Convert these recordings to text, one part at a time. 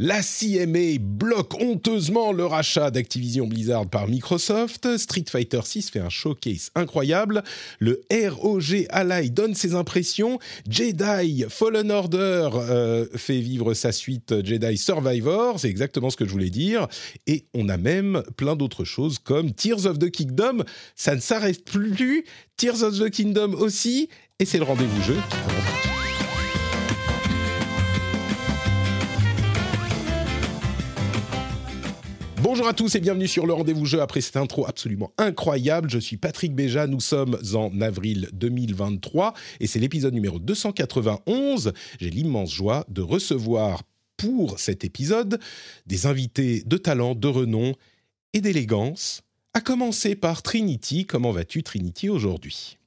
La CMA bloque honteusement le rachat d'Activision Blizzard par Microsoft. Street Fighter 6 fait un showcase incroyable. Le ROG Ally donne ses impressions. Jedi Fallen Order euh, fait vivre sa suite Jedi Survivor. C'est exactement ce que je voulais dire. Et on a même plein d'autres choses comme Tears of the Kingdom. Ça ne s'arrête plus. Tears of the Kingdom aussi. Et c'est le rendez-vous jeu. Bonjour à tous et bienvenue sur le rendez-vous jeu après cette intro absolument incroyable. Je suis Patrick Béja, nous sommes en avril 2023 et c'est l'épisode numéro 291. J'ai l'immense joie de recevoir pour cet épisode des invités de talent, de renom et d'élégance, à commencer par Trinity. Comment vas-tu Trinity aujourd'hui?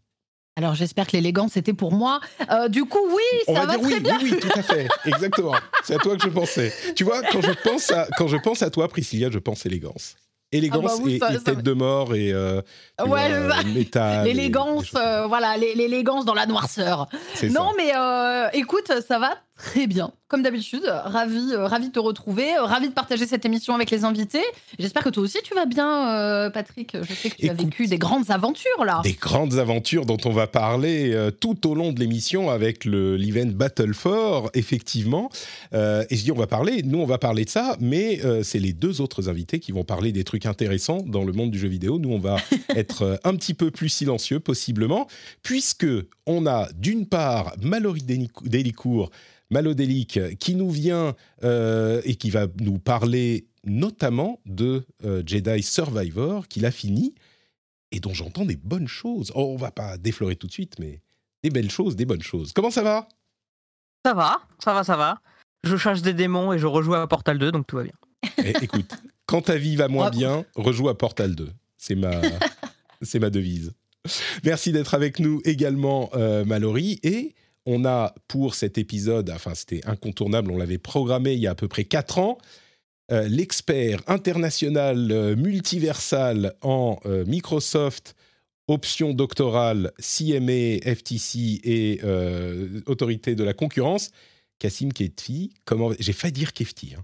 Alors j'espère que l'élégance était pour moi. Euh, du coup, oui, On ça va va dire très oui, bien. oui, oui, tout à fait, exactement. C'est à toi que je pensais. Tu vois, quand je pense à, quand je pense à toi, Priscilla, je pense élégance. Élégance Ah bah oui, et, ça- et ça tête de mort et euh, Ouais, des L'élégance, euh, voilà, l'é- l'élégance dans la noirceur. Non, ça. mais euh, écoute, ça va très bien. Comme d'habitude, ravi, euh, ravi de te retrouver, euh, ravi de partager cette émission avec les invités. J'espère que toi aussi tu vas bien, euh, Patrick. Je sais que tu as vécu des grandes aventures là. Des grandes aventures dont on va parler tout au long de l'émission avec le l'event Battle for, effectivement. Et je dis on va parler, nous on va parler de ça, mais c'est les deux autres invités qui vont parler des trucs intéressants dans le monde du jeu vidéo. Nous on va être un petit peu plus silencieux possiblement, puisque on a d'une part Mallory Délic- Malodélic, qui nous vient euh, et qui va nous parler notamment de euh, Jedi Survivor, qu'il a fini et dont j'entends des bonnes choses. Oh, on va pas déflorer tout de suite, mais des belles choses, des bonnes choses. Comment ça va? Ça va, ça va, ça va. Je chasse des démons et je rejoue à Portal 2, donc tout va bien. Eh, Écoute, quand ta vie va moins Ouais. bien, rejoue à Portal 2. C'est ma, c'est ma devise. Merci d'être avec nous également, euh, Mallory. Et on a pour cet épisode, enfin c'était incontournable, on l'avait programmé il y a à peu près 4 ans, euh, l'expert international euh, multiversal en euh, Microsoft, option doctorale, CMA, FTC et autorité de la concurrence, Kassim Ketfi. Comment J'ai failli dire Kefti. Hein.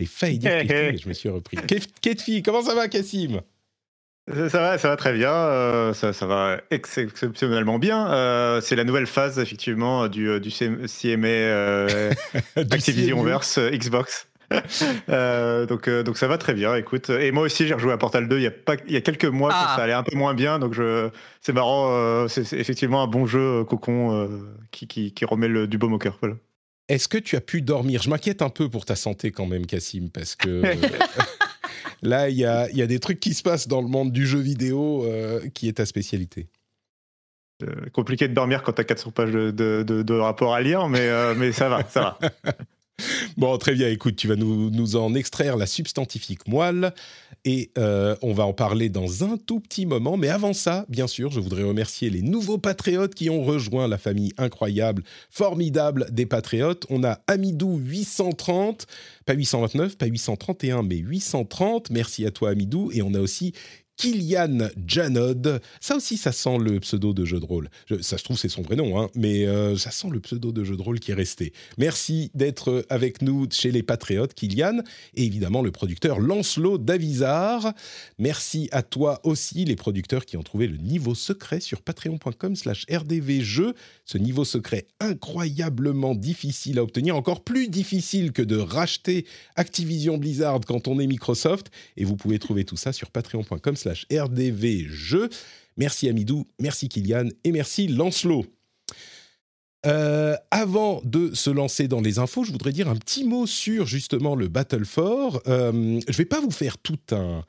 J'ai failli dire Ketfi, mais je me suis repris. Kef- Ketfi, comment ça va, Kassim? Ça va, ça va très bien. euh, ça, ça va ex- exceptionnellement bien. Euh, c'est la nouvelle phase effectivement du, euh, du CM- CMA euh, Du Activision CMU. verse euh, Xbox. Euh, donc, euh, donc ça va très bien. Écoute, et moi aussi j'ai rejoué à Portal 2 il y a pas, il y a quelques mois Ah. ça allait un peu moins bien. Donc je, c'est marrant. euh, c'est, effectivement un bon jeu euh, cocon euh, qui, qui, qui remet le, du baume au cœur. Voilà. Est-ce que tu as pu dormir? Je m'inquiète un peu pour ta santé quand même, Kassim, parce que euh, là, il y a, il y a des trucs qui se passent dans le monde du jeu vidéo euh, qui est ta spécialité. Euh, compliqué de dormir quand t'as 400 pages de, de, de, de rapports à lire, mais, euh, mais ça va, ça va. Bon, très bien, écoute, tu vas nous, nous en extraire la substantifique moelle et euh, on va en parler dans un tout petit moment. Mais avant ça, bien sûr, je voudrais remercier les nouveaux patriotes qui ont rejoint la famille incroyable, formidable des patriotes. On a Amidou 830, pas 829, pas 831, mais 830. Merci à toi, Amidou. Et on a aussi Kylian Janod. Ça aussi, ça sent le pseudo de jeu de rôle. Ça se trouve, c'est son vrai nom, hein, mais euh, ça sent le pseudo de jeu de rôle qui est resté. Merci d'être avec nous chez les Patriotes, Kylian, et évidemment le producteur Lancelot Davizard. Merci à toi aussi, les producteurs qui ont trouvé le niveau secret sur patreon.com slash rdvjeux. Ce niveau secret incroyablement difficile à obtenir, encore plus difficile que de racheter Activision Blizzard quand on est Microsoft. Et vous pouvez trouver tout ça sur patreon.com slash rdvjeux. Merci Amidou, merci Kylian et merci Lancelot. Euh, avant de se lancer dans les infos, je voudrais dire un petit mot sur justement le Battle 4. Euh, je vais pas vous faire tout un,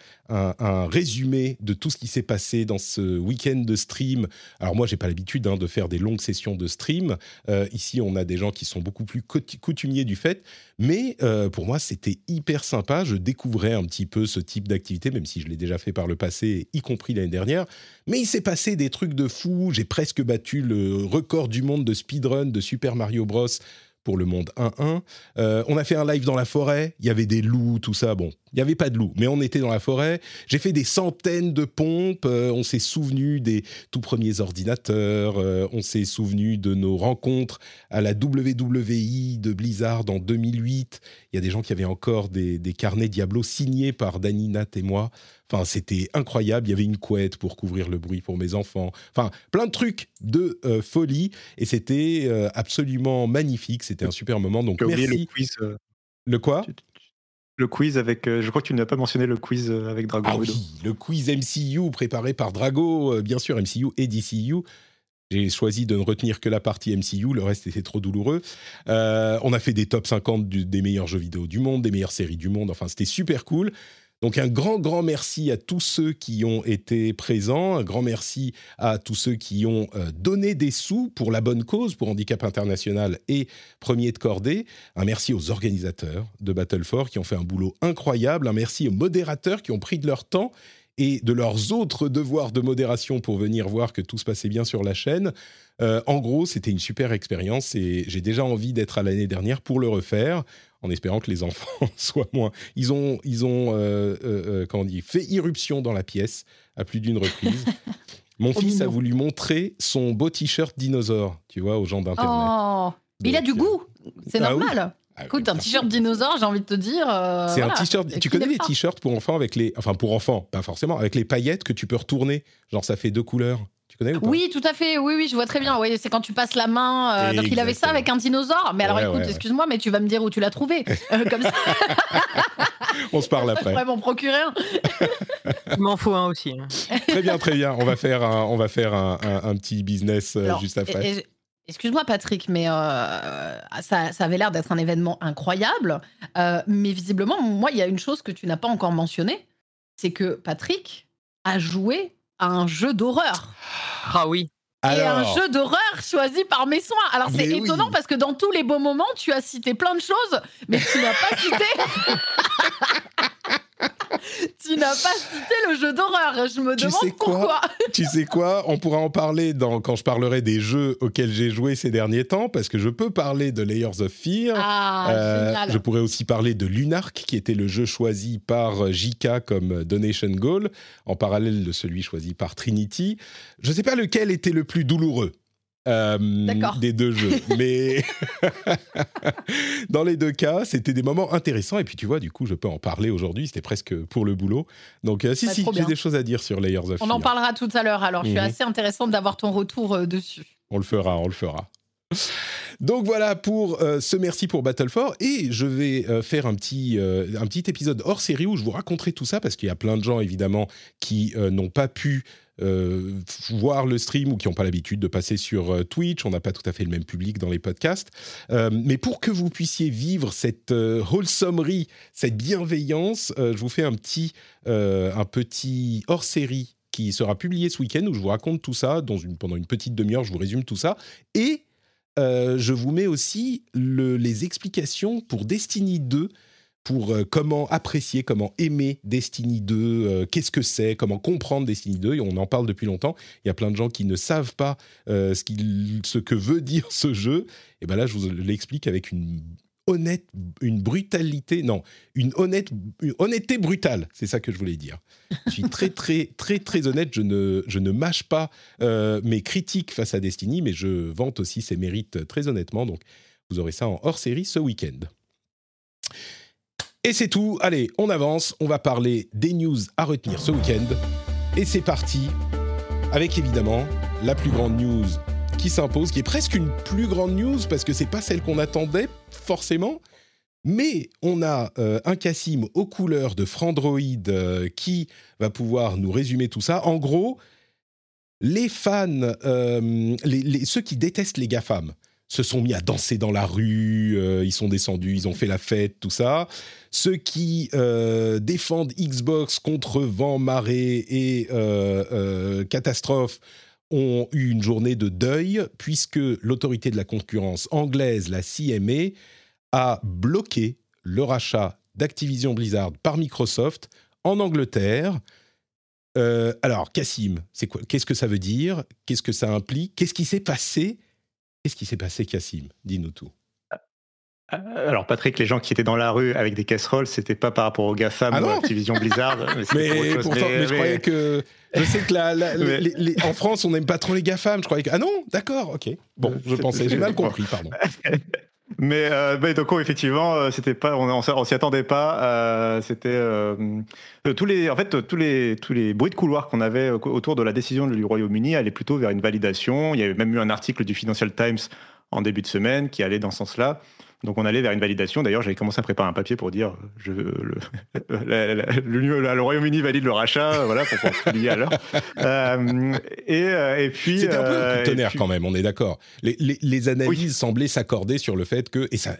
résumé de tout ce qui s'est passé dans ce week-end de stream. Alors moi, j'ai pas l'habitude hein, de faire des longues sessions de stream. Euh, ici, on a des gens qui sont beaucoup plus coutu- coutumiers du fait, mais pour moi, c'était hyper sympa. Je découvrais un petit peu ce type d'activité, même si je l'ai déjà fait par le passé, y compris l'année dernière. Mais il s'est passé des trucs de fou. J'ai presque battu le record du monde de speedrun de Super Mario Bros. pour le monde 1-1. Euh, on a fait un live dans la forêt. Il y avait des loups, tout ça. Bon, il n'y avait pas de loups, mais on était dans la forêt. J'ai fait des centaines de pompes. Euh, on s'est souvenu des tout premiers ordinateurs. Euh, on s'est souvenu de nos rencontres à la WWI de Blizzard en 2008. Il y a des gens qui avaient encore des, carnets Diablo signés par Dani, Nat et moi. Enfin, c'était incroyable. Il y avait une couette pour couvrir le bruit pour mes enfants. Enfin, plein de trucs de euh, folie. Et c'était euh, absolument magnifique. C'était un super moment. Donc, merci. le quiz. euh, Le quoi? Le quiz avec. je crois que tu n'as pas mentionné le quiz avec Dragon Ah oui, le quiz MCU préparé par Drago, bien sûr MCU et DCU. J'ai choisi de ne retenir que la partie MCU, le reste était trop douloureux. Euh, on a fait des top 50 du- des meilleurs jeux vidéo du monde, des meilleures séries du monde, enfin c'était super cool. Donc un grand, grand merci à tous ceux qui ont été présents, un grand merci à tous ceux qui ont euh, donné des sous pour la bonne cause, pour Handicap International et Premier de Cordée. Un merci aux organisateurs de Battle 4 qui ont fait un boulot incroyable. Un merci aux modérateurs qui ont pris de leur temps et de leurs autres devoirs de modération pour venir voir que tout se passait bien sur la chaîne. Euh, en gros, c'était une super expérience et j'ai déjà envie d'être à l'année dernière pour le refaire, en espérant que les enfants soient moins. Ils ont, ils ont, euh, euh, euh, comment on dit, fait irruption dans la pièce à plus d'une reprise. Mon Trop fils a voulu montrer son beau t-shirt dinosaure, tu vois, aux gens d'internet. Oh, mais il a Donc, du goût. C'est ah oui. normal. Ah, Écoute, un t-shirt dinosaure, j'ai envie de te dire. euh, C'est un t-shirt. Tu connais les t-shirts pour enfants avec les, enfin pour enfants, pas forcément, avec les paillettes que tu peux retourner. Genre ça fait deux couleurs. Tu connais ou pas? Oui, tout à fait. Oui, oui, je vois très bien. Oui, c'est quand tu passes la main. euh, donc il avait ça avec un dinosaure. Mais alors Ouais, écoute, ouais, ouais. excuse-moi, mais tu vas me dire où tu l'as trouvé. Euh, comme ça, On se parle je après. pourrais m'en procurer un. Il m'en faut un aussi. hein. Très bien, très bien. On va faire un, on va faire un, un- un petit business euh, Alors, juste après. et- et- Excuse-moi Patrick, mais euh, ça, ça avait l'air d'être un événement incroyable. Euh, mais visiblement, moi, il y a une chose que tu n'as pas encore mentionnée, c'est que Patrick a joué à un jeu d'horreur. Ah oui. Et un Alors, jeu d'horreur choisi par mes soins. Alors c'est oui. étonnant parce que dans tous les beaux moments, tu as cité plein de choses, mais tu n'as pas cité. tu n'as pas cité le jeu d'horreur. Je me Tu demande sais quoi pourquoi. tu sais quoi On pourra en parler dans, quand je parlerai des jeux auxquels j'ai joué ces derniers temps, parce que je peux parler de Layers of Fear. Ah, Euh, je pourrais aussi parler de Lunark, qui était le jeu choisi par JK comme donation goal, en parallèle de celui choisi par Trinity. Je ne sais pas lequel était le plus douloureux. Euh, des deux jeux, mais dans les deux cas, c'était des moments intéressants. Et puis tu vois, du coup, je peux en parler aujourd'hui. C'était presque pour le boulot. Donc, euh, si, Bah, si, j'ai des choses à dire sur Layers of On Fear. en parlera tout à l'heure. Alors je suis Mhm. assez intéressante d'avoir ton retour euh, dessus. On le fera, on le fera. Donc voilà pour euh, ce merci pour Battle 4 et je vais euh, faire un petit, euh, un petit épisode hors série où je vous raconterai tout ça parce qu'il y a plein de gens évidemment qui n'ont pas pu voir le stream ou qui n'ont pas l'habitude de passer sur Twitch. On n'a pas tout à fait le même public dans les podcasts. Mais pour que vous puissiez vivre cette wholesomerie, cette bienveillance, je vous fais un petit, un petit hors série qui sera publié ce week-end où je vous raconte tout ça pendant une petite demi-heure. Je vous résume tout ça et euh, je vous mets aussi le- les explications pour Destiny 2, pour euh, comment apprécier, comment aimer Destiny 2, euh, qu'est-ce que c'est, comment comprendre Destiny 2. Et on en parle depuis longtemps. Il y a plein de gens qui ne savent pas ce, ce que veut dire ce jeu. Et ben là, je vous l'explique avec une honnête, une brutalité, non, une honnête, honnêteté brutale. C'est ça que je voulais dire. Je suis très, très, très, très honnête. Je ne, je ne mâche pas euh, mes critiques face à Destiny, mais je vante aussi ses mérites très honnêtement. Donc, vous aurez ça en hors série ce week-end. Et c'est tout. Allez, on avance. On va parler des news à retenir ce week-end. Et c'est parti avec évidemment la plus grande news qui s'impose, qui est presque une plus grande news parce que c'est pas celle qu'on attendait forcément. Mais on a euh, un Cassim aux couleurs de Frandroid euh, qui va pouvoir nous résumer tout ça. En gros, les fans, euh, ceux qui détestent les GAFAM, se sont mis à danser dans la rue, ils sont descendus, ils ont fait la fête, tout ça. Ceux qui défendent Xbox contre vent, marée et catastrophe ont eu une journée de deuil puisque l'autorité de la concurrence anglaise, la CMA, a bloqué le rachat d'Activision Blizzard par Microsoft en Angleterre. Euh, alors, Cassim, c'est quoi Qu'est-ce que ça veut dire? Qu'est-ce que ça implique? Qu'est-ce qui s'est passé? Qu'est-ce qui s'est passé, Cassim? Dis-nous tout. Euh, alors Patrick, les gens qui étaient dans la rue avec des casseroles, c'était pas par rapport aux GAFAM ah ou à Activision Blizzard. mais, pourtant, mais, je croyais que... Je sais que la, en France, on n'aime pas trop les GAFAM. Je croyais que... Ah non D'accord, ok. Bon, je pensais, j'ai mal compris, pardon. Mais, euh, donc effectivement, euh, c'était pas, on, on s'y attendait pas. Euh, c'était euh, tous les, en fait, tous les tous les bruits de couloir qu'on avait autour de la décision du Royaume-Uni allaient plutôt vers une validation. Il y avait même eu un article du Financial Times en début de semaine qui allait dans ce sens-là. Donc on allait vers une validation. D'ailleurs, j'avais commencé à préparer un papier pour dire je, le, le, Royaume-Uni valide le rachat, voilà, pour pouvoir publier à l'heure. Euh, et, euh, et, puis. C'était un peu un coup de tonnerre quand même, on est d'accord. Les, les, les, analyses semblaient s'accorder sur le fait que. Et ça,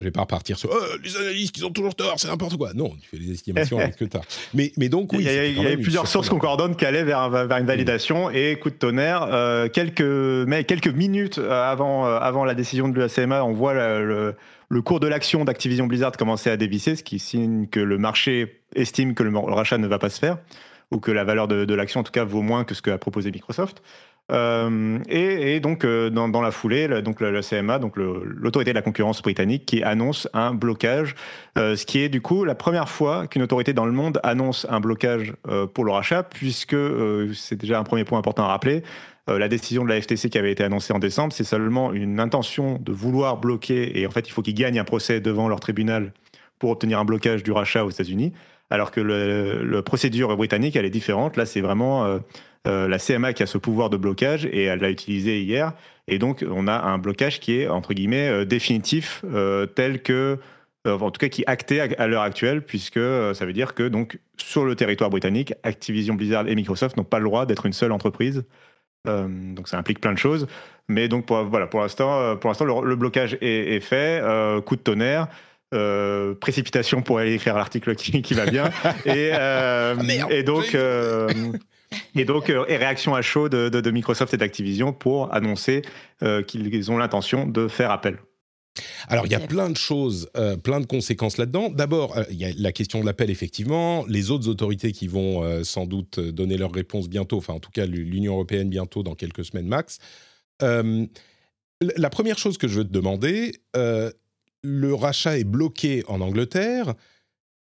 je vais pas repartir sur oh, les analystes qui ont toujours tort, c'est n'importe quoi. Non, tu fais des estimations avec ce que tu as. Mais, mais donc, oui. Il y, a, il y a plusieurs sources concordantes qui allaient vers, vers une validation. Et coup de tonnerre, euh, quelques, mais quelques minutes avant, euh, avant la décision de l'UACMA, on voit le, le, cours de l'action d'Activision Blizzard commencer à dévisser, ce qui signe que le marché estime que le, rachat ne va pas se faire, ou que la valeur de, de l'action, en tout cas, vaut moins que ce qu'a proposé Microsoft. Euh, et, donc, euh, dans, la foulée, donc le, CMA, donc l'autorité de la concurrence britannique, qui annonce un blocage, euh, ce qui est du coup la première fois qu'une autorité dans le monde annonce un blocage pour le rachat, puisque c'est déjà un premier point important à rappeler. la décision de la FTC qui avait été annoncée en décembre, c'est seulement une intention de vouloir bloquer, et en fait, il faut qu'ils gagnent un procès devant leur tribunal pour obtenir un blocage du rachat aux États-Unis alors que la procédure britannique, elle est différente. Là, c'est vraiment euh, la CMA qui a ce pouvoir de blocage et elle l'a utilisé hier. Et donc, on a un blocage qui est, entre guillemets, euh, définitif, euh, tel que, en tout cas, qui est acté à, l'heure actuelle, puisque ça veut dire que, donc, sur le territoire britannique, Activision Blizzard et Microsoft n'ont pas le droit d'être une seule entreprise. donc, ça implique plein de choses. Mais donc, pour, voilà, pour l'instant, pour l'instant le, blocage est, fait. coup de tonnerre. précipitation pour aller écrire l'article qui, va bien. et, et donc, et donc, euh, et réaction à chaud de, Microsoft et d'Activision pour annoncer euh, qu'ils ont l'intention de faire appel. Alors, il y a plein de choses, euh, plein de conséquences là-dedans. D'abord, il y a la question de l'appel, effectivement. Les autres autorités qui vont sans doute donner leur réponse bientôt, enfin, en tout cas, l'Union européenne bientôt, dans quelques semaines max. la première chose que je veux te demander, le rachat est bloqué en Angleterre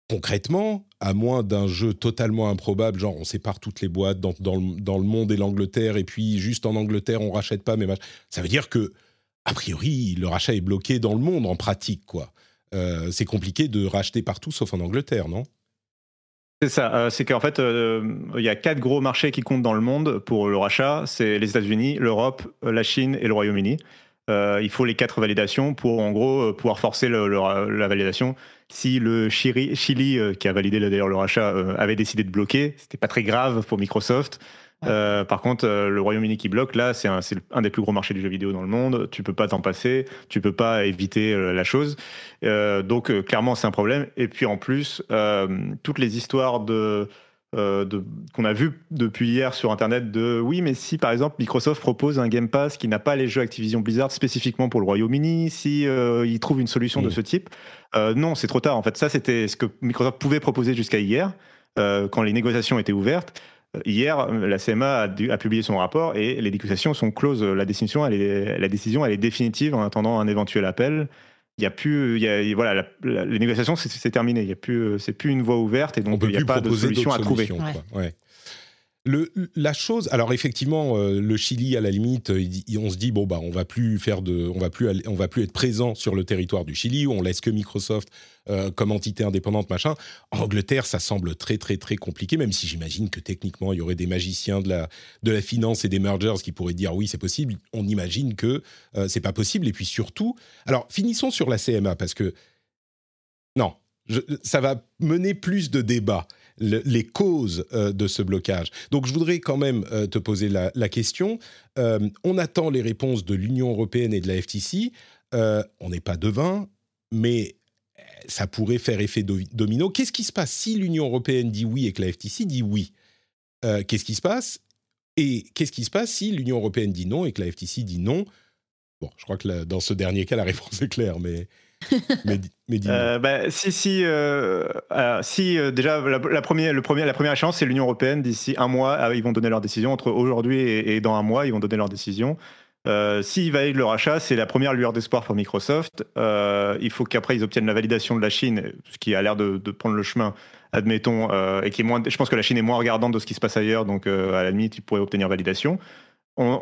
concrètement, à moins d'un jeu totalement improbable, genre on sépare toutes les boîtes dans, le, monde et l'Angleterre, et puis juste en Angleterre on rachète pas, mais ça veut dire que, a priori, le rachat est bloqué dans le monde en pratique, quoi. Euh, c'est compliqué de racheter partout sauf en Angleterre, non? C'est ça, euh, c'est qu'en fait, euh, il y a quatre gros marchés qui comptent dans le monde pour le rachat. C'est les États-Unis, l'Europe, la Chine et le Royaume-Uni. Il faut les quatre validations pour, en gros, pouvoir forcer la validation si le Chili, euh, qui a validé d'ailleurs le rachat, euh, avait décidé de bloquer, c'était pas très grave pour Microsoft. Euh, par contre, le Royaume-Uni qui bloque, là, c'est un, un, des plus gros marchés du jeu vidéo dans le monde. Tu peux pas t'en passer, tu peux pas éviter la chose. donc, clairement, c'est un problème. Et puis, en plus, toutes les histoires de euh, qu'on a vu depuis hier sur Internet de oui, mais si par exemple Microsoft propose un Game Pass qui n'a pas les jeux Activision Blizzard spécifiquement pour le Royaume-Uni, si euh, il trouve une solution de mm. ce type, euh, non, c'est trop tard. En fait, ça c'était ce que Microsoft pouvait proposer jusqu'à hier, quand les négociations étaient ouvertes. Hier, la CMA a, publié son rapport et les négociations sont closes. La décision, elle est, la décision, elle est définitive en attendant un éventuel appel il y a plus, il y a, voilà, les négociations c'est terminé. Il y a plus, c'est plus une voie ouverte et donc il n'y a pas de solution à trouver. Ouais. Le, la chose, alors effectivement, euh, le Chili à la limite, on se dit bon bah on va plus faire de, on va plus, on va plus être présent sur le territoire du Chili, on laisse que Microsoft euh, comme entité indépendante machin. En Angleterre, ça semble très très très compliqué, même si j'imagine que techniquement il y aurait des magiciens de la de la finance et des mergers qui pourraient dire oui c'est possible. On imagine que euh, c'est pas possible et puis surtout, alors finissons sur la CMA parce que non, ça va mener plus de débats les causes de ce blocage. Donc je voudrais quand même te poser la, question. on attend les réponses de l'Union européenne et de la FTC. on n'est pas devin, mais ça pourrait faire effet domino. Qu'est-ce qui se passe si l'Union européenne dit oui et que la FTC dit oui? Euh, Qu'est-ce qui se passe? Et qu'est-ce qui se passe si l'Union européenne dit non et que la FTC dit non? Bon, je crois que dans ce dernier cas, la réponse est claire, mais. mais, euh, bah, si, si, euh, si déjà la, première, le premier, la première échéance, c'est l'Union européenne. D'ici un mois, ah, ils vont donner leur décision. Entre aujourd'hui et, et, dans un mois, ils vont donner leur décision. Euh, S'ils valident le rachat, c'est la première lueur d'espoir pour Microsoft. Euh, il faut qu'après ils obtiennent la validation de la Chine, ce qui a l'air de, prendre le chemin, admettons, euh, et qui est moins. Je pense que la Chine est moins regardante de ce qui se passe ailleurs, donc euh, à la limite ils pourraient obtenir validation.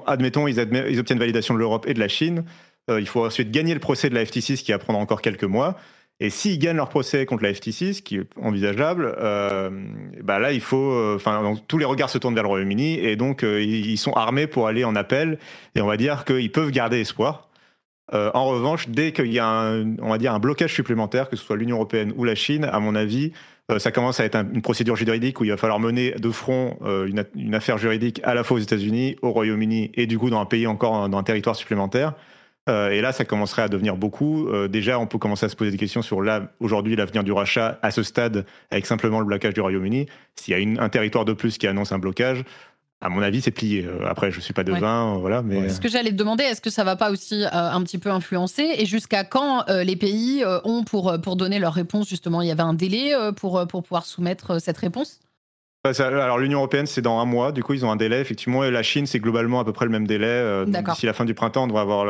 admettons, ils, ils, obtiennent validation de l'Europe et de la Chine. Il faut ensuite gagner le procès de la FTC, ce qui va prendre encore quelques mois. Et s'ils gagnent leur procès contre la FTC, ce qui est envisageable, euh, bah là, il faut, euh, enfin, tous les regards se tournent vers le Royaume-Uni et donc euh, ils sont armés pour aller en appel. Et on va dire qu'ils peuvent garder espoir. en revanche, dès qu'il y a un, on va dire un blocage supplémentaire, que ce soit l'Union européenne ou la Chine, à mon avis, ça commence à être une procédure juridique où il va falloir mener de front une, affaire juridique à la fois aux États-Unis, au Royaume-Uni et du coup dans un pays encore dans un territoire supplémentaire. Euh, et là, ça commencerait à devenir beaucoup. Euh, déjà, on peut commencer à se poser des questions sur là, aujourd'hui, l'avenir du rachat à ce stade, avec simplement le blocage du Royaume-Uni. S'il y a un territoire de plus qui annonce un blocage, à mon avis, c'est plié. Euh, après, je suis pas devin, voilà. Mais ce que j'allais te demander, est-ce que ça va pas aussi un petit peu influencer? Et jusqu'à quand les pays ont pour pour donner leur réponse Justement, il y avait un délai pour pour pouvoir soumettre cette réponse? Alors l'Union européenne, c'est dans un mois, du coup ils ont un délai, effectivement, et la Chine, c'est globalement à peu près le même délai. Euh, d'ici la fin du printemps, on devrait avoir,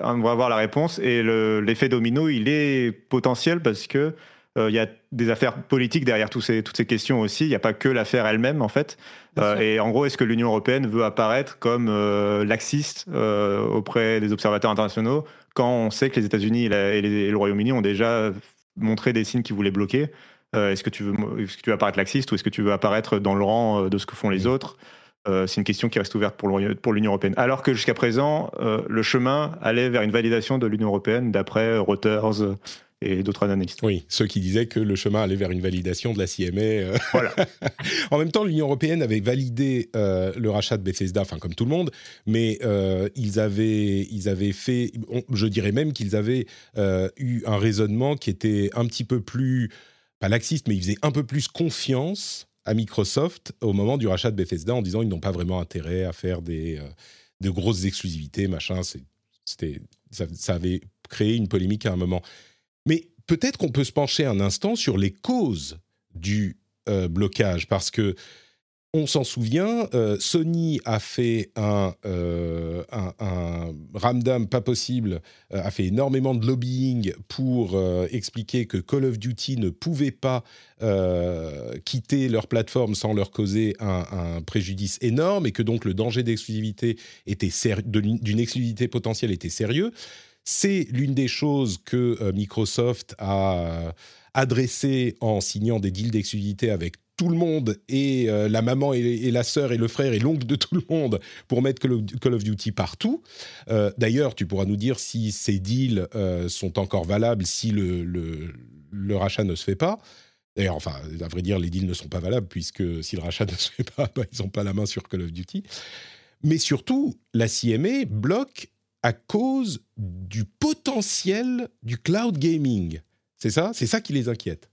on avoir la réponse. Et l'effet domino, il est potentiel parce que euh, il y a des affaires politiques derrière tous ces, toutes ces questions aussi. Il n'y a pas que l'affaire elle-même, en fait. Euh, et en gros, est-ce que l'Union européenne veut apparaître comme laxiste auprès des observateurs internationaux quand on sait que les États-Unis et, et, le Royaume-Uni ont déjà montré des signes qui voulaient bloquer? euh, est-ce que, tu veux, est-ce que tu veux apparaître laxiste ou est-ce que tu veux apparaître dans le rang euh, de ce que font les autres? Euh, c'est une question qui reste ouverte pour l'Union européenne. Alors que jusqu'à présent, le chemin allait vers une validation de l'Union européenne d'après Reuters et d'autres analystes. Oui, ceux qui disaient que le chemin allait vers une validation de la CMA. Voilà. en même temps, l'Union européenne avait validé le rachat de Bethesda, enfin comme tout le monde, mais ils, avaient, ils avaient fait, je dirais même qu'ils avaient eu un raisonnement qui était un petit peu plus pas laxiste, mais il faisait un peu plus confiance à Microsoft au moment du rachat de Bethesda en disant ils n'ont pas vraiment intérêt à faire des euh, de grosses exclusivités, machin. C'était ça, ça, avait créé une polémique à un moment. Mais peut-être qu'on peut se pencher un instant sur les causes du euh, blocage parce que on s'en souvient, euh, Sony a fait un, euh, un, ramdam pas possible, euh, a fait énormément de lobbying pour expliquer que Call of Duty ne pouvait pas quitter leur plateforme sans leur causer un, préjudice énorme et que donc le danger d'exclusivité était d'une exclusivité potentielle était sérieux. C'est l'une des choses que Microsoft a adressé en signant des deals d'exclusivité avec tout le monde et euh, la maman et, la sœur et le frère et l'oncle de tout le monde pour mettre Call of, Duty partout. Euh, d'ailleurs, tu pourras nous dire si ces deals euh, sont encore valables si le, rachat ne se fait pas. D'ailleurs, enfin, à vrai dire, les deals ne sont pas valables puisque si le rachat ne se fait pas, bah, ils n'ont pas la main sur Call of Duty. Mais surtout, la CMA bloque à cause du potentiel du cloud gaming. C'est ça? C'est ça qui les inquiète.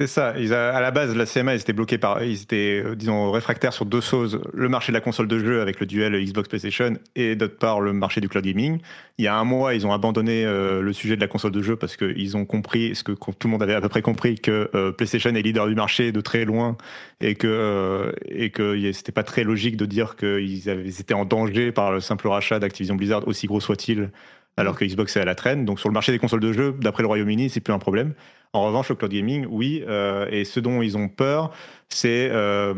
C'est ça. à la base, la CMA, ils étaient bloqués par, ils étaient, euh, disons, réfractaires sur deux choses le marché de la console de jeu avec le duel Xbox PlayStation et d'autre part le marché du cloud gaming. Il y a un mois, ils ont abandonné euh, le sujet de la console de jeu parce qu'ils ont compris, ce que tout le monde avait à peu près compris, que euh, PlayStation est leader du marché de très loin et que et que c'était pas très logique de dire qu'ils étaient en danger par le simple rachat d'Activision Blizzard, aussi gros soit-il, alors que Xbox est à la traîne. Donc sur le marché des consoles de jeu, d'après le Royaume-Uni, c'est plus un problème. En revanche, le cloud gaming, oui. Euh, et ce dont ils ont peur, c'est euh,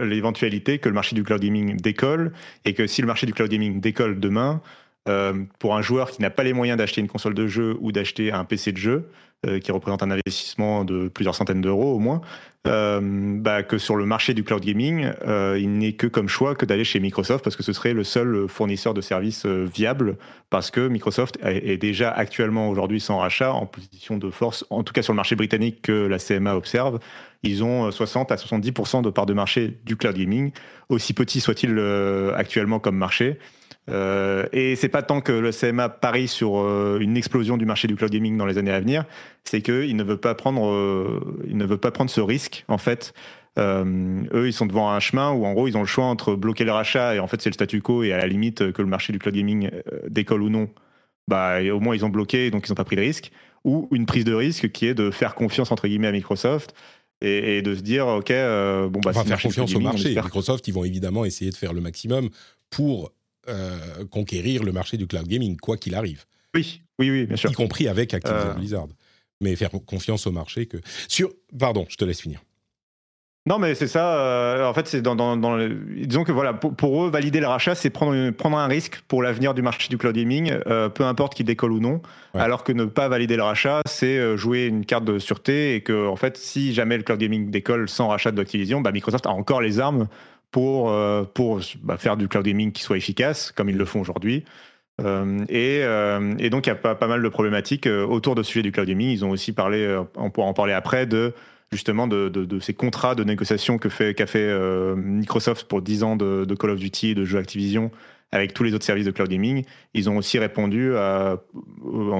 l'éventualité que le marché du cloud gaming décolle et que si le marché du cloud gaming décolle demain, euh, pour un joueur qui n'a pas les moyens d'acheter une console de jeu ou d'acheter un PC de jeu, qui représente un investissement de plusieurs centaines d'euros au moins, bah, que sur le marché du cloud gaming, il n'est que comme choix que d'aller chez Microsoft parce que ce serait le seul fournisseur de services viable parce que Microsoft est déjà actuellement aujourd'hui sans rachat en position de force, en tout cas sur le marché britannique que la CMA observe. ils ont 60 à 70% de part de marché du cloud gaming, aussi petit soit-il actuellement comme marché. Euh, et c'est pas tant que le CMA parie sur une explosion du marché du cloud gaming dans les années à venir, c'est qu'il ne veut pas prendre, il ne veut pas prendre ce risque en fait euh, eux, ils sont devant un chemin où, en gros, ils ont le choix entre bloquer le rachat et en fait, c'est le statu quo et à la limite que le marché du cloud gaming euh, décolle ou non. Bah, au moins, ils ont bloqué, donc ils n'ont pas pris de risque. Ou une prise de risque qui est de faire confiance, entre guillemets, à Microsoft et, de se dire, OK, euh, bon, bah, enfin, faire confiance au marché. Microsoft, ils vont évidemment essayer de faire le maximum pour conquérir le marché du cloud gaming, quoi qu'il arrive. Oui, oui, oui, bien sûr. Y compris avec Activision Blizzard. Mais faire confiance au marché que. Sur. Pardon, je te laisse finir. Non, mais c'est ça. Euh, en fait, c'est dans, disons que voilà, pour, eux, valider le rachat, c'est prendre, prendre un risque pour l'avenir du marché du cloud gaming, euh, peu importe qu'il décolle ou non. Alors que ne pas valider le rachat, c'est euh, jouer une carte de sûreté et que, en fait, si jamais le cloud gaming décolle sans rachat d'Activision, bah, Microsoft a encore les armes pour, pour bah, faire du cloud gaming qui soit efficace, comme ils le font aujourd'hui. et, et, donc, il y a pas, pas, mal de problématiques autour de ce sujet du cloud gaming. Ils ont aussi parlé, on pourra en parler après, de justement de, ces contrats de négociation que fait, qu'a fait euh, Microsoft pour 10 ans de, Call of Duty et de jeux Activision avec tous les autres services de cloud gaming. Ils ont aussi répondu à.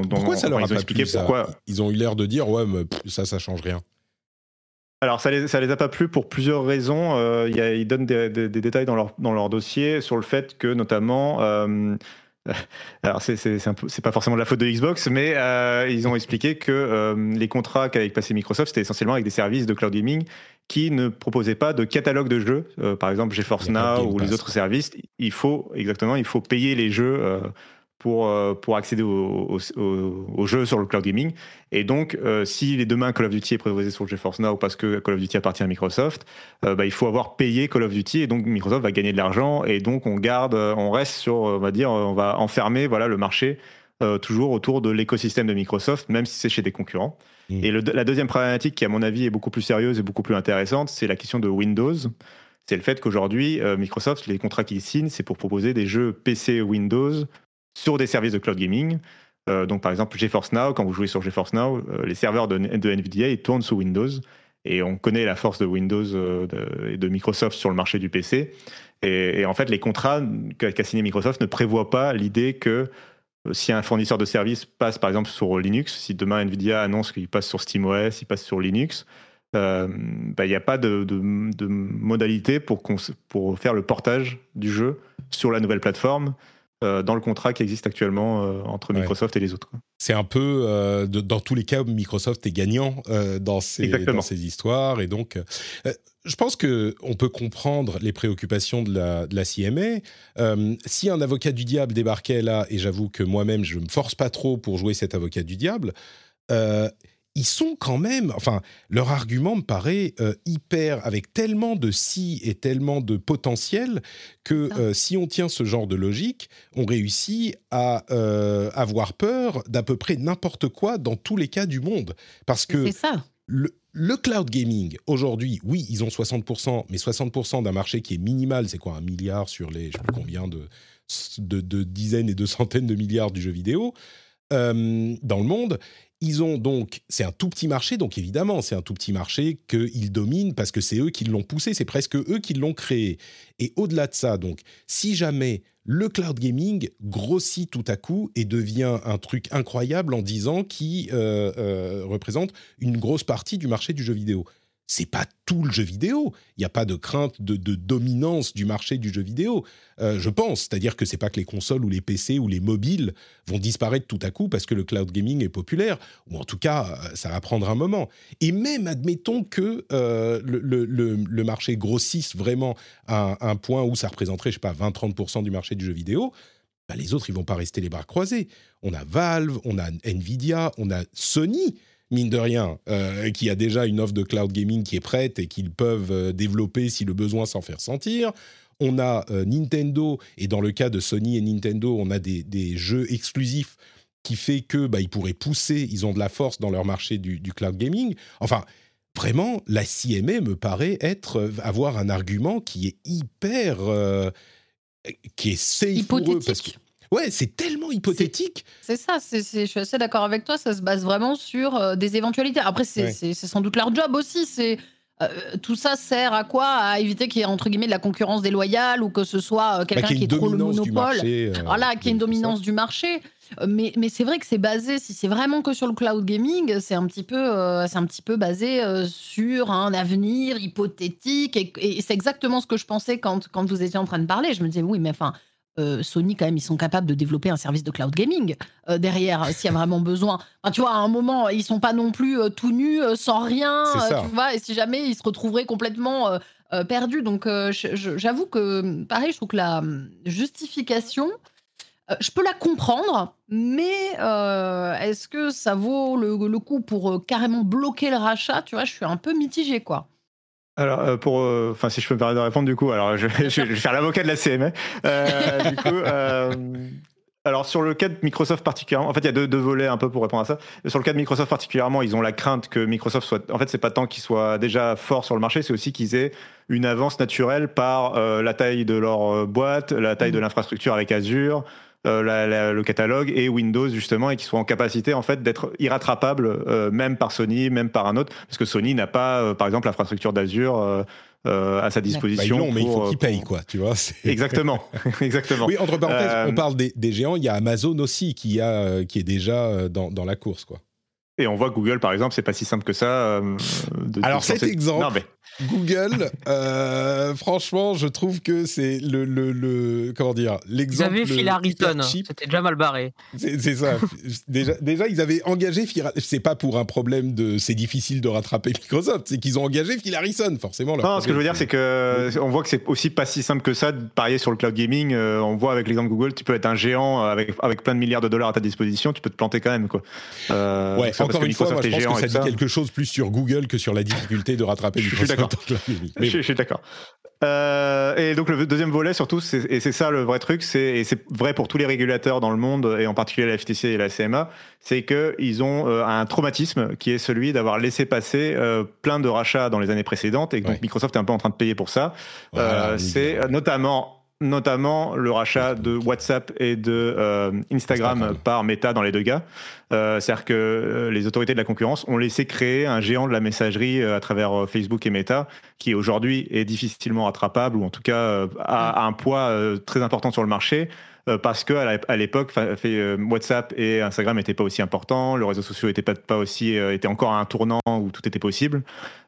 pourquoi ça leur a ils ont expliqué pourquoi. Ils ont eu l'air de dire ouais, mais ça, ça change rien. Alors, ça les, ça les a pas plu pour plusieurs raisons. Euh, ils donnent des, détails dans leur, dans leur dossier sur le fait que, notamment, euh, alors c'est pas forcément de la faute de Xbox, mais euh, ils ont expliqué que les contrats qu'avait passé Microsoft, c'était essentiellement avec des services de cloud gaming qui ne proposaient pas de catalogue de jeux. Par exemple, GeForce Now ou les autres services, il faut exactement, il faut payer les jeux pour, euh, pour accéder aux au, jeux sur le cloud gaming. Et donc, euh, si les demain Call of Duty est proposé sur GeForce Now parce que Call of Duty appartient à Microsoft, euh, bah, il faut avoir payé Call of Duty et donc Microsoft va gagner de l'argent et donc on garde, on reste sur, on va dire, on va enfermer voilà, le marché toujours autour de l'écosystème de Microsoft, même si c'est chez des concurrents. Mmh. Et la deuxième problématique qui, à mon avis, est beaucoup plus sérieuse et beaucoup plus intéressante, c'est la question de Windows c'est le fait qu'aujourd'hui, Microsoft, les contrats qu'ils signent, c'est pour proposer des jeux PC Windows sur des services de cloud gaming. Euh, donc par exemple GeForce Now, quand vous jouez sur GeForce Now, euh, les serveurs de, de, NVIDIA tournent sous Windows. Et on connaît la force de Windows euh, et de, Microsoft sur le marché du PC. Et, en fait, les contrats qu'a signé Microsoft ne prévoient pas l'idée que si un fournisseur de services passe par exemple sur Linux, si demain NVIDIA annonce qu'il passe sur SteamOS, il passe sur Linux, bah, il n'y a pas de, modalité pour faire le portage du jeu sur la nouvelle plateforme. Euh, dans le contrat qui existe actuellement euh, entre Microsoft et les autres. C'est un peu, euh, dans tous les cas, Microsoft est gagnant dans, ces, dans ces histoires. Et donc, je pense qu'on peut comprendre les préoccupations de la, de la CMA. si un avocat du diable débarquait là, et j'avoue que moi-même, je ne me force pas trop pour jouer cet avocat du diable, ils sont quand même, enfin, leur argument me paraît euh, hyper, avec tellement de si et tellement de potentiel que euh, si on tient ce genre de logique, on réussit à euh, avoir peur d'à peu près n'importe quoi dans tous les cas du monde. Parce que ça. Le, le, cloud gaming, aujourd'hui, oui, ils ont 60%, mais 60% d'un marché qui est minimal, c'est quoi Un milliard sur les, je sais plus combien de, de, de, dizaines et de centaines de milliards du jeu vidéo dans le monde. Ils ont donc, c'est un tout petit marché, donc évidemment, c'est un tout petit marché qu'ils dominent parce que c'est eux qui l'ont poussé, c'est presque eux qui l'ont créé. Et au-delà de ça, donc, si jamais le cloud gaming grossit tout à coup et devient un truc incroyable en 10 ans qui euh, euh, représente une grosse partie du marché du jeu vidéo c'est pas tout le jeu vidéo. Il n'y a pas de crainte de, dominance du marché du jeu vidéo, euh, je pense. C'est-à-dire que c'est pas que les consoles ou les PC ou les mobiles vont disparaître tout à coup parce que le cloud gaming est populaire, ou en tout cas, euh, ça va prendre un moment. Et même, admettons que euh, le, marché grossisse vraiment à un, point où ça représenterait, je sais pas, 20-30% du marché du jeu vidéo, bah, les autres, ils vont pas rester les bras croisés. On a Valve, on a Nvidia, on a Sony mine de rien, euh, qui a déjà une offre de cloud gaming qui est prête et qu'ils peuvent euh, développer si le besoin s'en faire sentir. On a euh, Nintendo, et dans le cas de Sony et Nintendo, on a des, jeux exclusifs qui fait que bah, ils pourraient pousser, ils ont de la force dans leur marché du, cloud gaming. Enfin, vraiment, la CMA me paraît être avoir un argument qui est hyper, qui est safe pour eux parce que Ouais, c'est tellement hypothétique. C'est ça, je suis assez d'accord avec toi. Ça se base vraiment sur euh, des éventualités. Après, c'est sans doute leur job aussi. C'est euh, tout ça sert à quoi? À éviter qu'il y ait entre guillemets de la concurrence déloyale ou que ce soit euh, Bah, quelqu'un ait qui ait trop le monopole. marché, euh, Voilà, qu'il y ait une dominance du marché. Mais, mais c'est vrai que c'est basé, si c'est vraiment que sur le cloud gaming, c'est un petit peu, c'est un petit peu basé sur un avenir hypothétique. Et, et c'est exactement ce que je pensais quand, quand vous étiez en train de parler. Je me disais, oui, mais enfin, euh, Sony, quand même, ils sont capables de développer un service de cloud gaming euh, derrière, euh, s'il y a vraiment besoin. Enfin, tu vois, à un moment, ils sont pas non plus euh, tout nus, sans rien, tu vois, et si jamais ils se retrouveraient complètement perdus. Donc, j'avoue que, pareil, je trouve que la hum, justification, je peux la comprendre, mais est-ce que ça vaut le, le coup pour carrément bloquer le rachat? Tu vois, je suis un peu mitigée, quoi. Alors, euh, pour, euh, enfin, si je peux me permettre de répondre, du coup, alors je, vais faire l'avocat de la CMA. Euh, du coup, euh, alors sur le cas de Microsoft particulièrement, en fait, il y a deux, deux volets un peu pour répondre à ça. Sur le cas de Microsoft particulièrement, ils ont la crainte que Microsoft soit, en fait, c'est pas tant qu'ils soient déjà forts sur le marché, c'est aussi qu'ils aient une avance naturelle par euh, la taille de leur boîte, la taille de Mhm. l'infrastructure avec Azure. Euh, la- la- le catalogue et Windows justement et qui soient en capacité en fait d'être irrattrapables euh, même par Sony même par un autre parce que Sony n'a pas euh, par exemple l'infrastructure d'Azure euh, à sa Bah, disposition l'ont, mais il faut qu'ils payent, quoi, tu vois. exactement exactement Oui, entre parenthèses, Euh, on parle des, des géants. Il y a Amazon aussi qui, a, qui est déjà dans, dans la course, quoi. et on voit que Google par exemple c'est pas si simple que ça euh, de- Alors, cet exemple, non mais Google, euh, franchement, je trouve que c'est le, le, le- comment dire Ils l'exemple. avaient Phil cheap. c'était déjà mal barré. C'est ça. déjà, déjà, ils avaient engagé Phil. C'est pas pour un problème de. C'est difficile de rattraper Microsoft. C'est qu'ils ont engagé Phil Harrison, forcément. leur Non, ce que je veux dire, c'est que on voit que c'est aussi pas si simple que ça de parier sur le cloud gaming. Euh, on voit avec l'exemple Google, tu peux être un géant avec, avec plein de milliards de dollars à ta disposition, tu peux te planter quand même. Quoi. Euh, Ouais, encore une fois, moi, je pense géant que ça dit quelque chose plus sur Google que sur la difficulté de rattraper Microsoft. D'accord. Je, je suis d'accord. Euh, et donc le deuxième volet surtout, c'est- et c'est ça le vrai truc, c'est et c'est vrai pour tous les régulateurs dans le monde et en particulier la FTC et la CMA, c'est que ils ont euh, un traumatisme qui est celui d'avoir laissé passer euh, plein de rachats dans les années précédentes et donc Ouais. Microsoft est un peu en train de payer pour ça. Voilà, c'est notamment notamment le rachat de WhatsApp et de Instagram, Instagram. par Meta dans les deux cas. Euh, C'est-à-dire que euh, les autorités de la concurrence ont laissé créer un géant de la messagerie euh, à travers Facebook et Meta, qui aujourd'hui est difficilement rattrapable ou en tout cas a, un poids très important sur le marché. Parce que à l'époque, WhatsApp et Instagram n'étaient pas aussi importants, le réseau social était pas, aussi, était encore à un tournant où tout était possible.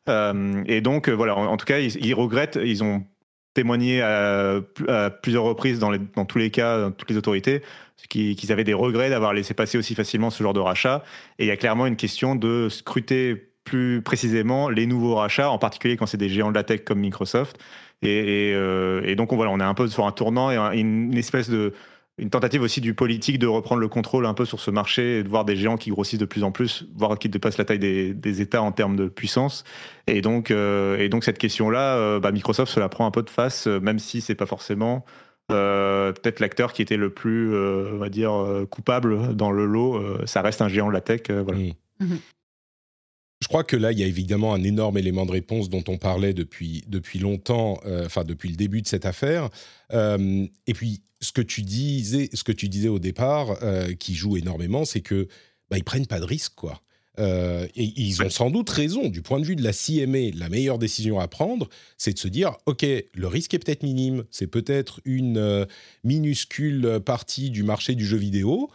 Et donc voilà, en, en tout cas, ils, ils regrettent, ils ont témoigné à, plusieurs reprises dans, tous les cas, dans toutes les autorités, qui- qu'ils avaient des regrets d'avoir laissé passer aussi facilement ce genre de rachat. Et il y a clairement une question de scruter plus précisément les nouveaux rachats, en particulier quand c'est des géants de la tech comme Microsoft. Et, euh, donc on, voilà, on est un peu sur un tournant et un- une espèce de une tentative aussi du politique de reprendre le contrôle un peu sur ce marché et de voir des géants qui grossissent de plus en plus, voire qui dépassent la taille des, des États en termes de puissance. Et donc, euh, et donc cette question-là, euh, bah, Microsoft se la prend un peu de face, euh, même si c'est pas forcément euh, peut-être l'acteur qui était le plus, euh, on va dire, coupable dans le lot. Euh, ça reste un géant de la tech. euh, voilà. Mm. Mhm. Je crois que là, il y a évidemment un énorme élément de réponse dont on parlait depuis, depuis longtemps, euh, enfin depuis le début de cette affaire. Euh, et puis, ce que tu disais, ce que tu disais au départ, euh, qui joue énormément, c'est que bah, ils prennent pas de risque, quoi. Euh, et ils ont sans doute raison. Du point de vue de la CMA, la meilleure décision à prendre, c'est de se dire OK, le risque est peut-être minime, c'est peut-être une euh, minuscule partie du marché du jeu vidéo,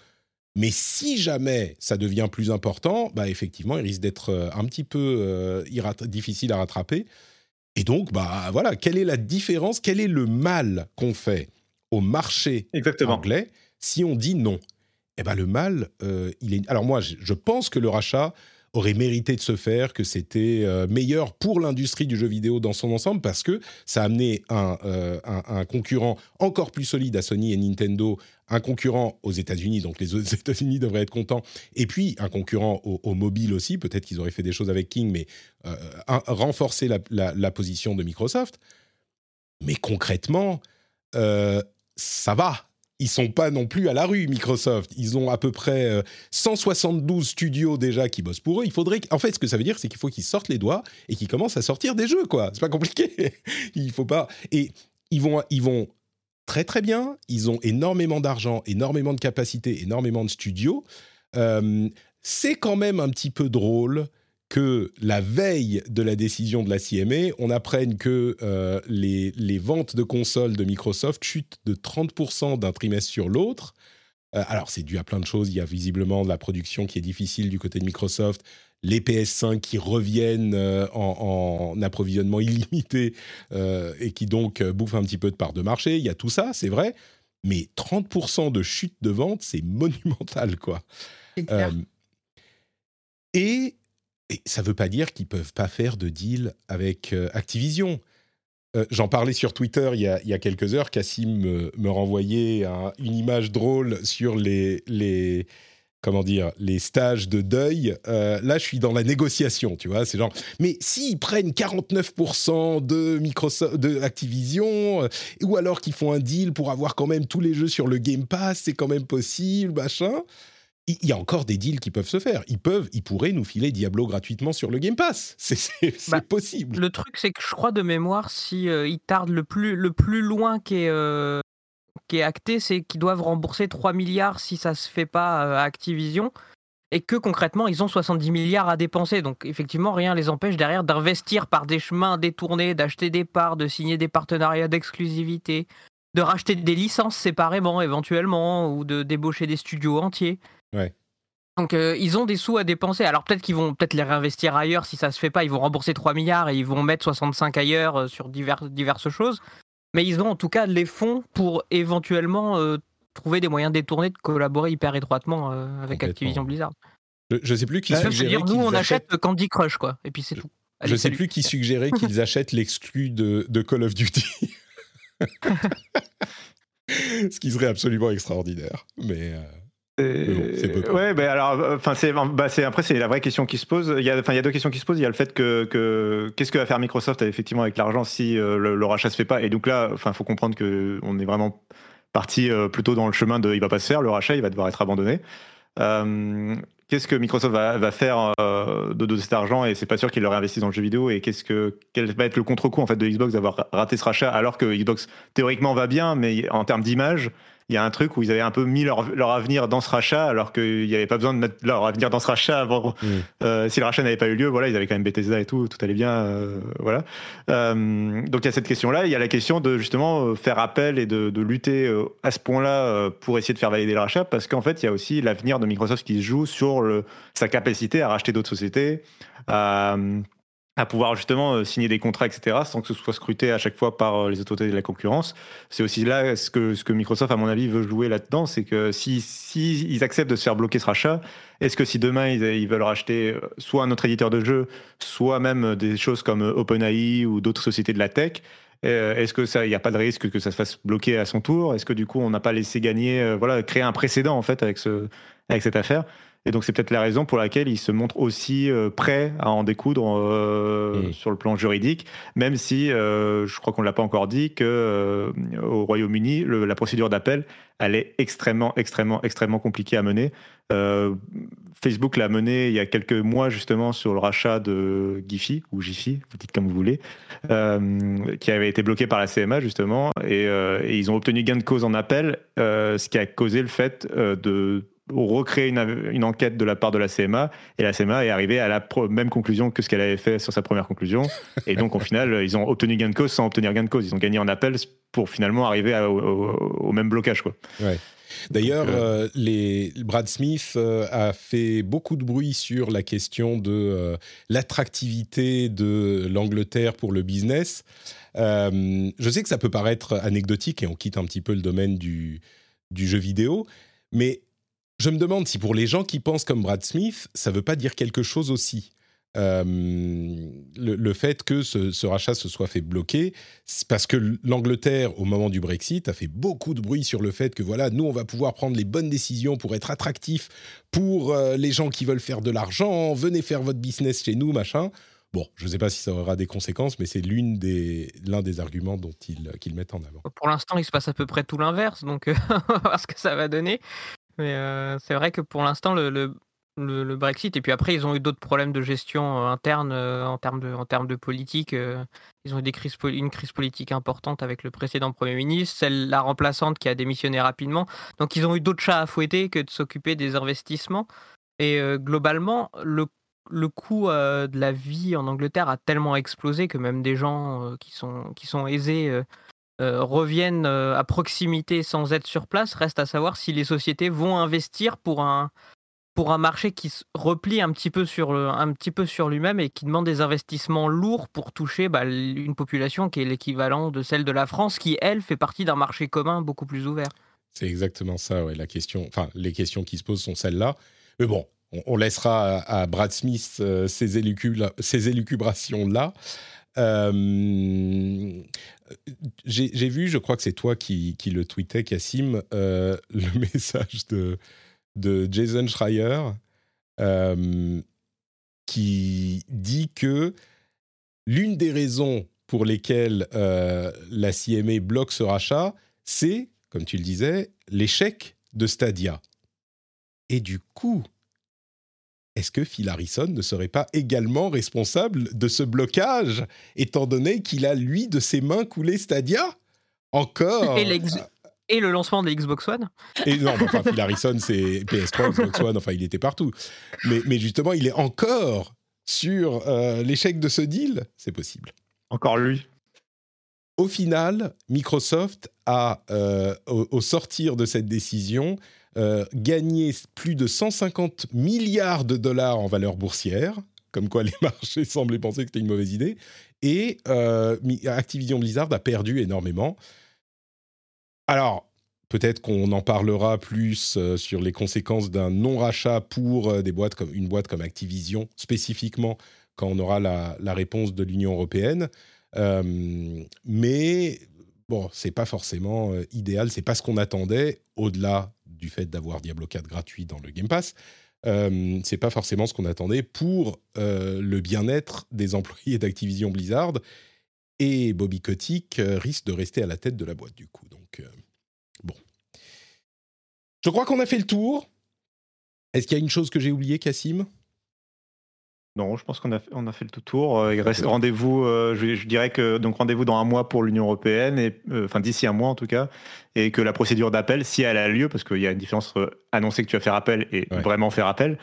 mais si jamais ça devient plus important, bah effectivement, il risque d'être un petit peu euh, difficile à rattraper. Et donc, bah voilà, quelle est la différence Quel est le mal qu'on fait? Au marché Exactement. anglais si on dit non Eh ben le mal, euh, il est. Alors moi, je pense que le rachat aurait mérité de se faire, que c'était euh, meilleur pour l'industrie du jeu vidéo dans son ensemble, parce que ça a amené un, euh, un, un concurrent encore plus solide à Sony et Nintendo, un concurrent aux États-Unis, donc les États-Unis devraient être contents, et puis un concurrent au, au mobile aussi, peut-être qu'ils auraient fait des choses avec King, mais euh, un- renforcer la, la- la position de Microsoft. Mais concrètement, ça va. Ils sont pas non plus à la rue, Microsoft. Ils ont à peu près euh, 172 studios déjà qui bossent pour eux. Il faudrait, en fait, ce que ça veut dire, c'est qu'il faut qu'ils sortent les doigts et qu'ils commencent à sortir des jeux, quoi. C'est pas compliqué. Il faut pas. Et ils vont, ils vont très très bien. Ils ont énormément d'argent, énormément de capacités, énormément de studios. Euh, c'est quand même un petit peu drôle que la veille de la décision de la CMA, on apprenne que euh, les, les, ventes de consoles de Microsoft chutent de 30% d'un trimestre sur l'autre. Euh, alors, c'est dû à plein de choses. Il y a visiblement de la production qui est difficile du côté de Microsoft, les PS5 qui reviennent euh, en, en, approvisionnement illimité et qui donc bouffent un petit peu de part de marché. Il y a tout ça, c'est vrai. Mais 30% de chute de vente, c'est monumental, quoi. et et ça ne veut pas dire qu'ils peuvent pas faire de deal avec euh, Activision. Euh, j'en parlais sur Twitter il y, a, il y, a, quelques heures. Cassim me, me renvoyait une image drôle sur les, les, comment dire, les stages de deuil. Euh, là, je suis dans la négociation, tu vois. C'est genre, mais s'ils prennent 49% de Microsoft, de Activision, ou alors qu'ils font un deal pour avoir quand même tous les jeux sur le Game Pass, c'est quand même possible, machin il y a encore des deals qui peuvent se faire. Ils peuvent, ils pourraient nous filer Diablo gratuitement sur le Game Pass. C'est bah, possible. Le truc, c'est que je crois de mémoire, si euh, ils tardent le plus, le plus loin qui est, euh, est acté, c'est qu'ils doivent rembourser 3 milliards si ça se fait pas euh, à Activision. Et que concrètement, ils ont 70 milliards à dépenser. Donc effectivement, rien les empêche derrière d'investir par des chemins détournés, d'acheter des parts, de signer des partenariats d'exclusivité, de racheter des licences séparément éventuellement, ou de débaucher des studios entiers. Donc euh, ils ont des sous à dépenser. Alors peut-être qu'ils vont peut-être les réinvestir ailleurs si ça se fait pas. Ils vont rembourser 3 milliards et ils vont mettre 65 ailleurs euh, sur divers, diverses choses. Mais ils ont en tout cas les fonds pour éventuellement euh, trouver des moyens détournés de collaborer hyper étroitement avec Activision Blizzard. Je, ne sais plus qui suggérait dire, nous on achète Candy Crush quoi. Et puis c'est tout. je je sais plus qui suggérait qu'ils achètent l'exclu de, de Call of Duty. Ce qui serait absolument extraordinaire. Mais ouais, ben alors, enfin, c'est, bah, c'est après c'est la vraie question qui se pose. Il y a, enfin, il y a deux questions qui se posent. Il y a le fait que, que qu'est-ce que va faire Microsoft effectivement avec l'argent si euh, le, rachat se fait pas? Et donc là, enfin, faut comprendre que on est vraiment parti euh, plutôt dans le chemin de, il va pas se faire le rachat, il va devoir être abandonné. Euh, qu'est-ce que Microsoft va, va faire de, de, cet argent? Et c'est pas sûr qu'il le réinvestisse dans le jeu vidéo et qu'est-ce que quel va être le contre-coup en fait de Xbox d'avoir raté ce rachat alors que Xbox théoriquement va bien mais en termes d'image il y a un truc où ils avaient un peu mis leur, leur avenir dans ce rachat, alors qu'il n'y avait pas besoin de mettre leur avenir dans ce rachat avant. Mm. Euh, si le rachat n'avait pas eu lieu, voilà, ils avaient quand même Bethesda et tout, tout allait bien, euh, voilà. Euh, donc il y a cette question-là. Il y a la question de justement faire appel et de, de lutter à ce point-là pour essayer de faire valider le rachat, parce qu'en fait, il y a aussi l'avenir de Microsoft qui se joue sur le, sa capacité à racheter d'autres sociétés à pouvoir justement euh, signer des contrats, etc., sans que ce soit scruté à chaque fois par euh, les autorités de la concurrence. C'est aussi là ce que, ce que Microsoft, à mon avis, veut jouer là-dedans, c'est que si, si, acceptent de se faire bloquer ce rachat, est-ce que si demain ils, ils, veulent racheter euh, soit un autre éditeur de jeu, soit même des choses comme OpenAI ou d'autres sociétés de la tech, est-ce que ça, il n'y a pas de risque que ça se fasse bloquer à son tour? Est-ce que du coup on n'a pas laissé gagner, voilà, créer un précédent en fait avec ce, avec cette affaire? Et donc c'est peut-être la raison pour laquelle il se montre aussi euh, prêt à en découdre euh, mm. sur le plan juridique, même si euh, je crois qu'on ne l'a pas encore dit que au Royaume-Uni, la procédure d'appel, elle est extrêmement, extrêmement, extrêmement compliquée à mener. Facebook l'a menée il y a quelques mois justement sur le rachat de Giphy ou Jiffy, vous dites comme vous voulez, qui avait été bloqué par la CMA justement, et, et, ils ont obtenu gain de cause en appel, ce qui a causé le fait de recréer une, une, enquête de la part de la CMA et la CMA est arrivée à la même conclusion que ce qu'elle avait fait sur sa première conclusion et donc au final ils ont obtenu gain de cause sans obtenir gain de cause ils ont gagné en appel pour finalement arriver au, même blocage quoi. Ouais. D'ailleurs, euh, euh, les, Brad Smith euh, a fait beaucoup de bruit sur la question de l'attractivité de l'Angleterre pour le business. je sais que ça peut paraître anecdotique et on quitte un petit peu le domaine du, du jeu vidéo, mais je me demande si pour les gens qui pensent comme Brad Smith, ça ne veut pas dire quelque chose aussi. Euh, le, fait que ce, rachat se soit fait bloquer, parce que l'Angleterre, au moment du Brexit, a fait beaucoup de bruit sur le fait que voilà, nous, on va pouvoir prendre les bonnes décisions pour être attractifs pour euh, les gens qui veulent faire de l'argent, venez faire votre business chez nous, machin. Bon, je ne sais pas si ça aura des conséquences, mais c'est l'un des, des arguments dont ils, mettent en avant. Pour l'instant, il se passe à peu près tout l'inverse, donc on va voir ce que ça va donner. Mais c'est vrai que pour l'instant, le, le, le, Brexit, et puis après, ils ont eu d'autres problèmes de gestion interne en, termes de, en termes de politique. ils ont eu des crises, une crise politique importante avec le précédent Premier ministre, celle la remplaçante qui a démissionné rapidement. Donc ils ont eu d'autres chats à fouetter que de s'occuper des investissements. Et globalement, le le coût de la vie en Angleterre a tellement explosé que même des gens qui, sont, qui sont aisés euh, reviennent euh, à proximité sans être sur place. Reste à savoir si les sociétés vont investir pour un, pour un marché qui se replie un petit peu sur, sur lui-même et qui demande des investissements lourds pour toucher bah, une population qui est l'équivalent de celle de la France, qui, elle, fait partie d'un marché commun beaucoup plus ouvert. C'est exactement ça, ouais. La question, enfin, les questions qui se posent sont celles-là. Mais bon, on, laissera à, Brad Smith euh, ces, élucula- ces élucubrations-là. Euh, J'ai vu, je crois que c'est toi qui, le tweetais, Cassim, euh, le message de, Jason Schreier euh, qui dit que l'une des raisons pour lesquelles la CMA bloque ce rachat, c'est, comme tu le disais, l'échec de Stadia. Et du coup, est-ce que Phil Harrison ne serait pas également responsable de ce blocage, étant donné qu'il a, lui, de ses mains coulé Stadia? Encore Et l'ex- Et le lancement de Xbox One et non, enfin, Phil Harrison, c'est PS3, Xbox One, enfin, il était partout. Mais, mais justement, il est encore sur euh, l'échec de ce deal? C'est possible. Encore lui. Au final, Microsoft a, euh, au, au sortir de cette décision, euh, gagné plus de 150 milliards de dollars en valeur boursière, comme quoi les marchés semblaient penser que c'était une mauvaise idée, et euh, Activision Blizzard a perdu énormément. Alors, peut-être qu'on en parlera plus euh, sur les conséquences d'un non-rachat pour euh, des boîtes comme, une boîte comme Activision, spécifiquement quand on aura la, réponse de l'Union européenne. Mais bon, c'est pas forcément idéal, c'est pas ce qu'on attendait, au-delà du fait d'avoir Diablo 4 gratuit dans le Game Pass. Euh, c'est pas forcément ce qu'on attendait pour euh, le bien-être des employés d'Activision Blizzard. Et Bobby Kotick euh, risque de rester à la tête de la boîte du coup. Donc, bon. Je crois qu'on a fait le tour. Est-ce qu'il y a une chose que j'ai oubliée, Cassim Non, je pense qu'on a, fait- on a fait le tout tour. Euh, il reste rendez-vous, euh, je, je dirais que donc rendez-vous dans un mois pour l'Union européenne, et euh, enfin d'ici un mois en tout cas, et que la procédure d'appel, si elle a lieu, parce qu'il y a une différence entre annoncer que tu vas faire appel et Ouais. vraiment faire appel,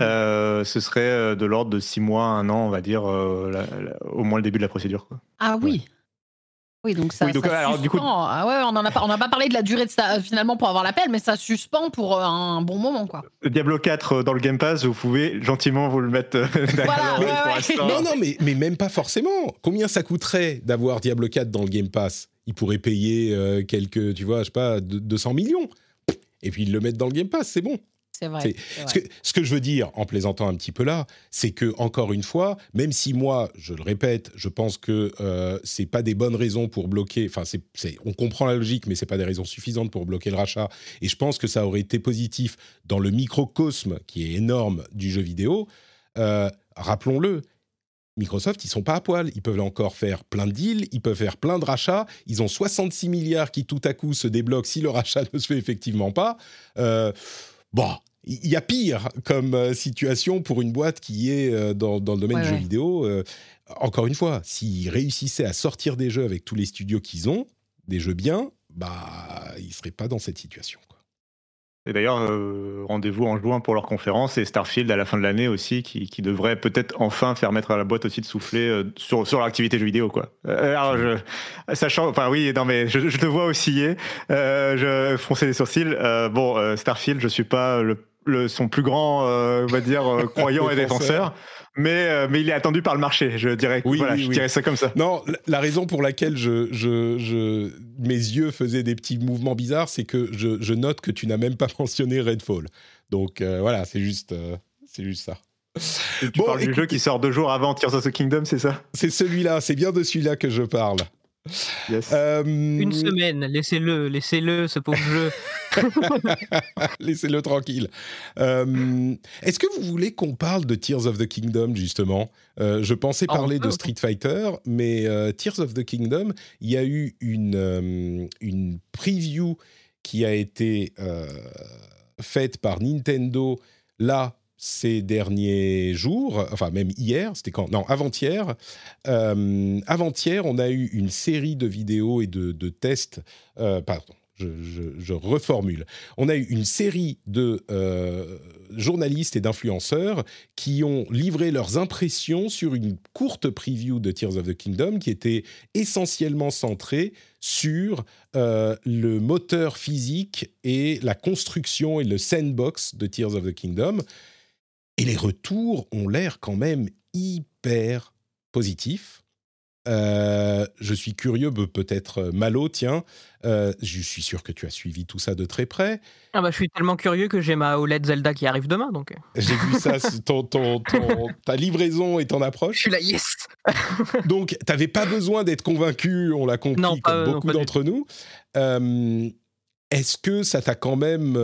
euh, ce serait de l'ordre de six mois, un an, on va dire, euh, la- la- au moins le début de la procédure. Quoi. Ah oui. Oui, donc ça. Oui, donc, ça alors, du coup- suspend. Ah ouais, on en a pas, on n'a pas parlé de la durée de ça finalement pour avoir l'appel, mais ça suspend pour euh, un bon moment, quoi. Diablo 4 euh, dans le Game Pass, vous pouvez gentiment vous le mettre euh, Voilà, ouais, ouais. Non, non, mais, mais même pas forcément. Combien ça coûterait d'avoir Diablo 4 dans le Game Pass? Ils pourraient payer euh, quelques, tu vois, je sais pas, de- 200 millions. Et puis ils le mettent dans le Game Pass, c'est bon. C'est vrai. Ce que, ce que je veux dire, en plaisantant un petit peu là, c'est que encore une fois, même si moi, je le répète, je pense que euh, c'est pas des bonnes raisons pour bloquer. Enfin, on comprend la logique, mais c'est pas des raisons suffisantes pour bloquer le rachat. Et je pense que ça aurait été positif dans le microcosme qui est énorme du jeu vidéo. Euh, rappelons-le. Microsoft, ils sont pas à poil. Ils peuvent encore faire plein de deals, ils peuvent faire plein de rachats. Ils ont 66 milliards qui tout à coup se débloquent si le rachat ne se fait effectivement pas. Euh, bon, il y a pire comme euh, situation pour une boîte qui est euh, dans, dans le domaine Ouais, du jeu vidéo. Euh, encore une fois, s'ils réussissaient à sortir des jeux avec tous les studios qu'ils ont, des jeux bien, bah, ils seraient pas dans cette situation. quoi. Et d'ailleurs, euh, rendez-vous en juin pour leur conférence et Starfield à la fin de l'année aussi, qui, qui devrait peut-être enfin faire mettre à la boîte aussi de souffler euh, sur, sur l'activité jeu vidéo. Quoi. Euh, alors, je, sachant, enfin oui, non mais je, je te vois osciller, euh, je froncer les sourcils. Euh, bon, euh, Starfield, je suis pas le, le- son plus grand, euh, on va dire, croyant et Défenseur. Mais, euh, mais il est attendu par le marché, je dirais. Oui, voilà, oui, je oui. dirais ça comme ça. Non, la- raison pour laquelle je, je, je- mes yeux faisaient des petits mouvements bizarres, c'est que je, je note que tu n'as même pas mentionné Redfall. Donc euh, voilà, c'est juste, euh, c'est juste ça. Tu Bon, parles du jeu qui sort deux jours avant Tears of the Kingdom, c'est ça? C'est celui-là, c'est bien de celui-là que je parle. Yes. Euh, Une semaine, laissez-le, laissez-le, ce pauvre jeu. Laissez-le tranquille. Euh, Est-ce que vous voulez qu'on parle de Tears of the Kingdom, justement? Euh, Je pensais Ah, parler de. Street Fighter, mais euh, Tears of the Kingdom, il y a eu une, une preview qui a été faite par Nintendo là ces derniers jours, enfin même hier, c'était quand? Non, avant-hier. Euh, avant-hier, on a eu une série de vidéos et de, de tests. euh, pardon, je, reformule. On a eu une série de, euh, journalistes et d'influenceurs qui ont livré leurs impressions sur une courte preview de Tears of the Kingdom qui était essentiellement centrée sur euh, le moteur physique et la construction et le sandbox de Tears of the Kingdom. Et les retours ont l'air quand même hyper positifs. Euh, je suis curieux, peut-être euh, Malo, tiens, euh, je suis sûr que tu as suivi tout ça de très près. Ah bah, je suis tellement curieux que j'ai ma OLED Zelda qui arrive demain. donc. J'ai vu ça, ton, ta livraison est en approche. Je suis la yes Donc, tu n'avais pas besoin d'être convaincu, on l'a compris, comme beaucoup d'entre nous. Est-ce que ça t'a quand même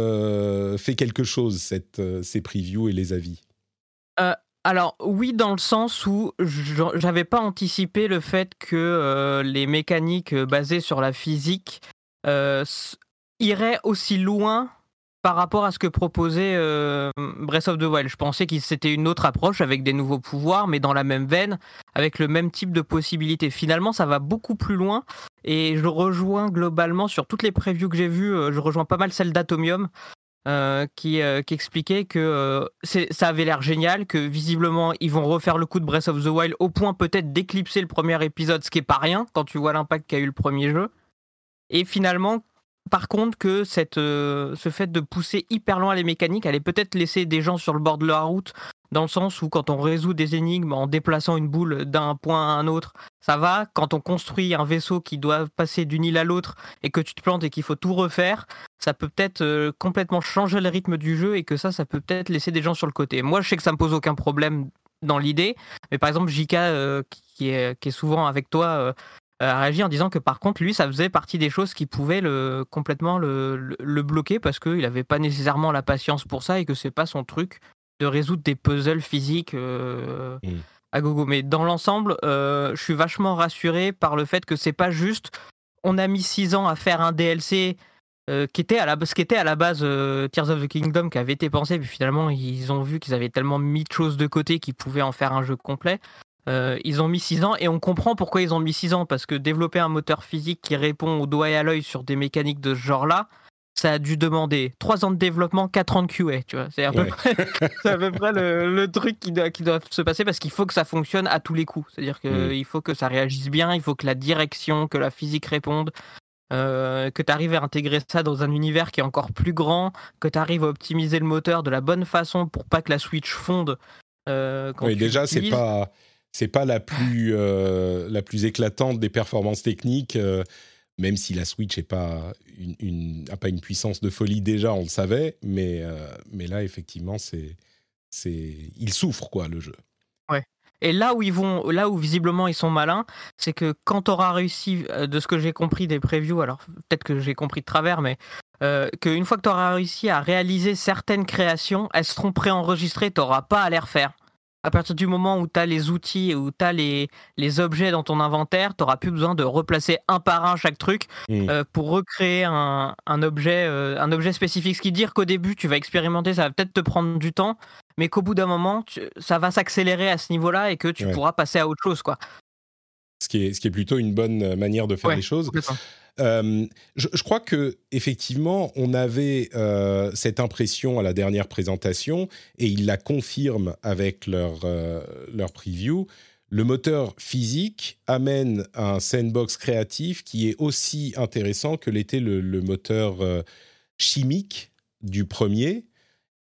fait quelque chose, cette, ces previews et les avis? Alors oui, dans le sens où j'avais pas anticipé le fait que euh, les mécaniques euh, basées sur la physique euh, iraient aussi loin par rapport à ce que proposait Breath of the Wild. Je pensais que c'était une autre approche avec des nouveaux pouvoirs, mais dans la même veine, avec le même type de possibilités. Finalement, ça va beaucoup plus loin et je rejoins globalement sur toutes les previews que j'ai vues, je rejoins pas mal celle d'Atomium. Euh, qui, euh, qui, expliquait que euh, ça avait l'air génial, que visiblement ils vont refaire le coup de Breath of the Wild au point peut-être d'éclipser le premier épisode, ce qui est pas rien quand tu vois l'impact qu'a eu le premier jeu. Et finalement, par contre, que cette, ce fait de pousser hyper loin les mécaniques allait peut-être laisser des gens sur le bord de la route dans le sens où quand on résout des énigmes en déplaçant une boule d'un point à un autre, ça va. Quand on construit un vaisseau qui doit passer d'une île à l'autre et que tu te plantes et qu'il faut tout refaire, ça peut peut-être euh, complètement changer le rythme du jeu et que ça, ça peut peut-être laisser des gens sur le côté. Moi, je sais que ça me pose aucun problème dans l'idée, mais par exemple, Jika, euh, qui, est, souvent avec toi, euh, a réagi en disant que par contre, lui, ça faisait partie des choses qui pouvaient le, complètement le, bloquer parce qu'il n'avait pas nécessairement la patience pour ça et que c'est pas son truc de résoudre des puzzles physiques. À gogo. Mais dans l'ensemble, euh, je suis vachement rassuré par le fait que c'est pas juste. On a mis six ans à faire un DLC euh, qui était à la, ce qui était à la base Tears of the Kingdom qui avait été pensé, puis finalement ils ont vu qu'ils avaient tellement mis de choses de côté qu'ils pouvaient en faire un jeu complet. ils ont mis 6 ans et on comprend pourquoi ils ont mis 6 ans parce que développer un moteur physique qui répond au doigt et à l'œil sur des mécaniques de ce genre-là, ça a dû demander 3 ans de développement, 4 ans de QA, tu vois. C'est à, peu près, le, truc qui doit, qui doit se passer parce qu'il faut que ça fonctionne à tous les coups. C'est-à-dire qu'il mm. faut que ça réagisse bien, il faut que la direction, que la physique réponde, euh, que tu arrives à intégrer ça dans un univers qui est encore plus grand, que tu arrives à optimiser le moteur de la bonne façon pour pas que la Switch fonde. Euh, oui, déjà, c'est pas pas la plus euh, la plus éclatante des performances techniques même si la Switch n'a pas une, puissance de folie déjà, on le savait, mais, euh, mais là, effectivement, c'est, c'est, il souffre, quoi, le jeu. Ouais. Et là où ils vont, là où visiblement ils sont malins, c'est que quand tu auras réussi, euh, de ce que j'ai compris des previews, alors peut-être que j'ai compris de travers, mais euh, qu'une fois que tu auras réussi à réaliser certaines créations, elles seront préenregistrées, tu n'auras pas à les refaire à partir du moment où tu as les outils, où tu as les, les objets dans ton inventaire, tu n'auras plus besoin de replacer un par un chaque truc mmh. euh, pour recréer un, un objet, euh, un objet spécifique. Ce qui veut dire qu'au début, tu vas expérimenter, ça va peut-être te prendre du temps, mais qu'au bout d'un moment, ça va s'accélérer à ce niveau-là et que tu pourras passer à autre chose. Quoi. Ce, qui est, ce qui est plutôt une bonne manière de faire les choses. Euh, je, crois que effectivement, on avait euh, cette impression à la dernière présentation et ils la confirment avec leur euh, leur preview. Le moteur physique amène un sandbox créatif qui est aussi intéressant que l'était le, moteur chimique du premier.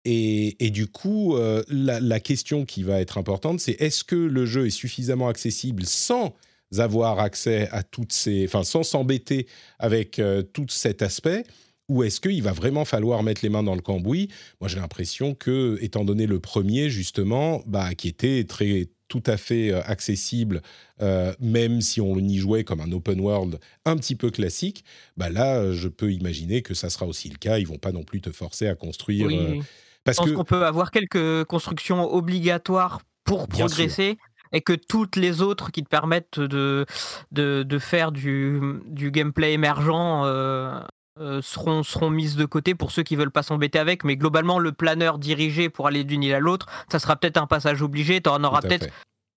Et, du coup, la, question qui va être importante, c'est est-ce que le jeu est suffisamment accessible sans avoir accès à toutes ces, enfin, sans s'embêter avec euh, tout cet aspect ou est-ce qu'il va vraiment falloir mettre les mains dans le cambouis? Moi, j'ai l'impression que, étant donné le premier, justement, bah, qui était très tout à fait euh, accessible, euh, même si on y jouait comme un open world un petit peu classique, bah là, je peux imaginer que ça sera aussi le cas. Ils vont pas non plus te forcer à construire. parce Je pense qu'on peut avoir quelques constructions obligatoires pour progresser et que toutes les autres qui te permettent de, de, faire du, du, gameplay émergent euh, euh, seront, seront mises de côté pour ceux qui veulent pas s'embêter avec. Mais globalement, le planeur dirigé pour aller d'une île à l'autre, ça sera peut-être un passage obligé. Tu en auras peut-être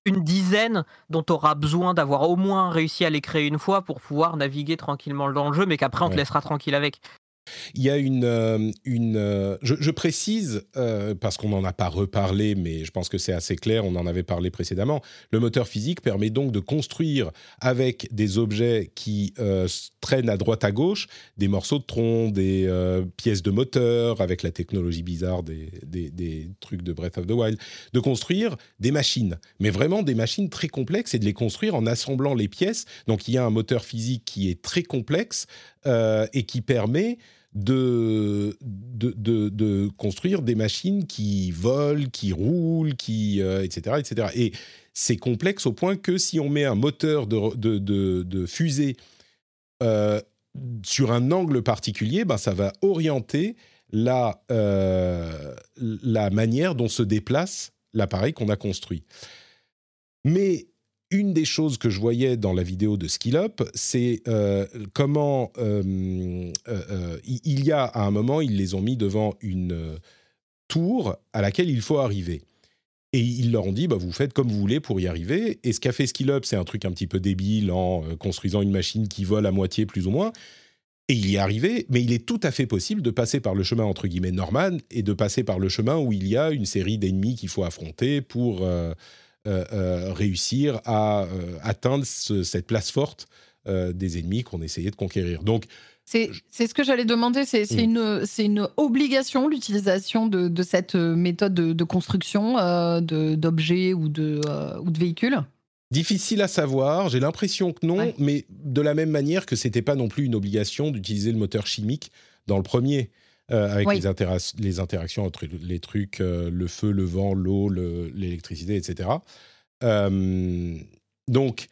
une dizaine dont tu auras besoin d'avoir au moins réussi à les créer une fois pour pouvoir naviguer tranquillement dans le jeu, mais qu'après on te laissera tranquille avec. Il y a une, euh, une euh, je, précise euh, parce qu'on n'en a pas reparlé, mais je pense que c'est assez clair. On en avait parlé précédemment. Le moteur physique permet donc de construire avec des objets qui traînent à droite à gauche des morceaux de tronc, des pièces de moteur avec la technologie bizarre des, des, trucs de Breath of the Wild, de construire des machines, mais vraiment des machines très complexes et de les construire en assemblant les pièces. Donc il y a un moteur physique qui est très complexe et qui permet de, de, de, construire des machines qui volent, qui roulent, qui, etc., euh, etc. Et c'est complexe au point que si on met un moteur de, de fusée euh, sur un angle particulier, ben ça va orienter la, euh, la manière dont se déplace l'appareil qu'on a construit. Mais une des choses que je voyais dans la vidéo de Skill Up, c'est euh, comment euh, euh, il y a à un moment, ils les ont mis devant une tour à laquelle il faut arriver. Et ils leur ont dit, bah, vous faites comme vous voulez pour y arriver. Et ce qu'a fait Skill Up, c'est un truc un petit peu débile en construisant une machine qui vole à moitié plus ou moins. Et il y est arrivé, mais il est tout à fait possible de passer par le chemin entre guillemets normal et de passer par le chemin où il y a une série d'ennemis qu'il faut affronter pour réussir à euh, atteindre cette place forte des ennemis qu'on essayait de conquérir. Donc, c'est ce que j'allais demander, c'est mm. une, une obligation l'utilisation de, de, cette méthode de, construction d'objets ou, de, ou de véhicules? Difficile à savoir, j'ai l'impression que non, mais de la même manière que c'était pas non plus une obligation d'utiliser le moteur chimique dans le premier. Euh, avec les, les, interactions entre les trucs, euh, le feu, le vent, l'eau, l'électricité, etc. Euh, donc,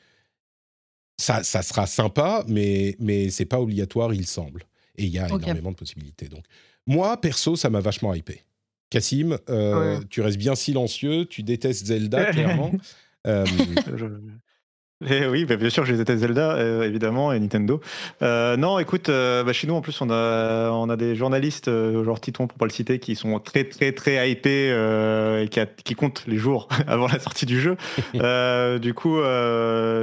ça, ça, sera sympa, mais, mais c'est pas obligatoire, il semble. Et il y a énormément de possibilités. Donc, moi, perso, ça m'a vachement hypé. Cassim, tu restes bien silencieux, tu détestes Zelda, clairement. Eh oui, bah, bien sûr, j'ai été Zelda, euh, évidemment, et Nintendo. Euh, non, écoute, euh, bah, chez nous, en plus, on a, des journalistes, genre Titon, pour pas le citer, qui sont très, très, très hypés et qui, comptent les jours avant la sortie du jeu. du coup,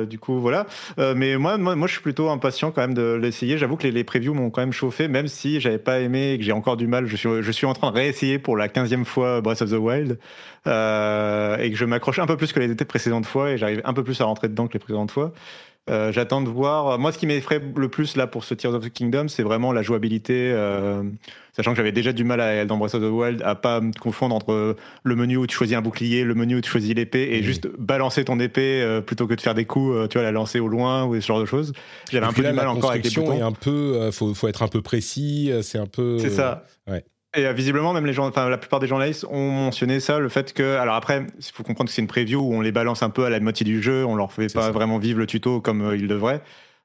du coup, voilà. mais moi, moi, je suis plutôt impatient quand même de l'essayer. J'avoue que les, previews m'ont quand même chauffé, même si j'avais pas aimé et que j'ai encore du mal. Je suis, en train de réessayer pour la 15e fois Breath of the Wild et que je m'accroche un peu plus que les précédentes fois et j'arrive un peu plus à rentrer dedans que les précédentes fois. Euh, j'attends de voir. Moi, ce qui m'effraie le plus là pour ce Tears of the Kingdom, c'est vraiment la jouabilité. Euh, sachant que j'avais déjà du mal à, dans Breath of the Wild à pas me confondre entre le menu où tu choisis un bouclier, le menu où tu choisis l'épée et mmh. juste balancer ton épée euh, plutôt que de faire des coups, tu vois, la lancer au loin ou ce genre de choses. J'avais un peu de mal encore avec les boutons. un peu, faut, faut être un peu précis. C'est un peu. C'est ça. Ouais. Et euh, visiblement, même les gens, enfin la plupart des journalistes ont mentionné ça, le fait que, alors après, il faut comprendre que c'est une preview où on les balance un peu à la moitié du jeu, on leur fait pas vraiment vivre le tuto comme euh, ils devraient.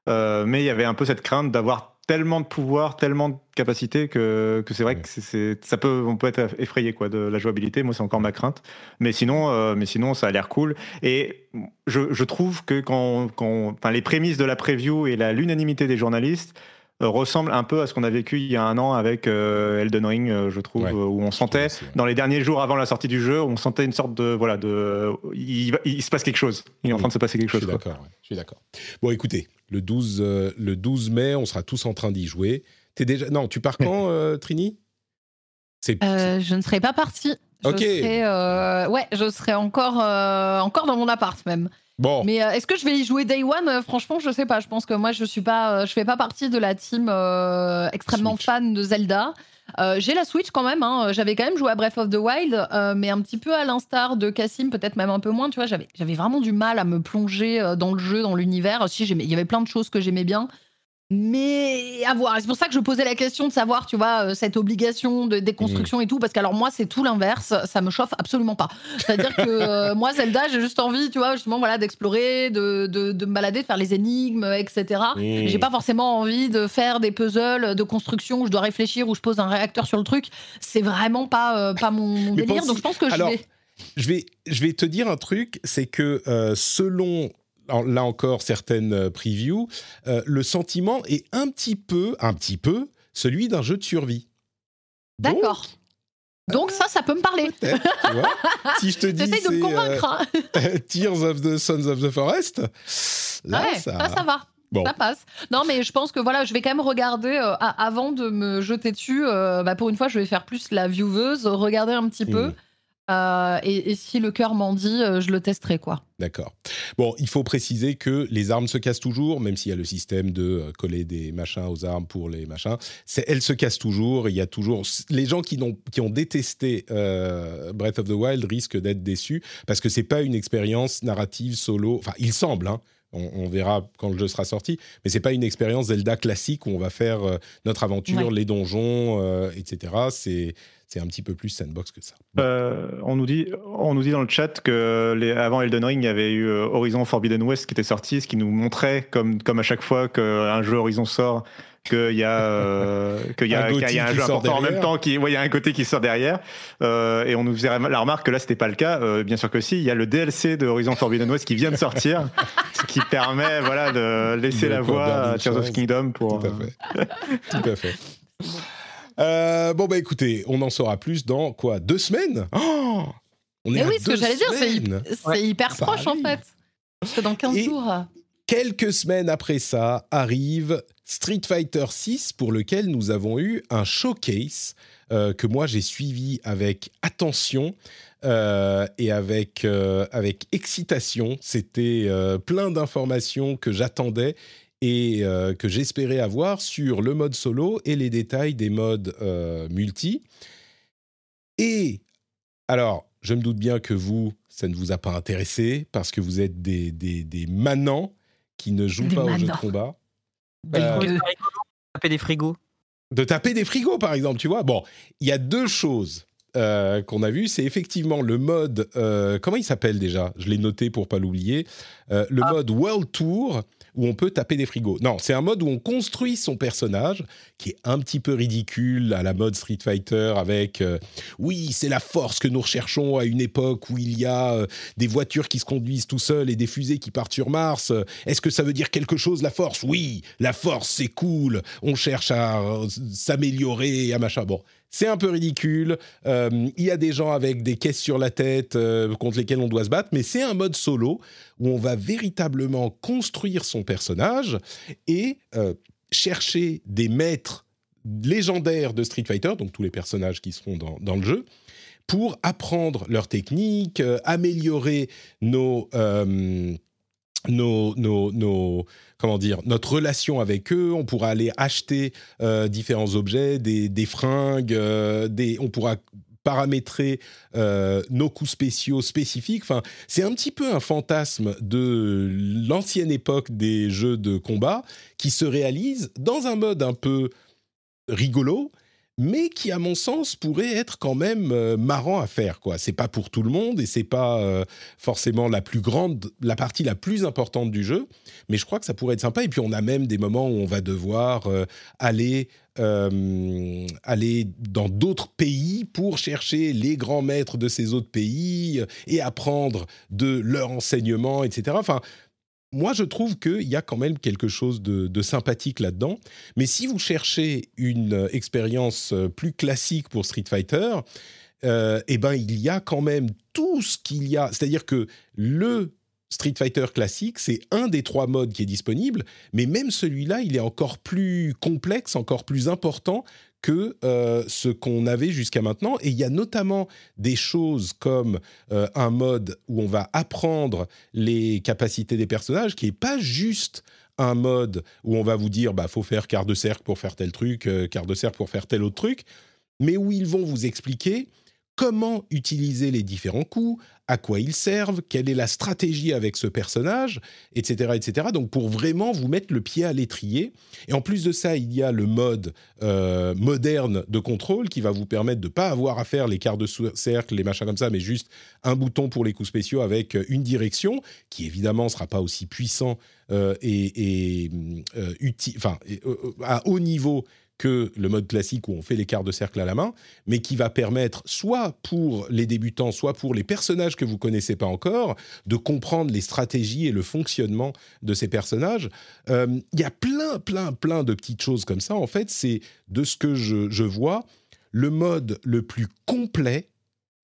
Euh, mais il y avait un peu cette crainte d'avoir tellement de pouvoir, tellement de capacité que, que c'est vrai que c'est, ça peut, on peut être effrayé quoi de la jouabilité. Moi, c'est encore ma crainte. Mais sinon, mais sinon, ça a l'air cool. Et je, je trouve que quand, quand, enfin, les prémices de la preview et la l'unanimité des journalistes ressemble un peu à ce qu'on a vécu il y a un an avec euh, Elden Ring, euh, je trouve, où on sentait, dans les derniers jours avant la sortie du jeu, on sentait une sorte de. Voilà, de. Il, se passe quelque chose. Il est en train de se passer quelque chose. Je suis d'accord. Je suis d'accord. Bon, écoutez, le 12, le 12 mai, on sera tous en train d'y jouer. Es déjà... Non, tu pars quand, Trini? Je ne serai pas partie. Ok. ouais, je serai encore, encore dans mon appart même. Bon. Mais euh, est-ce que je vais y jouer Day One? Euh, Franchement, je sais pas. Je pense que moi, je suis pas, euh, je fais pas partie de la team extrêmement fan de Zelda. j'ai la Switch quand même. Hein. J'avais quand même joué à Breath of the Wild, mais un petit peu à l'instar de Cassim, peut-être même un peu moins. Tu vois, j'avais, j'avais vraiment du mal à me plonger dans le jeu, dans l'univers. Si il y avait plein de choses que j'aimais bien. Mais à voir. C'est pour ça que je posais la question de savoir, tu vois, euh, cette obligation de déconstruction et tout, parce qu'alors moi, c'est tout l'inverse. Ça me chauffe absolument pas. C'est-à-dire que euh, moi, Zelda, j'ai juste envie, tu vois, justement, voilà, d'explorer, de, de, de, me balader, de faire les énigmes, etc. J'ai pas forcément envie de faire des puzzles de construction où je dois réfléchir, où je pose un réacteur sur le truc. C'est vraiment pas, euh, pas mon, délire. Donc je pense que je vais. Je vais, je vais te dire un truc, c'est que selon là encore certaines euh, previews, euh, le sentiment est un petit peu, un petit peu, celui d'un jeu de survie. D'accord. Donc, ça, ça peut me parler. si je te dis de me convaincre. Euh, Tears of the Sons of the Forest, là, ça... ça... va. Bon. Ça passe. Non, mais je pense que voilà, je vais quand même regarder euh, avant de me jeter dessus. euh, bah, pour une fois, je vais faire plus la vieweuse, regarder un petit peu. Euh, et, et si le cœur m'en dit, euh, je le testerai quoi. D'accord. Bon, il faut préciser que les armes se cassent toujours, même s'il y a le système de euh, coller des machins aux armes pour les machins. Elles se cassent toujours. Il y a toujours les gens qui, ont détesté euh, Breath of the Wild risquent d'être déçus parce que c'est pas une expérience narrative solo. Enfin, il semble. Hein, on, on verra quand le jeu sera sorti, mais c'est pas une expérience Zelda classique où on va faire notre aventure, Ouais. les donjons, etc. C'est c'est un petit peu plus sandbox que ça. Euh, on, nous dit, on nous dit dans le chat que les, avant Elden Ring, il y avait eu euh, Horizon Forbidden West qui était sorti, ce qui nous montrait, comme, comme à chaque fois qu'un jeu Horizon sort, qu'il y a, euh, qu'il y a, Un qu'il y a Gotti un jeu sort important en même temps, qui, ouais, il y a un côté qui sort derrière. Euh, et on nous faisait la remarque que là, c'était pas le cas. Euh, bien sûr que si, il y a le DLC de Horizon Forbidden West qui vient de sortir, ce qui permet voilà, de laisser De la voie à Tears of. Kingdom pour. Tout à fait. Tout à fait. Euh, bon, bah écoutez, on en saura plus dans quoi Deux semaines? Oh On est Mais à oui, ce que deux j'allais dire, c'est Ouais, hyper proche en fait. C'est dans 15 Et- jours. Quelques semaines après ça arrive Street Fighter 6 pour lequel nous avons eu un showcase euh, que moi j'ai suivi avec attention euh, et avec, euh, avec excitation. C'était euh, plein d'informations que j'attendais et euh, que j'espérais avoir sur le mode solo et les détails des modes euh, multi. Et alors, je me doute bien que vous, ça ne vous a pas intéressé parce que vous êtes des, des, des manants qui ne jouent Des pas aux jeux de combat. Euh, de taper des frigos. De taper des frigos, par exemple, tu vois. Bon, il y a deux choses euh, qu'on a vues. C'est effectivement le mode... euh, comment il s'appelle déjà? Je l'ai noté pour pas l'oublier. Euh, le Ah. mode World Tour, où on peut taper des frigos. Non, c'est un mode où on construit son personnage, qui est un petit peu ridicule à la mode Street Fighter, avec... euh, oui, c'est la force que nous recherchons à une époque où il y a euh, des voitures qui se conduisent tout seuls et des fusées qui partent sur Mars. Euh, Est-ce que ça veut dire quelque chose, la force? Oui, la force, c'est cool. On cherche à s'améliorer, à machin. Bon, c'est un peu ridicule. Euh, Il y a des gens avec des caisses sur la tête euh, contre lesquels on doit se battre, mais c'est un mode solo où on va véritablement construire son personnage et euh, chercher des maîtres légendaires de Street Fighter, donc tous les personnages qui seront dans, le jeu, pour apprendre leurs techniques, améliorer nos, nos, nos- comment dire, notre relation avec eux. On pourra aller acheter euh, différents objets, des, des fringues, euh, des, on pourra paramétrer euh, nos coups spéciaux spécifiques. Enfin, c'est un petit peu un fantasme de l'ancienne époque des jeux de combat qui se réalise dans un mode un peu rigolo, mais qui, à mon sens, pourrait être quand même euh, marrant à faire. quoi. C'est pas pour tout le monde et c'est pas euh, forcément la plus grande, la partie la plus importante du jeu, mais je crois que ça pourrait être sympa. Et puis on a même des moments où on va devoir euh, aller aller dans d'autres pays pour chercher les grands maîtres de ces autres pays et apprendre de leur enseignement, etc. Enfin, moi, je trouve qu'il y a quand même quelque chose de, sympathique là-dedans. Mais si vous cherchez une euh, expérience euh, plus classique pour Street Fighter, euh, eh ben, il y a quand même tout ce qu'il y a. C'est-à-dire que le Street Fighter classique, c'est un des trois modes qui est disponible, mais même celui-là, il est encore plus complexe, encore plus important que euh, ce qu'on avait jusqu'à maintenant. Et il y a notamment des choses comme euh, un mode où on va apprendre les capacités des personnages, qui est pas juste un mode où on va vous dire bah faut faire quart de cercle pour faire tel truc, euh, quart de cercle pour faire tel autre truc, mais où ils vont vous expliquer comment utiliser les différents coups, à quoi ils servent, quelle est la stratégie avec ce personnage, etc., etc. Donc pour vraiment vous mettre le pied à l'étrier. Et en plus de ça, il y a le mode euh, moderne de contrôle qui va vous permettre de ne pas avoir à faire les quarts de cercle, les machins comme ça, mais juste un bouton pour les coups spéciaux avec euh, une direction qui évidemment ne sera pas aussi puissant euh, et, et, euh, uti- enfin, à haut niveau que le mode classique où on fait les quarts de cercle à la main, mais qui va permettre soit pour les débutants, soit pour les personnages que vous connaissez pas encore, de comprendre les stratégies et le fonctionnement de ces personnages. Euh, Il y a plein, plein, plein de petites choses comme ça. En fait, c'est de ce que je, je vois le mode le plus complet,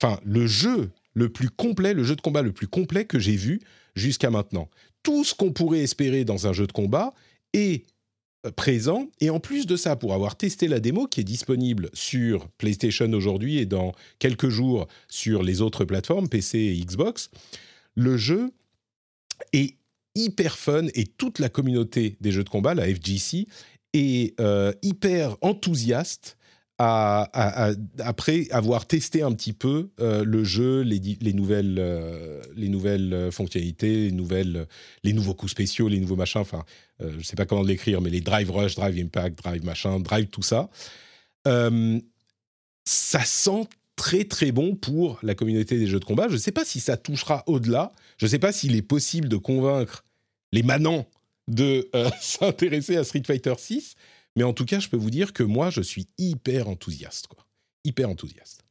enfin le jeu le plus complet, le jeu de combat le plus complet que j'ai vu jusqu'à maintenant. Tout ce qu'on pourrait espérer dans un jeu de combat est présent. Et en plus de ça, pour avoir testé la démo qui est disponible sur PlayStation aujourd'hui et dans quelques jours sur les autres plateformes, PC et Xbox, le jeu est hyper fun et toute la communauté des jeux de combat, la FGC, est euh, hyper enthousiaste après avoir testé un petit peu euh, le jeu, les, les nouvelles, euh, nouvelles fonctionnalités, les, nouvelles, les nouveaux coups spéciaux, les nouveaux machins, enfin, je ne sais pas comment l'écrire, mais les Drive Rush, Drive Impact, Drive machin, Drive tout ça, ça sent très très bon pour la communauté des jeux de combat. Je ne sais pas si ça touchera au-delà, je ne sais pas s'il est possible de convaincre les manants de s'intéresser à Street Fighter 6, mais en tout cas, je peux vous dire que moi, je suis hyper enthousiaste, quoi. Hyper enthousiaste.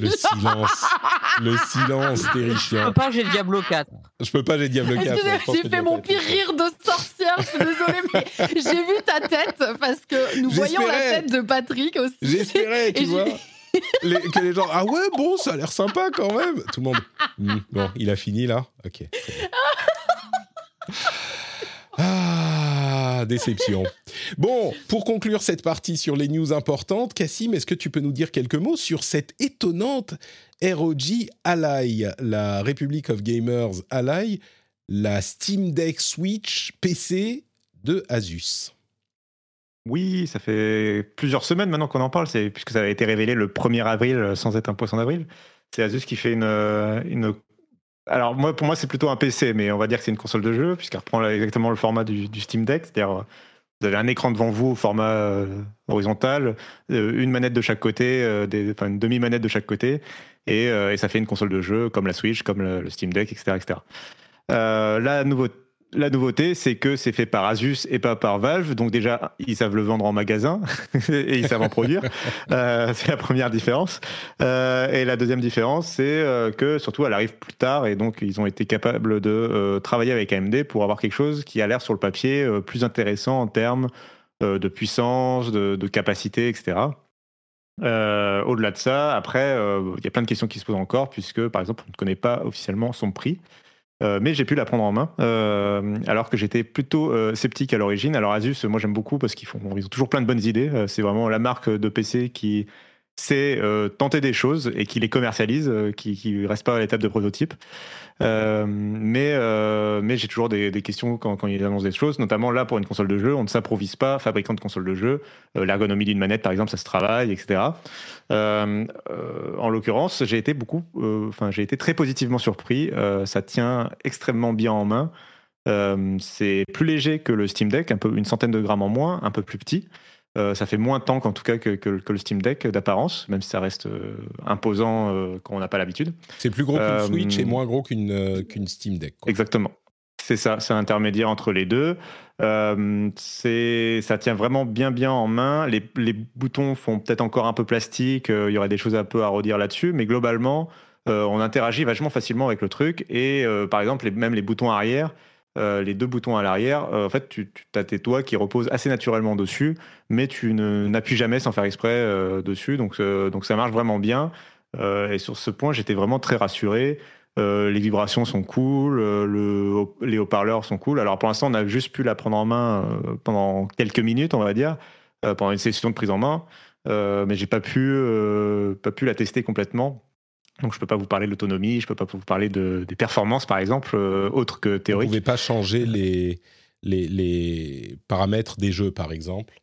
le silence. Le silence terrifiant. Je peux pas, j'ai Diablo 4. Je peux pas, j'ai Diablo 4. J'ai fait mon pire rire de sorcière, je suis désolée, mais j'ai vu ta tête parce que nous voyons la tête de Patrick aussi. J'espérais, tu vois. que les gens, ah ouais, bon, ça a l'air sympa quand même. Tout le monde, hmm, bon, il a fini là Ok. Ah, déception. Bon, pour conclure cette partie sur les news importantes, Cassim, est-ce que tu peux nous dire quelques mots sur cette étonnante ROG Ally, la Republic of Gamers Ally, la Steam Deck Switch PC de Asus? Oui, ça fait plusieurs semaines maintenant qu'on en parle, puisque ça a été révélé le 1er avril sans être un poisson d'avril. C'est Asus qui fait une, une alors moi, pour moi, c'est plutôt un PC, mais on va dire que c'est une console de jeu, puisqu'elle reprend exactement le format du, Steam Deck, c'est-à-dire vous avez un écran devant vous au format euh, horizontal, euh, une manette de chaque côté, euh, enfin, une demi-manette de chaque côté, et, ça fait une console de jeu comme la Switch, comme le, le Steam Deck, etc. etc. la nouveauté la nouveauté, c'est que c'est fait par Asus et pas par Valve. Donc déjà, ils savent le vendre en magasin et ils savent en produire. Euh, c'est la première différence. Euh, et la deuxième différence, c'est euh, que surtout, elle arrive plus tard et donc ils ont été capables de travailler avec AMD pour avoir quelque chose qui a l'air sur le papier plus intéressant en termes de puissance, de, de capacité, etc. Au-delà de ça, après, il y a plein de questions qui se posent encore puisque, par exemple, on ne connaît pas officiellement son prix. Euh, mais j'ai pu la prendre en main, euh, alors que j'étais plutôt euh, sceptique à l'origine. Alors Asus, moi j'aime beaucoup parce qu'ils ont toujours plein de bonnes idées. c'est vraiment la marque de PC qui sait tenter des choses et qui les commercialise, qui ne reste pas à l'étape de prototype. Euh, mais euh, mais j'ai toujours des, questions quand, quand, ils annoncent des choses, notamment là pour une console de jeu, on ne s'improvise pas fabricant de console de jeu. Euh, l'ergonomie d'une manette, par exemple, ça se travaille, etc. en l'occurrence, j'ai été beaucoup, enfin j'ai été très positivement surpris. ça tient extrêmement bien en main. c'est plus léger que le Steam Deck, un peu une centaine de grammes en moins, un peu plus petit. Euh, ça fait moins tank en tout cas que, que, le Steam Deck d'apparence, même si ça reste euh, imposant euh, quand on n'a pas l'habitude. C'est plus gros qu'une Switch et moins gros qu'une Steam Deck. Exactement. C'est ça, c'est intermédiaire entre les deux. ça tient vraiment bien bien en main. Les, les boutons font peut-être encore un peu plastique. Il y aurait des choses un peu à redire là-dessus, mais globalement, on interagit vachement facilement avec le truc. Et par exemple, les, même les boutons arrière, euh, les deux boutons à l'arrière, euh, en fait, tu, as tes doigts qui reposent assez naturellement dessus, mais tu n'appuies jamais sans faire exprès euh, dessus. Donc, ça marche vraiment bien. et sur ce point, j'étais vraiment très rassuré. les vibrations sont cool, le, les haut-parleurs sont cool. Alors pour l'instant, on a juste pu la prendre en main pendant quelques minutes, on va dire, pendant une session de prise en main, mais j'ai pas pu, pas pu la tester complètement donc je peux pas vous parler de l'autonomie, je peux pas vous parler de, des performances par exemple, euh, autres que théoriques. Vous pouvez pas changer les, les, les, paramètres des jeux par exemple.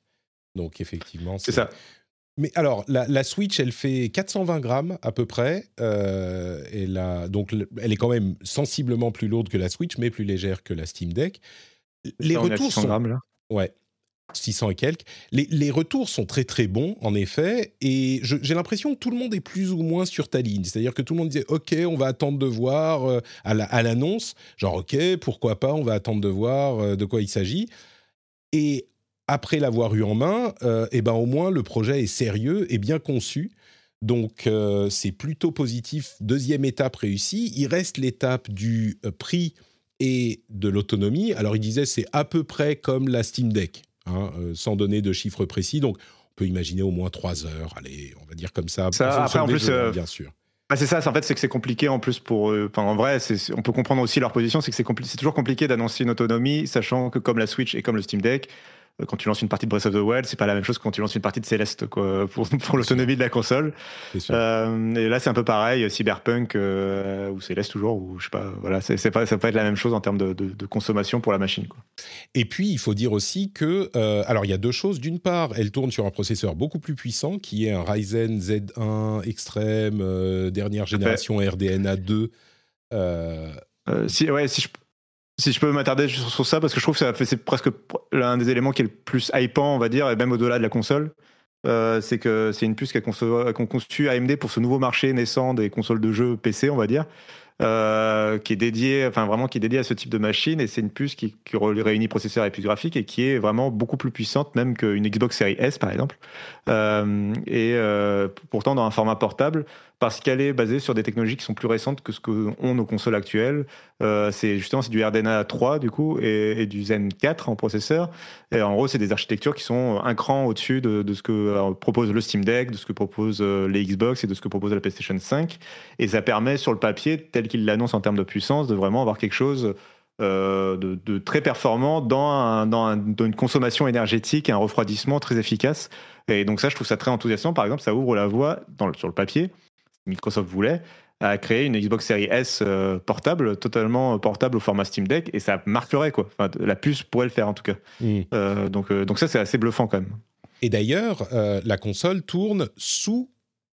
Donc effectivement, c'est ça. Mais alors, la, la, Switch, elle fait 420 grammes à peu près. Euh, et la, donc, elle est quand même sensiblement plus lourde que la Switch, mais plus légère que la Steam Deck. Les retours sont. Grammes, là. Ouais. 600 et quelques. Les, retours sont très très bons, en effet, et j'ai l'impression que tout le monde est plus ou moins sur ta ligne. C'est-à-dire que tout le monde disait, OK, on va attendre de voir euh, à l'annonce, genre, OK, pourquoi pas, on va attendre de voir euh, de quoi il s'agit. Et après l'avoir eu en main, euh, eh ben, au moins le projet est sérieux et bien conçu. Donc c'est plutôt positif. Deuxième étape réussie. Il reste l'étape du prix et de l'autonomie. Alors il disait c'est à peu près comme la Steam Deck. Hein, euh, sans donner de chiffres précis. Donc, on peut imaginer au moins trois heures, allez, on va dire comme ça. ça après, en plus, euh, bien sûr. Bah, c'est ça, en fait, c'est que c'est compliqué en plus pour eux. Enfin, en vrai, on peut comprendre aussi leur position, c'est que c'est toujours compliqué d'annoncer une autonomie, sachant que comme la Switch et comme le Steam Deck, euh, quand tu lances une partie de Breath of the Wild, c'est pas la même chose que quand tu lances une partie de Céleste quoi, pour, pour l'autonomie de la console. Euh, et là, c'est un peu pareil, Cyberpunk euh, ou Céleste toujours, ou je sais pas, voilà, c'est pas, ça peut être la même chose en termes de, de, consommation pour la machine. Quoi. Et puis, il faut dire aussi que, euh, alors il y a deux choses. D'une part, elle tourne sur un processeur beaucoup plus puissant qui est un Ryzen Z1 Extreme dernière génération RDNA 2. si, ouais, si je si je peux m'attarder sur, ça, parce que je trouve que c'est presque l'un des éléments qui est le plus hypant, on va dire, et même au-delà de la console. Euh, c'est que c'est une puce qu'a conçu AMD pour ce nouveau marché naissant des consoles de jeux PC, on va dire. Euh, qui est dédié, enfin vraiment qui est dédié à ce type de machine et c'est une puce qui, réunit processeur et puce graphique et qui est vraiment beaucoup plus puissante même qu'une Xbox Series S par exemple euh, et euh, pourtant dans un format portable parce qu'elle est basée sur des technologies qui sont plus récentes que ce que ont nos consoles actuelles. C'est justement c'est du RDNA 3 du coup et, du Zen 4 en processeur. Et en gros, c'est des architectures qui sont un cran au-dessus de, ce que propose le Steam Deck, de ce que propose les Xbox et de ce que propose la PlayStation 5. Et ça permet sur le papier, tel qu'il l'annonce en termes de puissance, de vraiment avoir quelque chose euh, de, très performant dans, dans, une consommation énergétique et un refroidissement très efficace. Et donc ça, je trouve ça très enthousiasmant. Par exemple, ça ouvre la voie, dans sur le papier, Microsoft voulait, à créer une Xbox Series S euh, portable, totalement portable au format Steam Deck, et ça marquerait quoi. Enfin, la puce pourrait le faire en tout cas. Mm. Euh, donc, donc ça, c'est assez bluffant quand même. Et d'ailleurs, la console tourne sous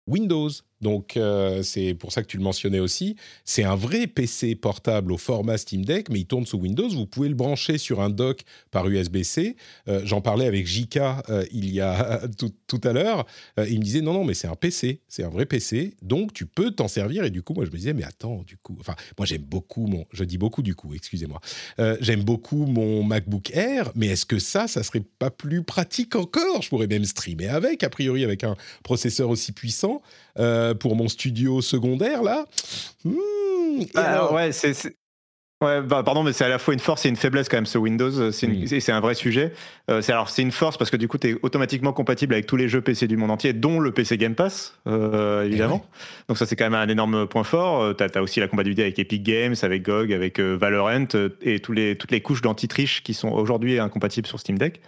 Windows. Donc euh, c'est pour ça que tu le mentionnais aussi. C'est un vrai PC portable au format Steam Deck, mais il tourne sous Windows. Vous pouvez le brancher sur un dock par USB-C. Euh, j'en parlais avec JK euh, il y a tout, à l'heure. il me disait non non mais c'est un PC, c'est un vrai PC, donc tu peux t'en servir. Et du coup moi je me disais mais attends du coup, enfin moi j'aime beaucoup mon, je dis beaucoup du coup, excusez-moi, j'aime beaucoup mon MacBook Air, mais est-ce que ça, ça serait pas plus pratique encore? Je pourrais même streamer avec, a priori avec un processeur aussi puissant. Euh, pour mon studio secondaire là. Hmm, alors... ouais, c'est Ouais, bah, pardon, mais c'est à la fois une force et une faiblesse quand même ce Windows. C'est hmm. c'est un vrai sujet. Euh, alors c'est une force parce que du coup tu es automatiquement compatible avec tous les jeux PC du monde entier, dont le PC Game Pass, euh, évidemment. Donc ça c'est quand même un énorme point fort. Tu as, aussi la compatibilité avec Epic Games, avec GOG, avec Valorant et tous les, toutes les couches d'anti-triche qui sont aujourd'hui incompatibles sur Steam Deck.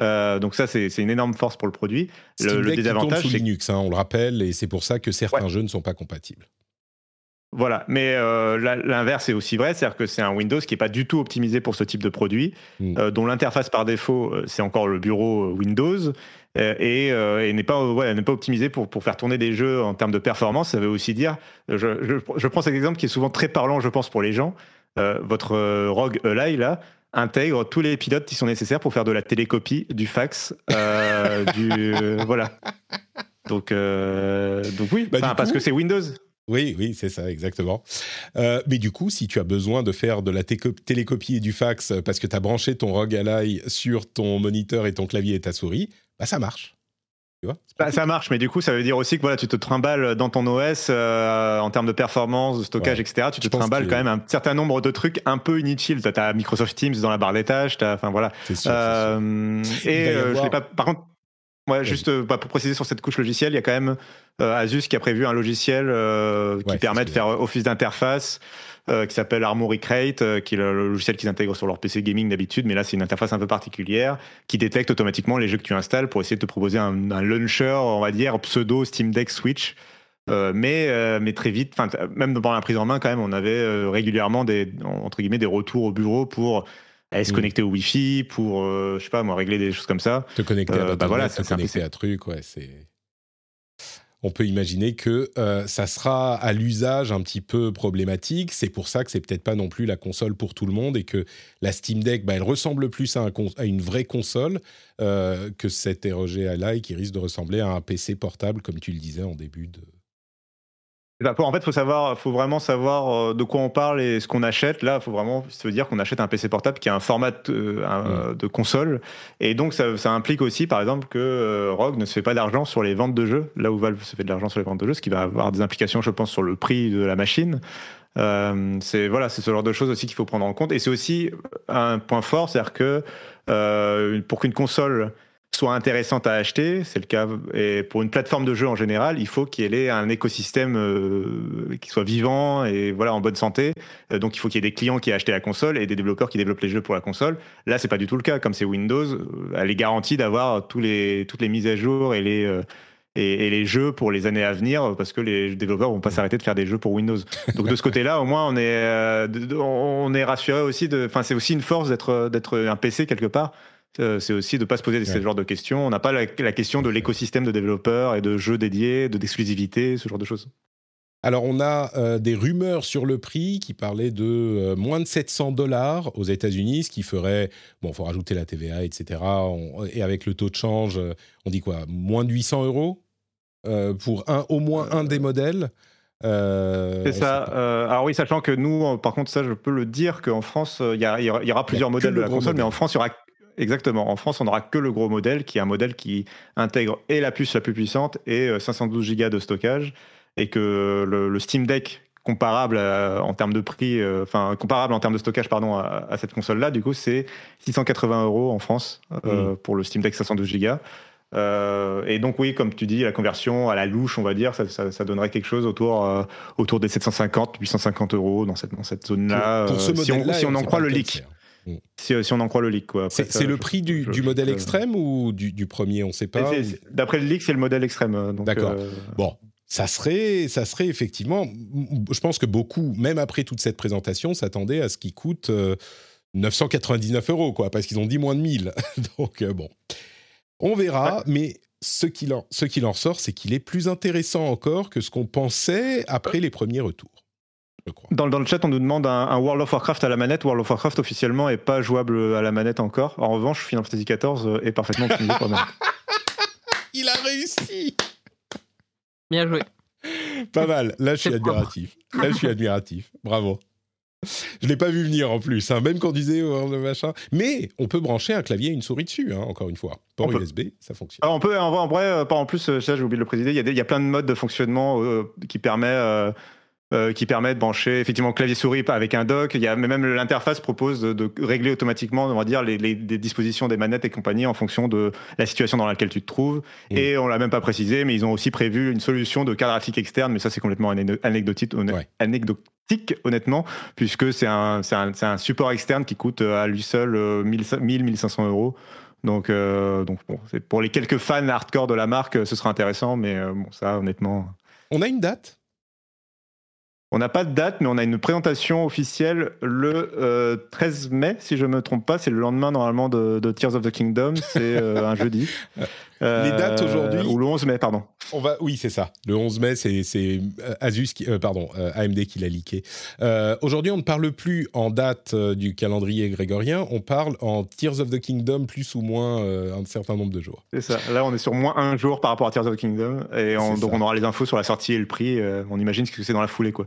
Euh, donc ça, c'est une énorme force pour le produit. le, le désavantage, c'est Linux, hein, on le rappelle, et c'est pour ça que certains jeux ne sont pas compatibles. Voilà, mais euh, l'inverse est aussi vrai, c'est-à-dire que c'est un Windows qui n'est pas du tout optimisé pour ce type de produit, hmm. euh, dont l'interface par défaut, c'est encore le bureau Windows, et, n'est pas, ouais, pas optimisé pour, pour faire tourner des jeux en termes de performance. Ça veut aussi dire, je, je, je prends cet exemple qui est souvent très parlant, je pense, pour les gens. votre Rogue Ally, là, intègre tous les pilotes qui sont nécessaires pour faire de la télécopie, du fax, euh, du voilà. Donc euh, donc oui, bah, parce que c'est Windows. Oui, oui, c'est ça, exactement. Euh, mais du coup, si tu as besoin de faire de la télécopie et du fax parce que tu as branché ton ROG Ally sur ton moniteur et ton clavier et ta souris, bah ça marche. Bah, ça marche, mais du coup, ça veut dire aussi que voilà, tu te trimbales dans ton OS euh, en termes de performance, de stockage, etc. Tu te trimbales quand même un certain nombre de trucs un peu inutiles. Tu as, Microsoft Teams dans la barre des tâches, enfin voilà. Euh, et euh, je pas. Par contre, ouais, juste bah, pour préciser sur cette couche logicielle, il y a quand même Asus qui a prévu un logiciel qui permet de faire office d'interface. Euh, qui s'appelle Armory Crate, euh, qui est le, logiciel qu'ils intègrent sur leur PC gaming d'habitude, mais là c'est une interface un peu particulière qui détecte automatiquement les jeux que tu installes pour essayer de te proposer un, launcher, on va dire pseudo Steam Deck Switch. Euh, mais, mais très vite, même pendant la prise en main, quand même, on avait régulièrement des, entre guillemets, des retours au bureau pour se mm. connecter au Wi-Fi, pour, je sais pas, moi, régler des choses comme ça. Te connecter à, bah voilà, te connecter à truc, ouais, c'est on peut imaginer que euh, ça sera à l'usage un petit peu problématique. C'est pour ça que c'est peut-être pas non plus la console pour tout le monde et que la Steam Deck, bah, elle ressemble plus à, une vraie console euh, que cette ROG Ally qui risque de ressembler à un PC portable, comme tu le disais en début de, en fait, faut savoir, faut vraiment savoir euh, de quoi on parle et ce qu'on achète. Là, faut vraiment se dire qu'on achète un PC portable qui a un format de, mm. de console, et donc ça, ça, implique aussi, par exemple, que euh, Rogue ne se fait pas d'argent sur les ventes de jeux, là où Valve se fait de l'argent sur les ventes de jeux, ce qui va avoir des implications, je pense, sur le prix de la machine. Euh, c'est voilà, c'est ce genre de choses aussi qu'il faut prendre en compte, et c'est aussi un point fort, c'est-à-dire que euh, pour qu'une console soit intéressante à acheter, c'est le cas, et pour une plateforme de jeu en général, il faut qu'il ait un écosystème euh, qui soit vivant et voilà en bonne santé. Euh, donc il faut qu'il y ait des clients qui aient acheté la console et des développeurs qui développent les jeux pour la console. Là, c'est pas du tout le cas. Comme c'est Windows, euh, elle est garantie d'avoir les, toutes les mises à jour et les et, les jeux pour les années à venir parce que les développeurs vont pas s'arrêter de faire des jeux pour Windows. Donc de ce côté-là, au moins on est on est rassuré aussi enfin c'est aussi une force d'être d'être un PC quelque part c'est aussi de ne pas se poser ce genre de questions. On n'a pas la, question de l'écosystème de développeurs et de jeux dédiés, de d'exclusivité, ce genre de choses. Alors, on a euh, des rumeurs sur le prix qui parlaient de euh, moins de 700 dollars aux États-Unis, ce qui ferait, bon, il faut rajouter la TVA, etc. et avec le taux de change, on dit quoi? Moins de 800 euros pour un, au moins un des modèles c'est ça. alors oui, sachant que nous, par contre, ça, je peux le dire qu'en France, il y, y, aura plusieurs modèles de la console, mais en France, il y aura Exactement. En France, on n'aura que le gros modèle, qui est un modèle qui intègre et la puce la plus puissante et 512 Go de stockage, et que le, Steam Deck comparable en termes de prix, euh, enfin comparable en termes de stockage, pardon, à, cette console-là, du coup, c'est 680 euros en France euh, mm. pour le Steam Deck 512 Go. Euh, et donc oui, comme tu dis, la conversion à la louche, on va dire, ça, donnerait quelque chose autour, autour des 750, 850 euros dans cette, dans cette zone-là. si, on, si on en croit le leak. Si, on en croit le leak. C'est le prix du, modèle extrême ou du, premier On ne sait pas. D'après le leak, c'est le modèle extrême. Euh, D'accord. Euh, bon, ça serait, ça serait effectivement. Je pense que beaucoup, même après toute cette présentation, s'attendaient à ce qui coûte 999 euh, euros, quoi, parce qu'ils ont dit moins de 1000. Donc bon, on verra. Mais ce qu'il en, ce qu'il en sort, c'est qu'il est plus intéressant encore que ce qu'on pensait après les premiers retours. Dans, le chat, on nous demande un, World of Warcraft à la manette. World of Warcraft officiellement est pas jouable à la manette encore. En revanche, Final Fantasy XIV euh, est parfaitement optimisé pour la Il a réussi Bien joué. Pas mal. Là, je suis admiratif. Là, je suis admiratif. Bravo. Je l'ai pas vu venir en plus, hein. même quand on disait oh, le machin. Mais on peut brancher un clavier et une souris dessus, hein, encore une fois. Port USB, ça fonctionne. Ah, on peut, en vrai, euh, en plus, ça j'ai oublié de le préciser, il y, a il y a plein de modes de fonctionnement qui permettent euh, qui permet de brancher effectivement clavier souris avec un dock. Il y a même l'interface propose de, régler automatiquement, on va dire, les, dispositions des manettes et compagnie en fonction de la situation dans laquelle tu te trouves. Et on l'a même pas précisé, mais ils ont aussi prévu une solution de carte graphique externe, mais ça c'est complètement anecdotique, anecdotique honnêtement, puisque c'est un, un, un, support externe qui coûte à lui seul 1000-1500 euh, euros. Donc, euh, donc bon, pour les quelques fans hardcore de la marque, ce sera intéressant, mais bon, ça, honnêtement. On a une date? On n'a pas de date, mais on a une présentation officielle le 13 euh, mai, si je ne me trompe pas. C'est le lendemain normalement de, Tears of the Kingdom. C'est euh, un jeudi. Les dates aujourd'hui Ou le 11 mai, pardon. On va, oui, c'est ça. Le 11 mai, c'est Asus, qui, euh, pardon, AMD qui l'a leaké. aujourd'hui, on ne parle plus en date du calendrier grégorien. On parle en Tears of the Kingdom plus ou moins un certain nombre de jours. C'est ça. Là, on est sur moins un jour par rapport à Tears of the Kingdom. Et donc, on aura les infos sur la sortie et le prix. on imagine que c'est dans la foulée, quoi.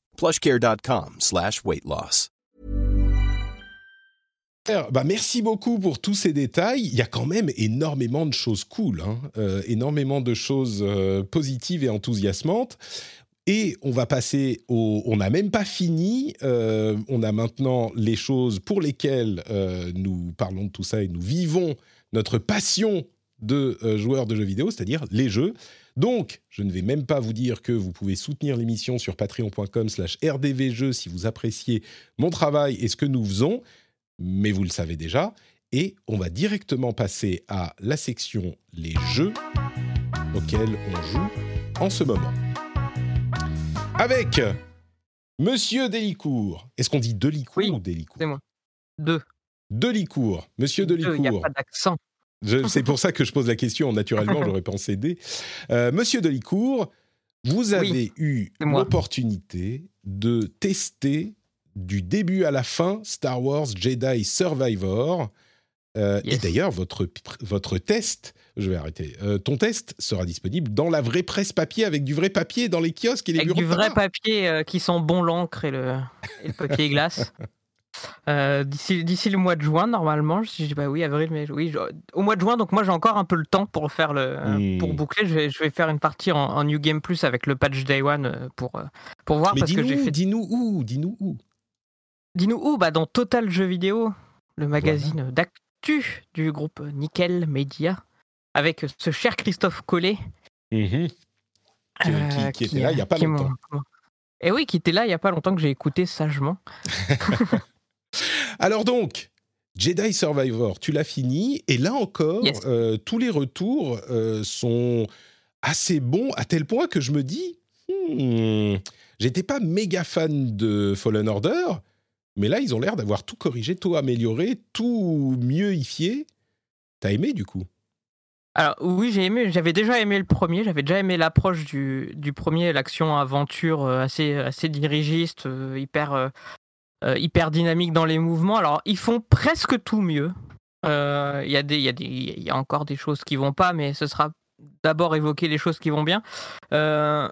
plushcare.com slash weight loss. Bah merci beaucoup pour tous ces détails. Il y a quand même énormément de choses cool, hein. euh, énormément de choses euh, positives et enthousiasmantes. Et on va passer au. On n'a même pas fini. Euh, on a maintenant les choses pour lesquelles nous parlons de tout ça et nous vivons notre passion de joueurs de jeux vidéo, c'est-à-dire les jeux. Donc, je ne vais même pas vous dire que vous pouvez soutenir l'émission sur patreon.com/slash rdvjeux si vous appréciez mon travail et ce que nous faisons, mais vous le savez déjà. Et on va directement passer à la section les jeux auxquels on joue en ce moment avec Monsieur Delicourt. Est-ce qu'on dit Delicourt Oui, ou Delicourt? C'est moi. Deux. Delicourt. Monsieur Deux, Il n'y a Delicourt. pas d'accent. C'est pour ça que je pose la question. Naturellement, j'aurais pensé D. Euh, Monsieur Delicourt, vous avez eu l'opportunité de tester du début à la fin Star Wars Jedi Survivor. Euh, Et d'ailleurs, votre, votre test, je vais arrêter, Euh, ton test sera disponible dans la vraie presse papier avec du vrai papier dans les kiosques et les Avec bureaux du de vrai papier euh, qui sent bon l'encre et le, et le papier glace. Euh, D'ici d'ici le mois de juin, normalement, je dis pas oui, avril, mais oui, je- au mois de juin, donc moi j'ai encore un peu le temps pour faire le, pour boucler. Je vais, je vais faire une partie en, en New Game Plus avec le patch Day One euh, pour, euh, pour voir Mais parce que j'ai dis-nous, fait. dis-nous où, dis-nous où. Dis-nous où Bah dans Total Jeux Vidéo, le magazine d'actu du groupe Nickel Media, avec ce cher Christophe Collet. Mhm. Qui- qui- qui était là il y a pas longtemps. Et oui, qui était là il y a pas longtemps que j'ai écouté sagement. Alors donc, Jedi Survivor, tu l'as fini, et là encore, Yes. euh, tous les retours euh, sont assez bons, à tel point que je me dis, hmm, j'étais pas méga fan de Fallen Order, mais là, ils ont l'air d'avoir tout corrigé, tout amélioré, tout mieux ifié. T'as aimé, du coup? Alors oui, j'ai aimé. J'avais déjà aimé le premier. J'avais déjà aimé l'approche du, du premier, l'action aventure euh, assez assez dirigiste, hyper euh, hyper dynamique dans les mouvements. Alors ils font presque tout mieux. Euh, Il y y a encore des choses qui vont pas, mais ce sera d'abord évoquer les choses qui vont bien. Euh,